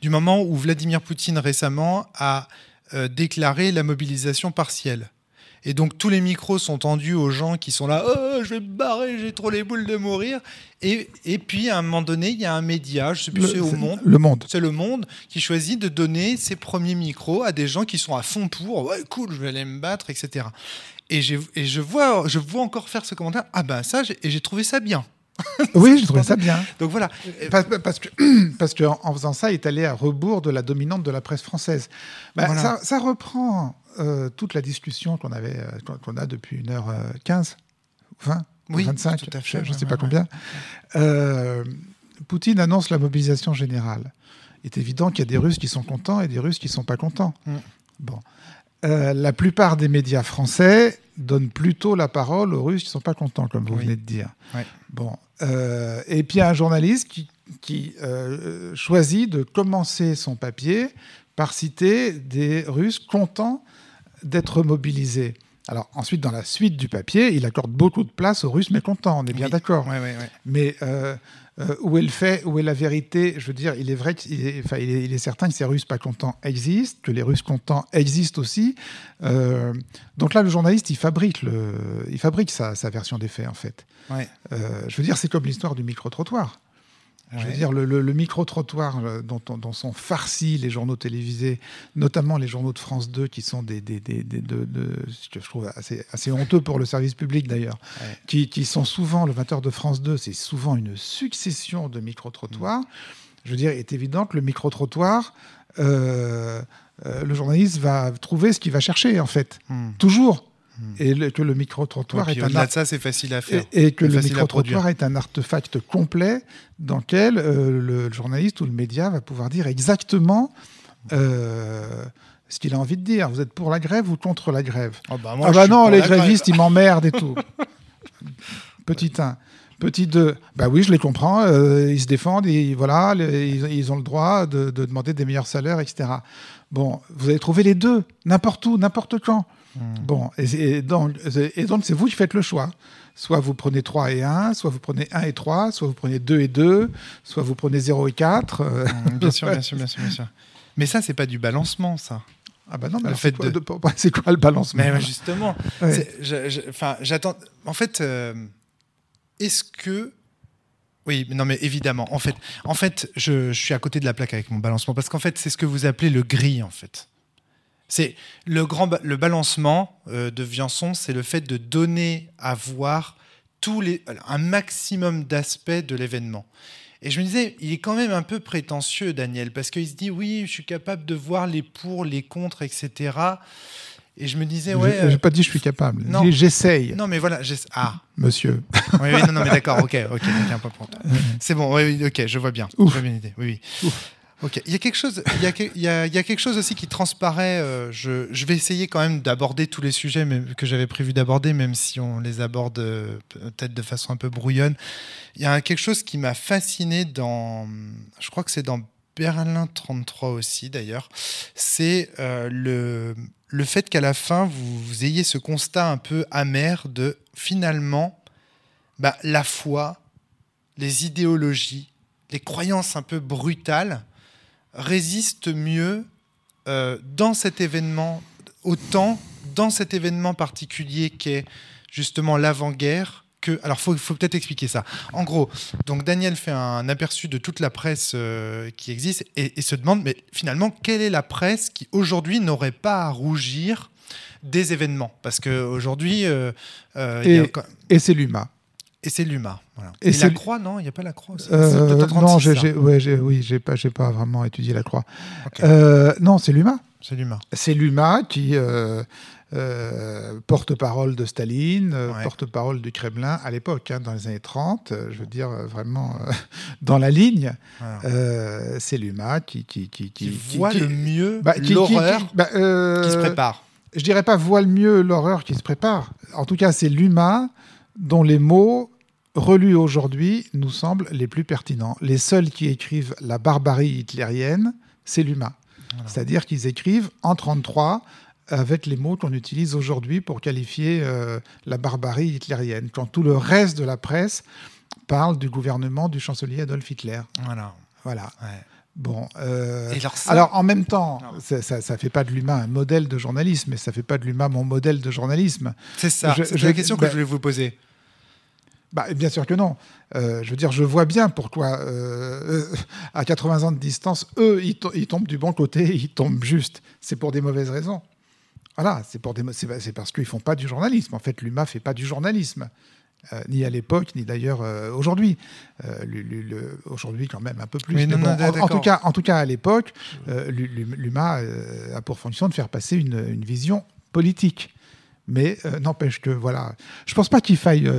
du moment où Vladimir Poutine récemment a euh, déclaré la mobilisation partielle. Et donc tous les micros sont tendus aux gens qui sont là, oh, je vais me barrer, j'ai trop les boules de mourir. Et, et puis à un moment donné, il y a un média, je sais plus c'est au Monde, Le monde. c'est le Monde qui choisit de donner ses premiers micros à des gens qui sont à fond pour, ouais cool, je vais aller me battre, etc. Et, et je vois, je vois encore faire ce commentaire, ah ben ça, et j'ai trouvé ça bien. Oui, j'ai trouvé ça bien. Donc voilà. Parce, parce que, parce que en, en faisant ça, il est allé à rebours de la dominante de la presse française. Bah, Voilà. ça, ça reprend euh, toute la discussion qu'on avait, euh, qu'on- a depuis 1h15, 20, Oui, 25, tout à fait, je ne sais ouais, pas ouais. combien. Euh, Poutine annonce la mobilisation générale. Il est évident qu'il y a des Russes qui sont contents et des Russes qui ne sont pas contents. Mm. Bon. Euh, la plupart des médias français donnent plutôt la parole aux Russes qui ne sont pas contents, comme vous Oui. venez de dire. Bon. Euh, et puis il y a un journaliste qui, qui, euh, choisit de commencer son papier par citer des Russes contents d'être mobilisés. Alors ensuite, dans la suite du papier, il accorde beaucoup de place aux Russes mécontents, on est bien Oui. d'accord. Ouais, ouais, ouais. Mais euh, euh, où est le fait, où est la vérité? Je veux dire, il est vrai qu'il est, enfin, il est, il est certain que ces Russes pas contents existent, que les Russes contents existent aussi. Euh, donc là, le journaliste, il fabrique, le, il fabrique sa, sa version des faits, en fait. Je veux dire, c'est comme l'histoire du micro-trottoir. Je veux Ouais. dire, le, le- le micro-trottoir euh, dont, on- dont sont farcis les journaux télévisés, notamment les journaux de France 2, qui sont des, des, des- des- de- de- ce que je trouve assez, assez honteux pour le service public d'ailleurs, Ouais. qui, qui sont souvent, le 20h de France 2, c'est souvent une succession de micro-trottoirs. Je veux dire, il est évident que le micro-trottoir, euh, euh, le journaliste va trouver ce qu'il va chercher, en fait. Hmm. Toujours. Et le- que le micro-trottoir est un au-delà art- de ça, c'est facile à faire. et, et que C'est le facile à micro-trottoir produire. est un artefact complet dans lequel euh, le journaliste ou le média va pouvoir dire exactement euh, ce qu'il a envie de dire. Vous êtes pour la grève ou contre la grève? Oh, bah, moi, Ah bah non, les grève. grévistes, ils m'emmerdent et tout. Petit 1. Petit 2, bah oui, je les comprends, euh, ils se défendent, et voilà, les- ils, ils ont le droit de, de demander des meilleurs salaires, etc. Bon, vous avez trouvé les deux, n'importe où, n'importe quand. Hmm. Bon, et, et donc, c'est vous qui faites le choix. Soit vous prenez 3 et 1, soit vous prenez 1 et 3, soit vous prenez 2 et 2, soit vous prenez 0 et 4. euh. Hmm, Bien sûr, bien sûr, bien sûr, bien sûr. Mais ça, c'est pas du balancement, ça. Ah bah non, mais Le alors fait c'est quoi, de- c'est quoi le balancement? Mais justement, Ouais. j'attends. En fait, euh, est-ce que oui, mais non, mais évidemment. En fait, en fait, je, je suis à côté de la plaque avec mon balancement parce qu'en fait, c'est ce que vous appelez le gris, en fait. C'est le grand le balancement euh, de Viançon, c'est le fait de donner à voir tous les un maximum d'aspects de l'événement. Et je me disais, il est quand même un peu prétentieux, Daniel, parce qu'il se dit oui, je suis capable de voir les pour, les contre, etc. Et je me disais, ouais. J'ai euh, pas dit je suis capable. non. J'ai dit j'essaye, non, mais voilà. Ah, monsieur. oui, oui, non, non, mais d'accord, ok, ok, un pour toi. C'est bon, oui, ok, je vois bien. Ouf. Je vois bien l'idée, oui, oui. Ok, il y a quelque chose, il y a, quelque chose aussi qui transparaît. euh, je, vais essayer quand même d'aborder tous les sujets que j'avais prévu d'aborder, même si on les aborde euh, peut-être de façon un peu brouillonne. Il y a quelque chose qui m'a fasciné dans, je crois que c'est dans Berlin 33 aussi d'ailleurs, c'est euh, le, le fait qu'à la fin vous, vous ayez ce constat un peu amer de finalement bah, la foi, les idéologies, les croyances un peu brutales résistent mieux euh, dans cet événement, autant dans cet événement particulier qu'est justement l'avant-guerre. Que, alors, il faut, faut peut-être expliquer ça. En gros, donc Daniel fait un aperçu de toute la presse euh, qui existe et, et se demande, mais finalement, quelle est la presse qui aujourd'hui n'aurait pas à rougir des événements? Parce qu'aujourd'hui, euh, euh, Et c'est l'UMA. Et c'est l'UMA. Voilà. Et Et, la croix, non Il n'y a pas la croix aussi Euh, non, 36, j'ai, ouais, oui, pas, vraiment étudié la croix. Euh, non, c'est l'UMA. C'est l'UMA. C'est l'UMA qui euh, porte-parole de Staline, Ouais. porte-parole du Kremlin à l'époque, hein, dans les années 30, euh, je veux dire vraiment dans la ligne. Voilà. C'est l'UMA qui, qui, qui, qui, qui- voit qui- le mieux bah, qui- qui- l'horreur qui- qui, bah, euh, se prépare. Je dirais pas voit le mieux l'horreur qui se prépare. En tout cas, c'est l'UMA dont les mots relus aujourd'hui nous semblent les plus pertinents. Les seuls qui écrivent la barbarie hitlérienne, c'est l'UMA. Voilà. C'est-à-dire qu'ils écrivent en 33 avec les mots qu'on utilise aujourd'hui pour qualifier euh, la barbarie hitlérienne, quand tout le reste de la presse parle du gouvernement du chancelier Adolf Hitler. Voilà. Voilà. Ouais. Bon. euh, alors, ça- alors en même temps, Non. ça, ça, ça fait pas de l'humain un modèle de journalisme, mais ça fait pas de l'humain mon modèle de journalisme. c'est ça. je- C'est je- la question que bah- je voulais vous poser. Bah, bien sûr que non. Euh, je veux dire, je vois bien pourquoi, euh, euh, à 80 ans de distance, eux, ils, to- ils tombent du bon côté, ils tombent juste. C'est pour des mauvaises raisons. Voilà, c'est parce qu'ils font pas du journalisme. En fait, l'UMA fait pas du journalisme, Euh, ni à l'époque, ni d'ailleurs euh, aujourd'hui. Euh, aujourd'hui, quand même, un peu plus. Oui, Mais non, bon, non, en- en, tout cas, en tout cas, à l'époque, l'U- l'U- l'UMA a pour fonction de faire passer une, une vision politique. Mais n'empêche que, voilà, je pense pas qu'il faille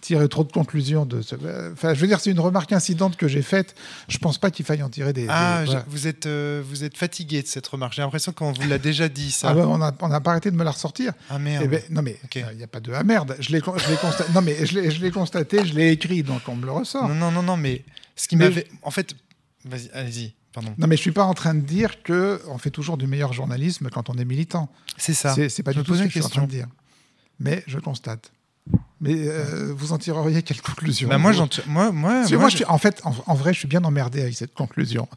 tirer trop de conclusions de ce. euh, Enfin, je veux dire, c'est une remarque incidente que j'ai faite. Je pense pas qu'il faille en tirer des. Ah, des- je- voilà. vous, êtes, euh, vous êtes fatigué de cette remarque. J'ai l'impression qu'on vous l'a déjà dit, ça. Ah bah, on n'a on pas arrêté de me la ressortir. Ah, merde. Eh ben, non mais il n'y a pas de ah merde. Je l'ai constaté. non mais je l'ai constaté, je l'ai écrit, donc on me le ressort. Non, non, non, non, mais ce qui m'avait. En fait, vas-y, allez-y, pardon. Non mais je suis pas en train de dire que on fait toujours du meilleur journalisme quand on est militant. C'est ça. C'est pas Je du tout ce que je suis en train de dire. Mais je constate. Mais euh, vous en tireriez quelle conclusion Bah, moi. Moi, moi, je- en fait, en, en vrai, je suis bien emmerdé avec cette conclusion.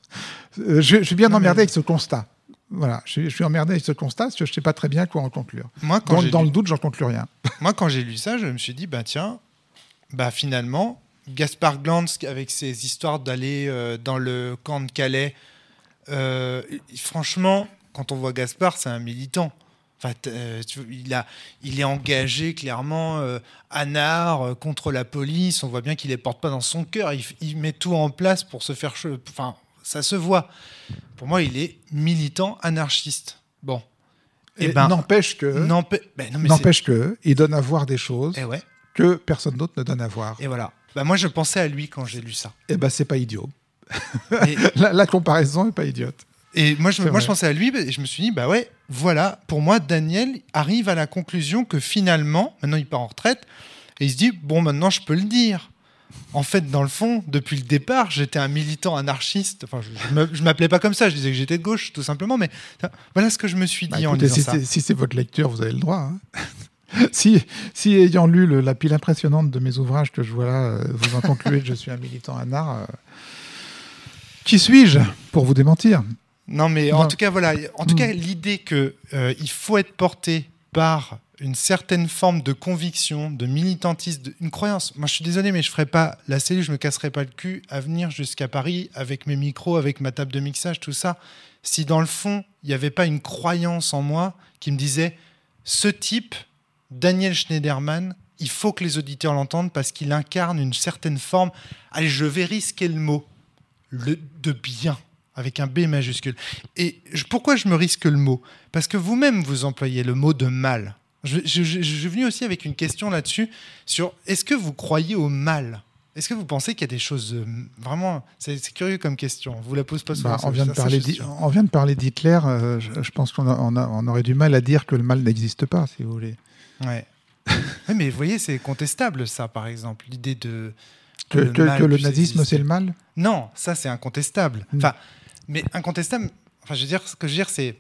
Euh, je, je suis bien Non, mais- emmerdé avec ce constat. Voilà, je, suis- je suis emmerdé avec ce constat parce que je ne sais pas très bien quoi en conclure. moi, quand Dans, j'ai dans lu- le doute, j'en conclus rien. Moi, quand j'ai lu ça, je me suis dit, bah tiens, bah finalement, Gaspard Glantz, avec ses histoires d'aller euh, dans le camp de Calais, franchement, quand on voit Gaspard, c'est un militant. Enfin, euh, tu il, a, il est engagé clairement euh, anard euh, contre la police. On voit bien qu'il les porte pas dans son cœur. Il, met tout en place pour se faire. Enfin, ça se voit. Pour moi, il est militant anarchiste. Bon. Et Eh ben, n'empêche que, ben n'empêche que, il donne à voir des choses Eh ouais. que personne d'autre ne donne à voir. Et voilà. Bah, moi, je pensais à lui quand j'ai lu ça. Et ben, c'est pas idiot. Et, La, la comparaison est pas idiote. et moi, je, moi, je pensais à lui et je me suis dit, bah ouais, voilà. Pour moi, Daniel arrive à la conclusion que finalement, maintenant, il part en retraite et il se dit, bon, maintenant, je peux le dire. En fait, dans le fond, depuis le départ, j'étais un militant anarchiste. Enfin, je, je m'appelais pas comme ça. Je disais que j'étais de gauche, tout simplement. Mais voilà ce que je me suis dit Bah, en lisant si ça. c'est si c'est votre lecture, vous avez le droit. hein. si, si, ayant lu le- la pile impressionnante de mes ouvrages que je vois là, euh, vous en concluez que je suis un militant anard, euh, qui suis-je pour vous démentir? Non, mais en tout cas, voilà. En tout Mm. cas, l'idée que euh, il faut être porté par une certaine forme de conviction, de militantisme, de- une croyance. Moi, je suis désolé, mais je ferai pas la cellule, je me casserai pas le cul à venir jusqu'à Paris avec mes micros, avec ma table de mixage, tout ça. Si dans le fond, il n'y avait pas une croyance en moi qui me disait, ce type, Daniel Schneiderman, il faut que les auditeurs l'entendent parce qu'il incarne une certaine forme. Allez, je vais risquer le mot, le de bien avec un B majuscule. Et je- pourquoi je me risque le mot? Parce que vous-même, vous employez le mot de mal. Je, je- je- je suis venu aussi avec une question là-dessus, sur est-ce que vous croyez au mal? Est-ce que vous pensez qu'il y a des choses euh, vraiment... C'est curieux comme question, on vous la pose pas souvent. Bah, on, vient de ça, parler on vient de parler d'Hitler. euh, je, pense qu'on on on aurait du mal à dire que le mal n'existe pas, si vous voulez. Ouais. Ouais, mais vous voyez, c'est contestable ça, par exemple, l'idée de... Que, que- mal que le nazisme, c'est le mal? Non, ça c'est incontestable. Mm. Mais incontestable. Enfin, je veux dire, ce que je veux dire, c'est,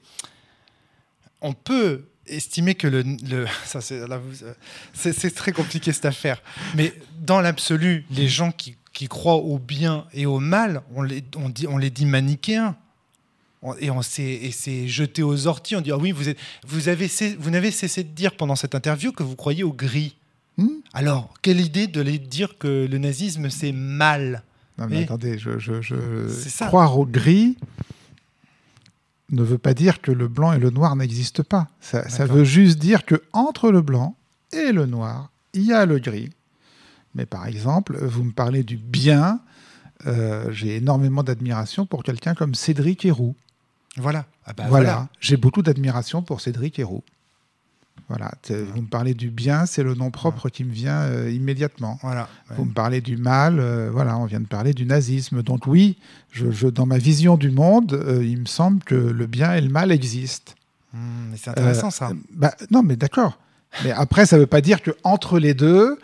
on peut estimer que le, le- ça c'est, là, vous- c'est, c'est très compliqué cette affaire. Mais dans l'absolu, les gens qui, qui croient au bien et au mal, on les, on dit, on les dit manichéens. Et on s'est, jeté aux orties. On dit ah oui, vous êtes, vous avez, vous n'avez cessé de dire pendant cette interview que vous croyez au gris. Hmm? Alors, quelle idée de les dire que le nazisme c'est mal? Non, mais Oui. attendez, je, croire au gris ne veut pas dire que le blanc et le noir n'existent pas. Ça, veut juste dire que entre le blanc et le noir, il y a le gris. Mais par exemple, vous me parlez du bien. euh, J'ai énormément d'admiration pour quelqu'un comme Cédric Héroux. Voilà. Ah bah voilà, j'ai beaucoup d'admiration pour Cédric Héroux. Voilà, vous me parlez du bien, c'est le nom propre qui me vient euh, immédiatement. Voilà. ouais. Vous me parlez du mal, euh, voilà, on vient de parler du nazisme. Donc oui, je, je- dans ma vision du monde, euh, il me semble que le bien et le mal existent. Mais c'est intéressant ça. Bah, non, mais d'accord. Mais après, ça ne veut pas dire qu'entre les deux,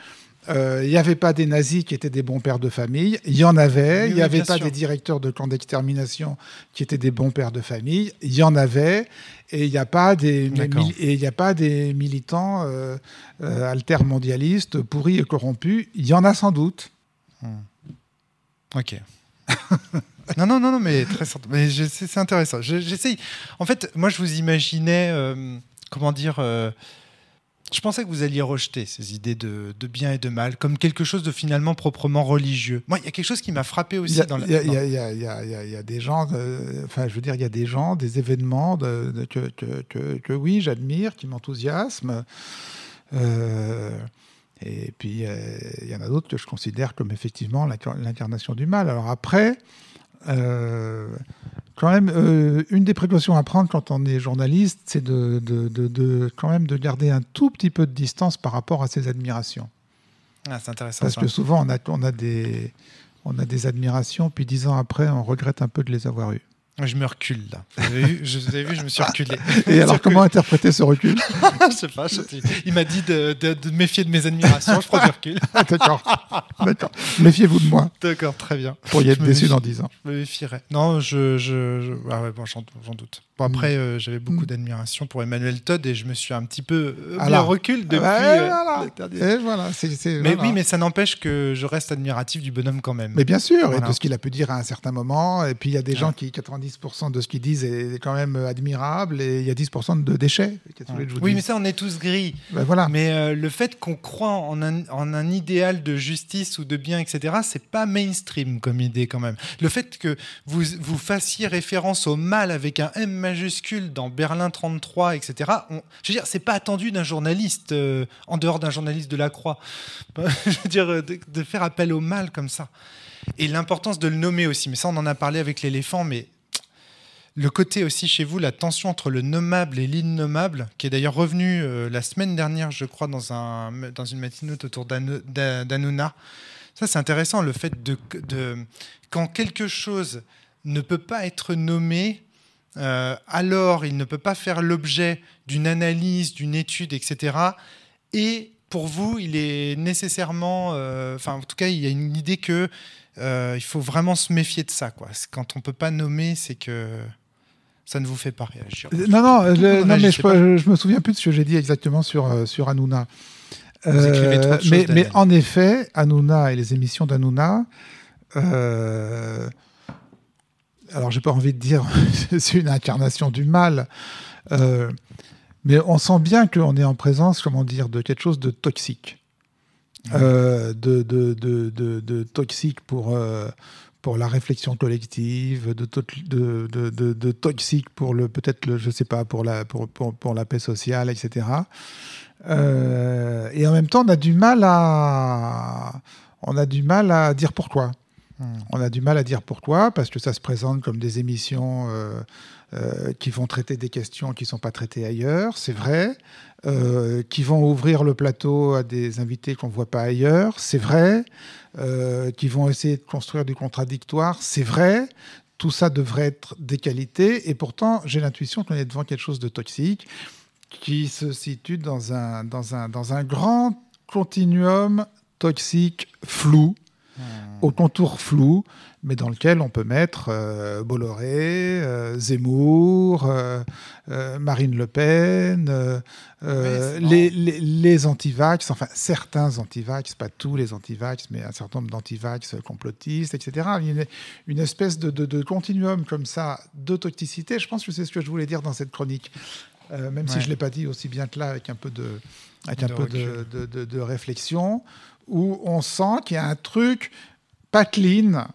euh, il n'y avait pas des nazis qui étaient des bons pères de famille. Il y en avait. Il oui, n'y avait pas sûr. des directeurs de camps d'extermination qui étaient des bons pères de famille. Il y en avait. Et il n'y a pas des et a pas militants euh, euh, altermondialistes pourris et corrompus. Il y en a sans doute. Ok. non, non, non, non, mais très mais c'est intéressant. Je- J'essaye. En fait, moi, je vous imaginais, euh, comment dire, euh, je pensais que vous alliez rejeter ces idées de, de bien et de mal comme quelque chose de finalement proprement religieux. Moi, il y a quelque chose qui m'a frappé aussi a, dans la. il y a- y y y des gens, euh, enfin, je veux dire, il y a des gens, des événements de- de- que, que, que- que oui, j'admire, qui m'enthousiasment. Euh, et puis, euh, il y en a d'autres que je considère comme effectivement l'incar- l'incarnation du mal. Alors après, euh, quand même, euh, une des précautions à prendre quand on est journaliste, c'est de, de- de- de- quand même de garder un tout petit peu de distance par rapport à ses admirations. Ah, c'est intéressant. Parce ça. que souvent, on a, on, a des, on a des admirations, puis dix ans après, on regrette un peu de les avoir eues. Je me recule là. Vous avez vu, je, vous avez vu, je me suis reculé. Et alors, comment interpréter ce recul Je sais pas. je- il m'a dit de, de- de méfier de mes admirations. Je prends du recul. Ah, D'accord. D'accord. Méfiez-vous de moi. D'accord, très bien. Vous pourriez être déçu méfie. dans dix ans. Je me méfierais. Non, je. je, je- ah ouais, bon, j'en doute. Bon, après, euh, j'avais beaucoup Mm. d'admiration pour Emmanuel Todd et je me suis un petit peu euh, Alors. en recul depuis. Euh, voilà. Et voilà. c'est- c'est- Mais voilà. oui, mais ça n'empêche que je reste admiratif du bonhomme quand même. Mais bien sûr, et de ce qu'il a pu dire à un certain moment. Et puis, il y a des gens Ouais. qui, 90% de ce qu'ils disent est quand même admirable, et il y a 10% de déchets. Je vous oui, mais ça, on est tous gris. Ben voilà. Mais euh, le fait qu'on croit en un, en un idéal de justice ou de bien, etc., c'est pas mainstream comme idée quand même. Le fait que vous, vous fassiez référence au mal avec un M dans Berlin 33, etc., je veux dire, c'est pas attendu d'un journaliste, euh, en dehors d'un journaliste de la Croix. je veux dire, euh, de, faire appel au mal comme ça. Et l'importance de le nommer aussi. Mais ça, on en a parlé avec l'éléphant, mais le côté aussi chez vous, la tension entre le nommable et l'innommable, qui est d'ailleurs revenu euh, la semaine dernière, je crois, dans, un, dans une matinote autour d'Anouna. Ça, c'est intéressant, le fait de quand quelque chose ne peut pas être nommé, euh, alors il ne peut pas faire l'objet d'une analyse, d'une étude, etc. Et pour vous, il est nécessairement, euh, enfin, en tout cas, il y a une idée que euh, il faut vraiment se méfier de ça. Quoi. Quand on peut pas nommer, c'est que ça ne vous fait pas réagir. Non, non, non mais je, pas je, me souviens plus de ce que j'ai dit exactement sur, sur Hanouna. Mais, en effet, Hanouna et les émissions d'Hanouna, euh, alors j'ai pas envie de dire c'est une incarnation du mal, euh, mais on sent bien qu'on est en présence, comment dire, de quelque chose de toxique. Euh, de, de, de, de, toxique pour, euh, pour la réflexion collective, de, to- de, toxique pour le peut-être le je sais pas pour la pour, pour, pour la paix sociale, etc. Et en même temps, on a du mal à on a du mal à dire pourquoi. On a du mal à dire pourquoi, parce que ça se présente comme des émissions euh, euh, qui vont traiter des questions qui ne sont pas traitées ailleurs, c'est vrai, euh, qui vont ouvrir le plateau à des invités qu'on ne voit pas ailleurs, c'est vrai, qui vont essayer de construire du contradictoire, c'est vrai. Tout ça devrait être des qualités, et pourtant j'ai l'intuition qu'on est devant quelque chose de toxique qui se situe dans un, dans un, dans un grand continuum toxique flou Hmm. au contour flou, mais dans lequel on peut mettre euh, Bolloré, euh, Zemmour, euh, Marine Le Pen, les, les, les antivax, enfin certains antivax, pas tous les antivax, mais un certain nombre d'antivax complotistes, etc. Il y a une, espèce de, de, continuum comme ça de toxicité. Je pense que c'est ce que je voulais dire dans cette chronique. même si je ne l'ai pas dit aussi bien que là, avec un peu de, avec un peu de, de, réflexion où on sent qu'il y a un truc pas clean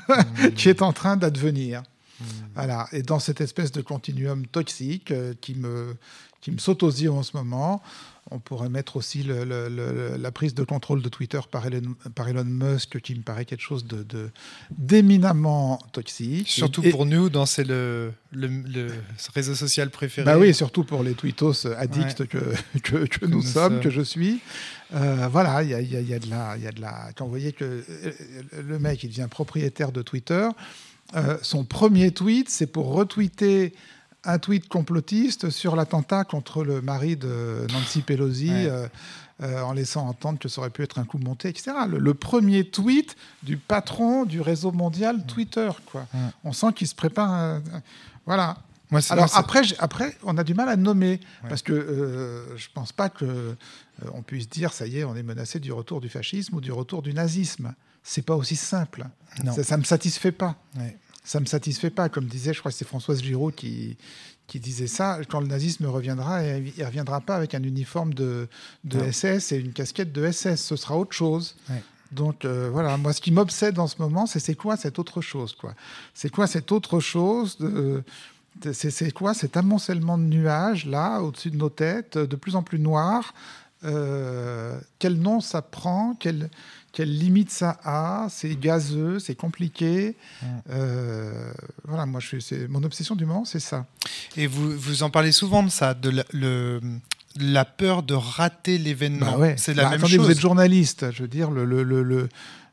qui est en train d'advenir. Hmm. Voilà. Et dans cette espèce de continuum toxique euh, qui me, qui me saute aux yeux en ce moment, on pourrait mettre aussi la prise de contrôle de Twitter par Elon, par Elon Musk, qui me paraît quelque chose de, d'éminemment toxique. Surtout pour nous, dans c'est le, réseau social préféré. Bah oui, surtout pour les tweetos addicts que, que, nous, sommes, que je suis. Euh, voilà, il y a, y a, de la, y a de la. Quand vous voyez que euh, le mec, il devient propriétaire de Twitter, euh, son premier tweet, c'est pour retweeter un tweet complotiste sur l'attentat contre le mari de Nancy Pelosi. Euh, euh, en laissant entendre que ça aurait pu être un coup monté, etc. Le, premier tweet du patron du réseau mondial Twitter. Quoi. On sent qu'il se prépare. voilà. Alors après, après, on a du mal à nommer parce que euh, je pense pas que on puisse dire ça y est, on est menacé du retour du fascisme ou du retour du nazisme. C'est pas aussi simple. Ça, ça me satisfait pas ça ne me satisfait pas. Comme disait, je crois que c'est Françoise Giraud qui, qui disait ça. Quand le nazisme reviendra, il ne reviendra pas avec un uniforme de, de SS et une casquette de SS. Ce sera autre chose. Donc euh, voilà, moi, ce qui m'obsède en ce moment, c'est c'est quoi cette autre chose quoi? C'est quoi cette autre chose de, c'est quoi cet amoncellement de nuages là au-dessus de nos têtes, de plus en plus noirs euh, Quel nom ça prend? Quel, quelle limite ça a, c'est gazeux, c'est compliqué. Mm. Euh, voilà, moi, je suis, mon obsession du moment, c'est ça. Et vous, vous en parlez souvent de ça, de la, le, la peur de rater l'événement. Bah c'est la bah, même attendez, chose. Vous êtes journaliste, je veux dire, le, le, le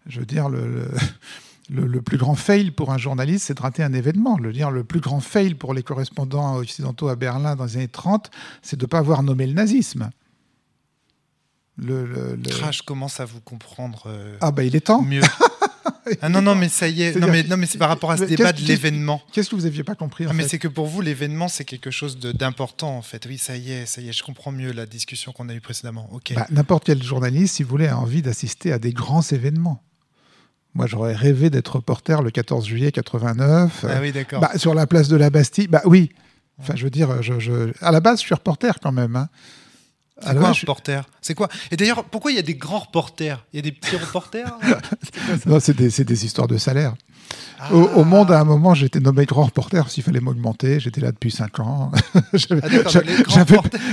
je veux dire, le, le, plus grand fail pour un journaliste, c'est de rater un événement. Le, dire, le plus grand fail pour les correspondants occidentaux à Berlin dans les années 30, c'est de ne pas avoir nommé le nazisme. Le, le, je commence à vous comprendre. Euh, ah bah il est temps. Mieux. ah non non mais ça y est. Non mais non mais c'est par rapport à ce débat de l'événement. Qu'est-ce que vous aviez pas compris ah, Mais c'est que pour vous l'événement c'est quelque chose d'important en fait. Oui ça y est ça y est je comprends mieux la discussion qu'on a eue précédemment. Ok. Bah, n'importe quel journaliste si vous voulez a envie d'assister à des grands événements. Moi, j'aurais rêvé d'être reporter le 14 juillet 89. Ah oui, d'accord. Bah, sur la place de la Bastille. Bah oui. Enfin, je veux dire, je, je... à la base, je suis reporter quand même. Hein. C'est quoi un reporter? C'est quoi? Et d'ailleurs, pourquoi il y a des grands reporters? Il y a des petits reporters? Non, c'est des, des, histoires de salaire. Au, Monde, à un moment, j'étais nommé grand reporter s'il fallait m'augmenter. J'étais là depuis 5 ans.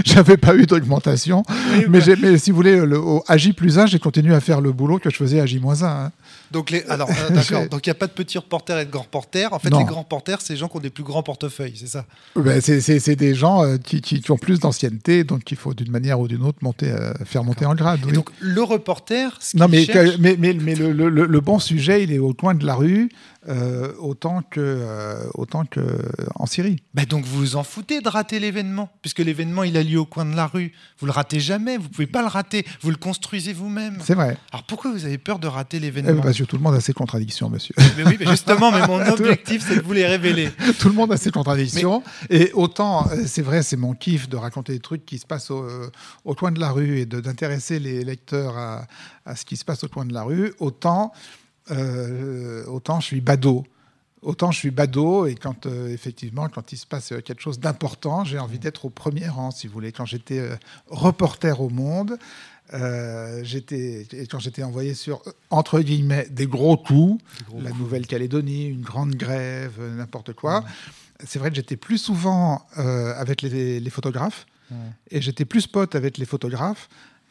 J'avais pas eu d'augmentation. mais, si vous voulez, le, au AJ plus 1, j'ai continué à faire le boulot que je faisais à J moins 1. Hein. Donc, les, alors, euh, d'accord. Donc, il n'y a pas de petits reporters et de grands reporters. En fait, les grands reporters, c'est les gens qui ont des plus grands portefeuilles, c'est ça? Ben, C'est des gens euh, qui, qui, ont plus d'ancienneté, donc il faut d'une manière ou d'une autre monter, euh, faire monter en grade. donc, le reporter, ce non, mais, mais, mais, mais le, le, le, bon sujet, il est au coin de la rue. Euh, autant que euh, autant que en Syrie. Bah donc vous vous en foutez de rater l'événement, puisque l'événement il a lieu au coin de la rue. Vous le ratez jamais, vous pouvez pas le rater, vous le construisez vous-même. C'est vrai. Alors pourquoi vous avez peur de rater l'événement eh ben, Parce que tout le monde a ses contradictions, monsieur. Mais oui, mais justement, mais mon objectif c'est de vous les révéler. tout le monde a ses contradictions, et autant euh, c'est vrai, c'est mon kiff de raconter des trucs qui se passent au, au coin de la rue et d'intéresser les lecteurs à, à ce qui se passe au coin de la rue, autant euh, autant je suis badaud. Autant je suis badaud et quand euh, effectivement quand il se passe euh, quelque chose d'important, j'ai envie d'être au premier rang, si vous voulez. Quand j'étais reporter au Monde, j'étais quand j'étais envoyé sur entre guillemets des gros coups, la Nouvelle-Calédonie, une grande grève, n'importe quoi. C'est vrai que j'étais plus souvent avec les, photographes et j'étais plus pote avec les photographes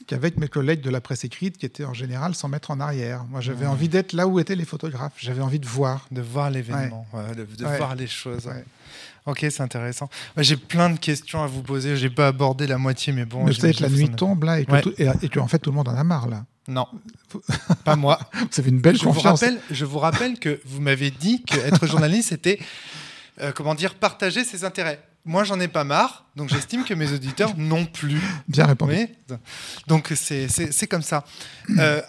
qu'avec mes collègues de la presse écrite qui étaient en général sans mettre en arrière. Moi, j'avais Ouais. envie d'être là où étaient les photographes. J'avais envie de voir. De voir l'événement, ouais, de, voir les choses. Ok, c'est intéressant. J'ai plein de questions à vous poser. J'ai pas abordé la moitié, mais bon. Mais j'imagine la nuit tombe là et que, tout- et, et que, en fait tout le monde en a marre là. Non, pas moi. Vous avez une belle Je vous, confiance. rappelle, je vous rappelle que vous m'avez dit qu'être journaliste, c'était, euh, comment dire, partager ses intérêts. Moi, j'en ai pas marre, donc j'estime que mes auditeurs non plus. Bien répondu. donc c'est comme ça. Euh,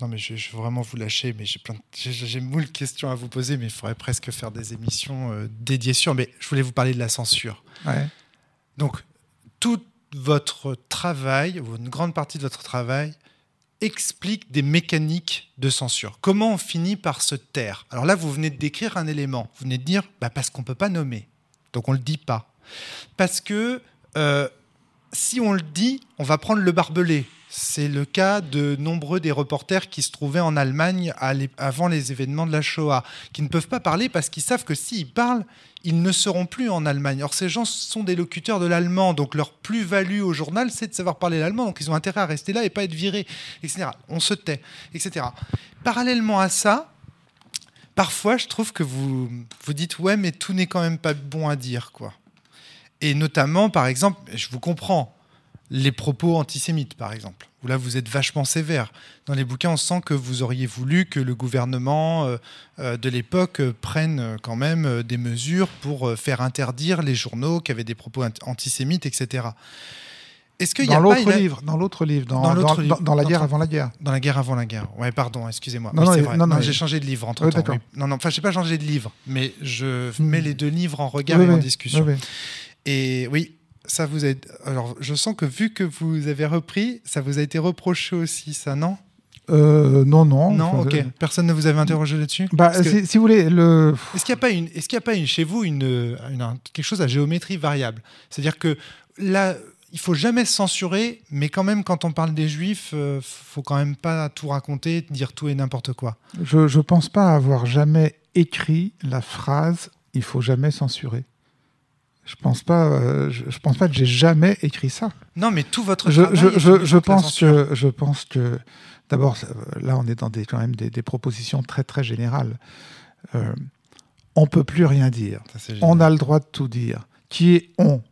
Non mais je, vais vraiment vous lâcher, mais j'ai plein, de- j'ai j'ai moult questions à vous poser, mais il faudrait presque faire des émissions euh, dédiées sur. Mais je voulais vous parler de la censure. Ouais. Donc, tout votre travail, ou une grande partie de votre travail, explique des mécaniques de censure. Comment on finit par se taire? Alors là, vous venez de décrire un élément. Vous venez de dire, bah, parce qu'on ne peut pas nommer. Donc on ne le dit pas. Parce que euh, si on le dit, on va prendre le barbelé. C'est le cas de nombreux des reporters qui se trouvaient en Allemagne avant les événements de la Shoah, qui ne peuvent pas parler parce qu'ils savent que s'ils parlent, ils ne seront plus en Allemagne. Or, ces gens sont des locuteurs de l'allemand, donc leur plus-value au journal, c'est de savoir parler l'allemand, donc ils ont intérêt à rester là et pas être virés, etc. On se tait, etc. Parallèlement à ça, parfois, je trouve que vous vous dites ouais, mais tout n'est quand même pas bon à dire, quoi. Et notamment, par exemple, je vous comprends, les propos antisémites, par exemple, où là vous êtes vachement sévère. Dans les bouquins, on sent que vous auriez voulu que le gouvernement euh, euh, de l'époque euh, prenne quand même des mesures pour faire interdire les journaux qui avaient des propos ant- antisémites, etc. Est-ce qu'il y a Dans l'autre une- livre, dans l'autre livre, dans, Dans livre. dans la guerre avant la guerre. Dans la guerre avant la guerre. Ouais, pardon, excusez-moi. Non, Oui, non, non, Non, j'ai changé de livre entre temps. d'accord. Non, non, enfin, j'ai pas changé de livre, mais je mets les deux livres en regard Oui, et en oui, discussion. oui, oui. Et oui, ça vous a. Alors, je sens que vu que vous avez repris, ça vous a été reproché aussi, ça, non? Euh, non, non. Non, enfin, ok. euh, Personne ne vous avait interrogé là-dessus? Bah, que- si, vous voulez, le. Est-ce qu'il n'y a pas, une, est-ce qu'il y a pas une, chez vous une, une- un- quelque chose à géométrie variable? C'est-à-dire que là, il faut jamais se censurer, mais quand même, quand on parle des juifs, euh, faut quand même pas tout raconter, dire tout et n'importe quoi. Je ne pense pas avoir jamais écrit la phrase il faut jamais censurer. Je pense pas. euh, je, je pense pas que j'ai jamais écrit ça. Non, mais tout votre Je, travail je, pense que je pense que d'abord là on est dans des quand même des, des propositions très très générales. Euh, on peut plus rien dire. Ça, On a le droit de tout dire. Qui est on?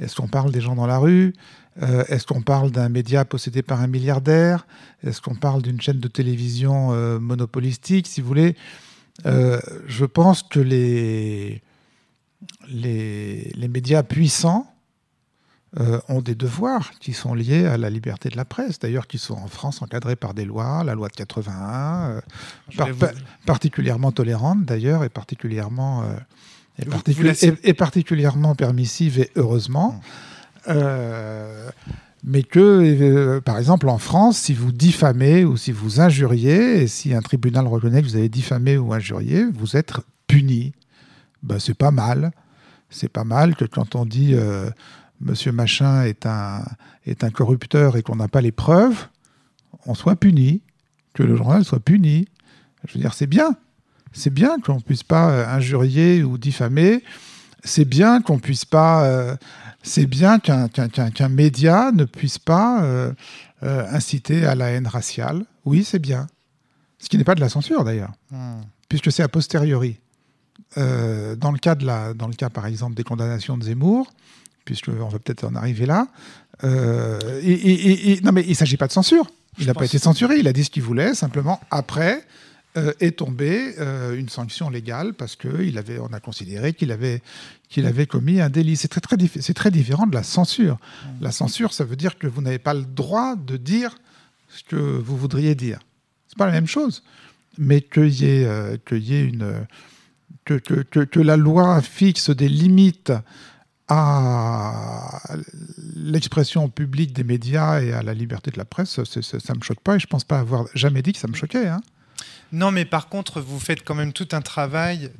Est-ce qu'on parle des gens dans la rue? Euh, Est-ce qu'on parle d'un média possédé par un milliardaire? Est-ce qu'on parle d'une chaîne de télévision euh, monopolistique, si vous voulez? Je pense que les, les, les médias puissants euh, ont des devoirs qui sont liés à la liberté de la presse, d'ailleurs qui sont en France encadrés par des lois, la loi de 81, euh, par- vous- particulièrement tolérante d'ailleurs et particulièrement euh, et, Vous- particu- vous laissez- et- et particulièrement permissive et heureusement. Euh, mais que par exemple en France si vous diffamez ou si vous injuriez et si un tribunal reconnaît que vous avez diffamé ou injurié vous êtes puni ben, c'est pas mal c'est pas mal que quand on dit euh, monsieur machin est un est un corrupteur et qu'on n'a pas les preuves on soit puni que le journal soit puni je veux dire, c'est bien. C'est bien qu'on ne puisse pas euh, injurier ou diffamer. C'est bien qu'on puisse pas. euh, c'est bien qu'un qu'un- qu'un- qu'un média ne puisse pas euh, euh, inciter à la haine raciale. Oui, c'est bien. Ce qui n'est pas de la censure d'ailleurs, Hmm. puisque c'est a posteriori. Euh, dans le cas de la, dans le cas par exemple des condamnations de Zemmour, puisqu'on va peut-être en arriver là. euh, et, et- et- et- non mais il s'agit pas de censure. Il n'a pas été censuré. Il a dit ce qu'il voulait. Simplement après euh, est tombée une sanction légale parce que il avait, on a considéré qu'il avait qu'il avait commis un délit. C'est très très diffé- c'est très différent de la censure. Mmh. La censure, ça veut dire que vous n'avez pas le droit de dire ce que vous voudriez dire. C'est pas la même chose. Mais qu'il y ait, qu'il y ait une que, la loi fixe des limites à l'expression publique des médias et à la liberté de la presse, ça ne me choque pas et je ne pense pas avoir jamais dit que ça me choquait. hein. Non, mais par contre, vous faites quand même tout un travail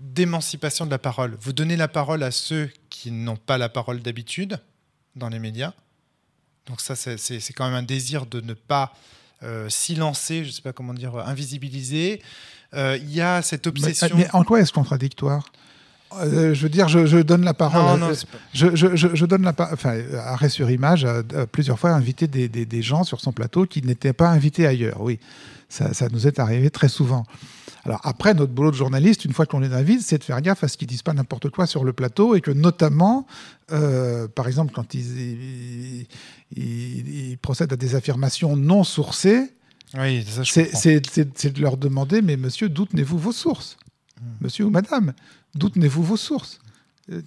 d'émancipation de la parole. Vous donnez la parole à ceux qui n'ont pas la parole d'habitude dans les médias. Donc ça, c'est quand même un désir de ne pas euh, silencer, je ne sais pas comment dire, invisibiliser. Euh, Il y a cette obsession. mais en quoi est-ce contradictoire? Euh, je veux dire, je, je donne la parole. Non, non, pas- je, je- je- je donne la parole. Enfin, Arrêt sur Image a, a plusieurs fois invité des, des- des gens sur son plateau qui n'étaient pas invités ailleurs. Oui, ça, ça nous est arrivé très souvent. Alors après, notre boulot de journaliste, une fois qu'on les invite, c'est de faire gaffe à ce qu'ils disent pas n'importe quoi sur le plateau et que notamment, euh, par exemple, quand ils, ils, ils- ils procèdent à des affirmations non sourcées, Oui, c'est de leur demander, mais monsieur, d'où tenez-vous vos sources Monsieur ou madame, d'où tenez-vous vos sources Euh,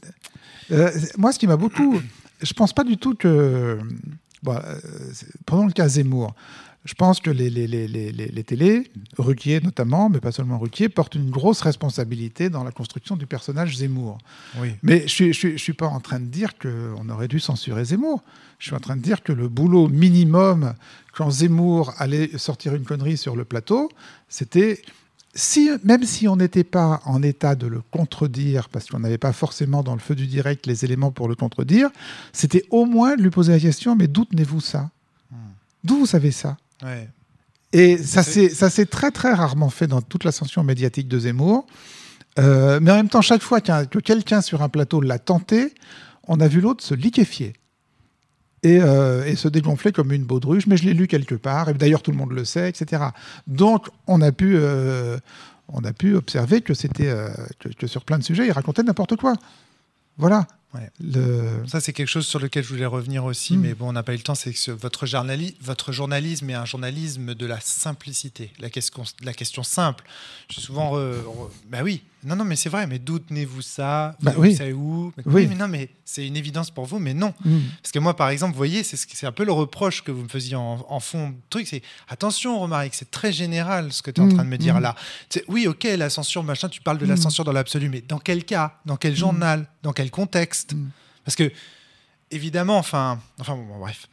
euh, Moi, ce qui m'a beaucoup... Je pense pas du tout que... Bon, euh, prenons le cas Zemmour. Je pense que les, les, les, les, les- télés, Ruquier notamment, mais pas seulement Ruquier, portent une grosse responsabilité dans la construction du personnage Zemmour. Oui. Mais je ne suis, suis pas en train de dire qu'on aurait dû censurer Zemmour. Je suis en train de dire que le boulot minimum, quand Zemmour allait sortir une connerie sur le plateau, c'était, si, même si on n'était pas en état de le contredire, parce qu'on n'avait pas forcément dans le feu du direct les éléments pour le contredire, c'était au moins de lui poser la question, mais d'où tenez-vous ça? D'où vous savez ça? Ouais. et ça s'est très très rarement fait dans toute l'ascension médiatique de Zemmour. Euh, mais en même temps, chaque fois que quelqu'un sur un plateau l'a tenté, on a vu l'autre se liquéfier et, euh, et se dégonfler comme une baudruche. Mais je l'ai lu quelque part, et d'ailleurs tout le monde le sait, etc. Donc on a pu, euh, on a pu observer que, c'était, que, que sur plein de sujets, il racontait n'importe quoi. Voilà. Ouais. Le... Ça, c'est quelque chose sur lequel je voulais revenir aussi, Mm. mais bon, on n'a pas eu le temps. C'est que ce- votre, journali- votre journalisme est un journalisme de la simplicité, la question, la question simple. J'ai souvent. re- re- bah oui, non, non, mais c'est vrai, mais d'où tenez-vous ça Bah Vous oui. savez où Mais- Oui. mais non, mais c'est une évidence pour vous, mais non. Mm. Parce que moi, par exemple, vous voyez, c'est c'est un peu le reproche que vous me faisiez en, en fond truc. C'est attention, Romaric, c'est très général ce que tu es en Mm, train de me dire mm. là. C'est- oui, ok, la censure, machin, tu parles de la censure dans l'absolu, mais dans quel cas? Dans quel journal? Dans quel contexte? Parce que, évidemment, enfin, enfin bon, bon, bref.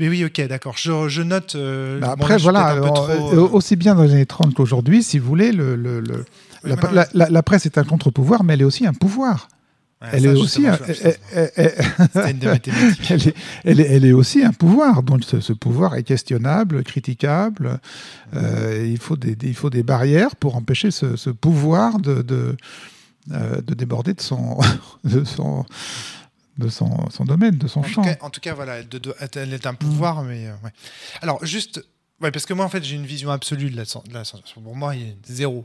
Mais oui, ok, d'accord. Je, je note. euh, Bah bon, après, là, je suis voilà, euh, trop, euh, aussi bien dans les années 30 qu'aujourd'hui, si vous voulez, le, le- le- oui, la, mais non, la- la- la presse est un contre-pouvoir, mais elle est aussi un pouvoir. ouais, elle ça, est aussi, un- elle- est, elle est- aussi un pouvoir. Donc ce, ce pouvoir est questionnable, critiquable. Euh, il, faut des, des- il faut des barrières pour empêcher ce, ce pouvoir de, de, euh, de déborder de son, de son, de son, son domaine, de son En tout, champ. cas, en tout cas, voilà, elle est un pouvoir, mais euh, ouais. Alors, juste, ouais, parce que moi, en fait, j'ai une vision absolue de la, de la censure. Pour moi, il y a zéro.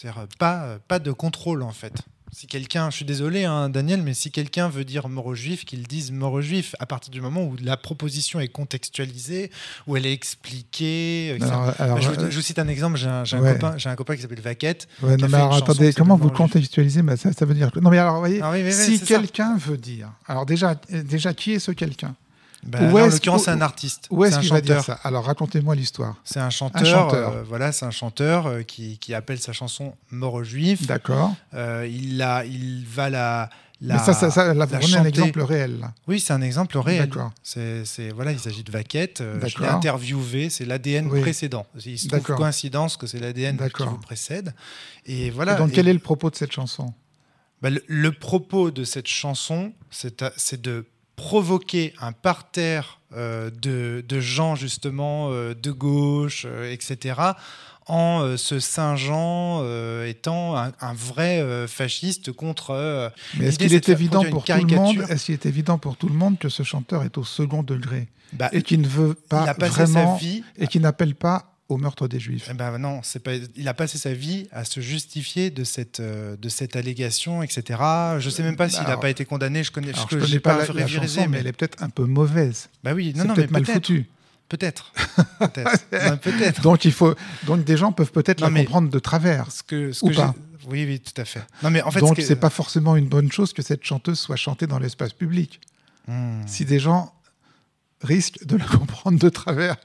C'est-à-dire euh, pas, euh, pas de contrôle, en fait. Si quelqu'un, je suis désolé, hein, Daniel, mais si quelqu'un veut dire mort aux juifs, qu'il dise mort aux juifs, à partir du moment où la proposition est contextualisée, où elle est expliquée. etc. Alors, alors, je, vous, euh, je vous cite un exemple, j'ai un, j'ai un ouais. un copain qui s'appelle Vaquette. ouais, non, mais alors, attendez, comment vous contextualisez mais ça, ça veut dire que... Non, mais alors, vous voyez, Ah oui, si quelqu'un veut dire... Alors déjà, déjà, qui est ce quelqu'un? Là, en l'occurrence, c'est un artiste. Où est-ce C'est un qu'il va dire ça Alors racontez-moi l'histoire. C'est un chanteur, chanteur. euh, voilà, c'est un chanteur euh, qui, qui appelle sa chanson Mort aux Juifs. D'accord. Euh, il, la, il va la. la Mais ça, ça, la prenez un exemple réel. Oui, c'est un exemple réel. D'accord. C'est, voilà, il s'agit de Vaquette. euh, je l'ai interviewé, c'est l'ADN Oui. précédent. Il se trouve coïncidence que c'est l'ADN qui vous précède. Et voilà. Donc Et- quel est le propos de cette chanson? Bah, le, le propos de cette chanson, c'est de provoquer un parterre euh, de, de gens justement euh, de gauche, euh, etc., en se singeant euh, étant un, un vrai fasciste contre. Mais est-ce qu'il est évident pour tout le monde. Est-ce qu'il est évident pour tout le monde que ce chanteur est au second degré bah, et qui ne veut il pas a passé vraiment sa vie. et qui n'appelle pas au meurtre des Juifs Eh ben non, c'est pas. Il a passé sa vie à se justifier de cette euh, de cette allégation, etc. Je sais même pas s'il n'a pas été condamné. Je connais. Alors, je, je connais pas, la, la révisé, chanson, mais mais elle est peut-être un peu mauvaise. bah oui, non, C'est non, peut-être mal peut-être, foutu. peut-être, peut-être. Donc il faut, donc des gens peuvent peut-être la comprendre de travers. Ce que, ce Ou que pas. Oui, oui, tout à fait. Non, mais en fait, donc ce que- c'est pas forcément une bonne chose que cette chanteuse soit chantée dans l'espace public. Hmm. Si des gens risquent de la comprendre de travers,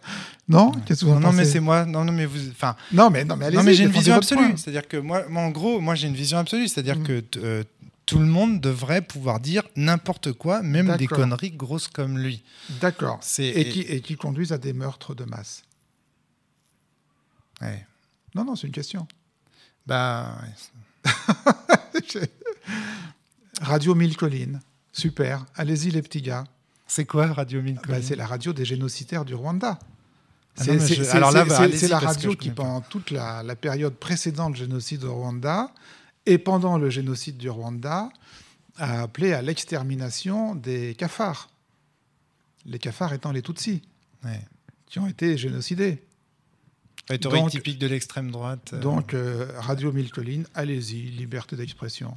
non Qu'est-ce que vous en Non, non, mais c'est moi. Non, non, mais vous. Enfin, Non, mais non, mais allez-y. non, mais j'ai une vision absolue. C'est-à-dire que moi, moi, en gros, moi, j'ai une vision absolue. C'est-à-dire Mm. que euh, tout le monde devrait pouvoir dire n'importe quoi, même des conneries grosses comme lui. D'accord. Et qui, et qui conduisent à des meurtres de masse. Ouais. Non, non, c'est une question. Bah, ouais. Radio Mille Collines, super. Allez-y les petits gars. c'est quoi Radio 1000 Bah, c'est la radio des génocidaires du Rwanda. C'est la radio qui, pendant toute la, la période précédente le génocide au Rwanda, et pendant le génocide du Rwanda, a appelé à l'extermination des cafards. Les cafards étant les Tutsis, Ouais. qui ont été génocidés. Rhétorique Donc- typique de l'extrême droite. euh, Donc, euh, Radio Mille Collines, allez-y, liberté d'expression.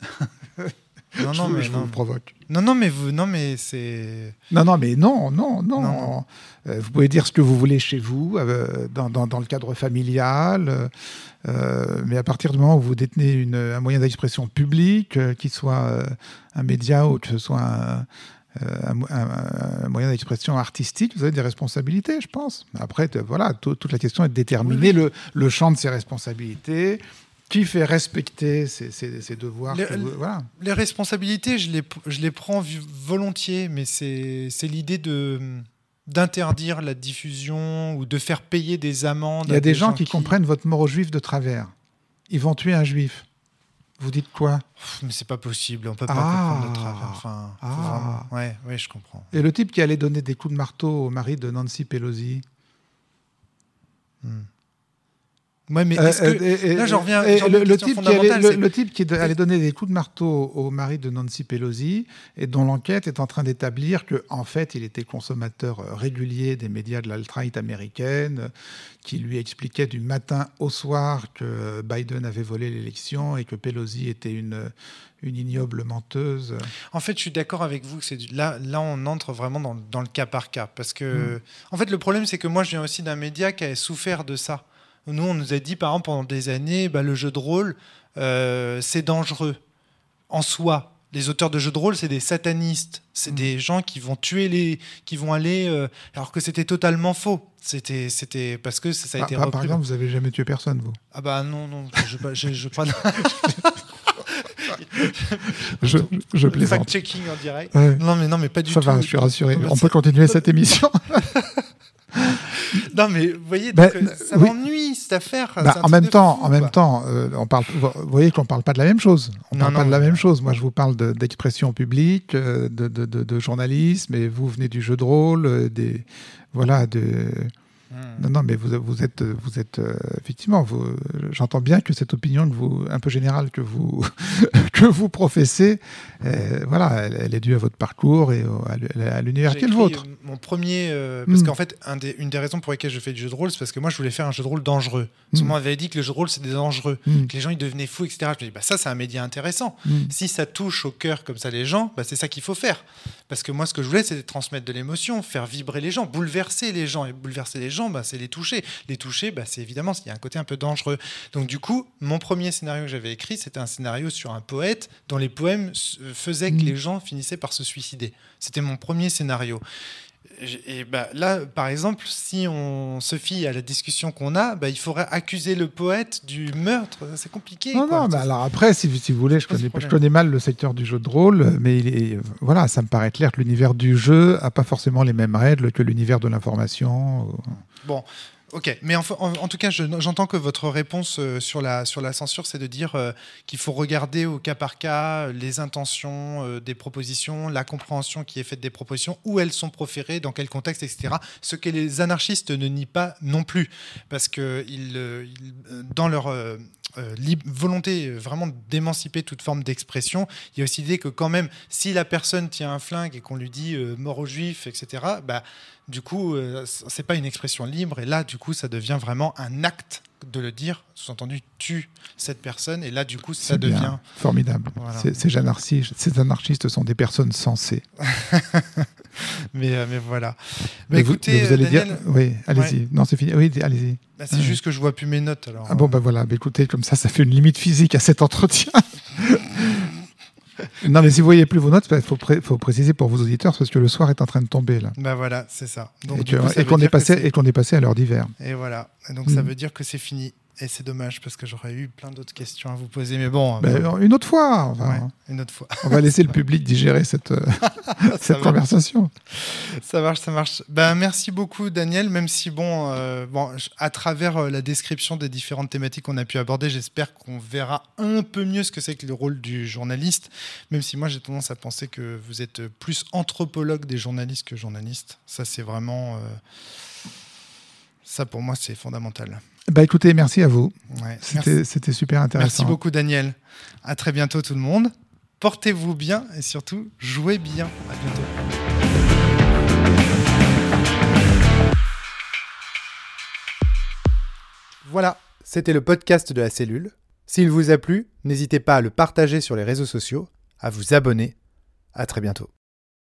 non, non, mais je non. vous provoque. non, non, mais vous, non, mais c'est. Non, non, mais non, non, non. Non. Euh, vous pouvez dire ce que vous voulez chez vous, euh, dans, dans- dans le cadre familial, euh, mais à partir du moment où vous détenez une- un moyen d'expression public, euh, qu'il soit un média ou que ce soit un, un mo- un- un moyen d'expression artistique, vous avez des responsabilités, je pense. Après, voilà, tout- toute la question est de déterminer Le, le champ de ses responsabilités, qui fait respecter ses, ses- ses devoirs. Le- que vous- voilà. Les responsabilités, je les, je les prends volontiers, mais c'est l'idée de d'interdire la diffusion ou de faire payer des amendes. Il y a des gens qui comprennent votre mort aux juifs de travers. Ils vont tuer un juif. Vous dites quoi? Mais c'est pas possible, on peut pas Ah. comprendre de travers. Enfin, Ah. vraiment- Ouais, ouais, je comprends. Et le type qui allait donner des coups de marteau au mari de Nancy Pelosi? Ouais, mais Euh, que- euh, là, j'en reviens- le, le type qui allait, le, type qui allait donner des coups de marteau au mari de Nancy Pelosi et dont l'enquête est en train d'établir que en fait il était consommateur euh, régulier des médias de l'alt-right américaine, qui lui expliquait du matin au soir que Biden avait volé l'élection et que Pelosi était une une ignoble menteuse. En fait, je suis d'accord avec vous que c'est du- là, là, on entre vraiment dans, dans le cas par cas, parce Mm. que, en fait, le problème, c'est que moi, je viens aussi d'un média qui a souffert de ça. Nous, on nous a dit, par exemple, pendant des années, bah, le jeu de rôle, euh, c'est dangereux en soi. Les auteurs de jeux de rôle, c'est des satanistes, c'est Mm. des gens qui vont tuer les, qui vont aller, euh, alors que c'était totalement faux. C'était, c'était parce que ça a Par, été repris. par exemple, vous avez jamais tué personne, vous ah bah non, non, je, je, je, je Je, je plaisante. fact-checking en direct. Ouais. Non mais non mais pas du Ça tout. va, je suis rassuré. On peut continuer cette émission. Non, mais vous voyez, donc, euh, ça oui. m'ennuie cette affaire. Bah, en même temps, fou, en même temps, euh, on parle. Vous voyez qu'on parle pas de la même chose. On Non, parle pas de la même chose. Moi, je vous parle de- d'expression publique, euh, de, de- de- de journalisme, et vous venez du jeu de rôle, euh, des voilà, de. Hmm. Non, non, mais vous, vous êtes, vous êtes euh, effectivement. J'entends bien que cette opinion que vous, un peu générale que vous que vous professez, euh, voilà, elle, elle est due à votre parcours et au- à à l'univers qui est le vôtre. Mon premier, euh, parce Mm. qu'en fait, un des- une des raisons pour lesquelles je fais du jeu de rôle, c'est parce que moi, je voulais faire un jeu de rôle dangereux. Parce Mm. moi, on m'avait dit que le jeu de rôle, c'était dangereux, Mm. que les gens, ils devenaient fous, etc. Je me dis, bah, ça, c'est un média intéressant. Si ça touche au cœur comme ça les gens, bah, c'est ça qu'il faut faire. Parce que moi, ce que je voulais, c'était transmettre de l'émotion, faire vibrer les gens, bouleverser les gens. Et bouleverser les gens, bah, c'est les toucher. Les toucher, bah, c'est évidemment, il y a un côté un peu dangereux. Donc, du coup, mon premier scénario que j'avais écrit, c'était un scénario sur un poète dont les poèmes s- faisaient que Mm. les gens finissaient par se suicider. C'était mon premier scénario. Et bah, là, par exemple, si on se fie à la discussion qu'on a, bah, il faudrait accuser le poète du meurtre. C'est compliqué. Non, quoi. non, mais alors après, si, si vous voulez, je connais, je problème. connais mal le secteur du jeu de rôle, mais il est, voilà, ça me paraît clair que l'univers du jeu a pas forcément les mêmes règles que l'univers de l'information. Bon, ok. Mais en, tout cas, je- j'entends que votre réponse euh, sur, la, sur la censure, c'est de dire euh, qu'il faut regarder au cas par cas les intentions euh, des propositions, la compréhension qui est faite des propositions, où elles sont proférées, dans quel contexte, etc. Ce que les anarchistes ne nient pas non plus, parce que ils, euh, euh, dans leur euh, volonté euh, vraiment d'émanciper toute forme d'expression, il y a aussi l'idée que quand même, si la personne tient un flingue et qu'on lui dit euh, mort aux juifs, etc., bah, du coup, euh, c'est pas une expression libre, et là, du coup, ça devient vraiment un acte de le dire, sous-entendu, tue cette personne, et là, du coup, ça bien, devient. formidable. Voilà. Ces, anarchistes, ces anarchistes sont des personnes sensées. Mais, euh, mais voilà. Bah, Mais vous- écoutez, mais vous, allez Daniel, dire, oui, allez-y. Non, c'est fini. Oui, allez-y. bah, c'est juste que je vois plus mes notes. Alors, Ah bon, bah voilà. Écoutez, comme ça, ça fait une limite physique à cet entretien. non, mais si vous voyez plus vos notes, il faut, pré- faut préciser pour vos auditeurs, parce que le soir est en train de tomber là. bah voilà, c'est ça. Donc, et qu'on est qu'on est passé à l'heure d'hiver. Et voilà. Donc, ça Mm. veut dire que c'est fini. Et c'est dommage parce que j'aurais eu plein d'autres questions à vous poser. Mais bon, Ben, euh, une autre fois. ouais, une autre fois. On va laisser le public digérer cette, euh, cette conversation. Ça marche, ça marche. Ben, merci beaucoup, Daniel. Même si, bon, euh, bon à travers la description des différentes thématiques qu'on a pu aborder, j'espère qu'on verra un peu mieux ce que c'est que le rôle du journaliste. Même si moi, j'ai tendance à penser que vous êtes plus anthropologue des journalistes que journaliste. Ça, c'est vraiment. euh, Ça, pour moi, c'est fondamental. Bah écoutez, merci à vous. Ouais, c'était super intéressant. Merci beaucoup Daniel. À très bientôt tout le monde. Portez-vous bien et surtout jouez bien. À bientôt. Voilà, c'était le podcast de la cellule. S'il vous a plu, n'hésitez pas à le partager sur les réseaux sociaux, à vous abonner. À très bientôt.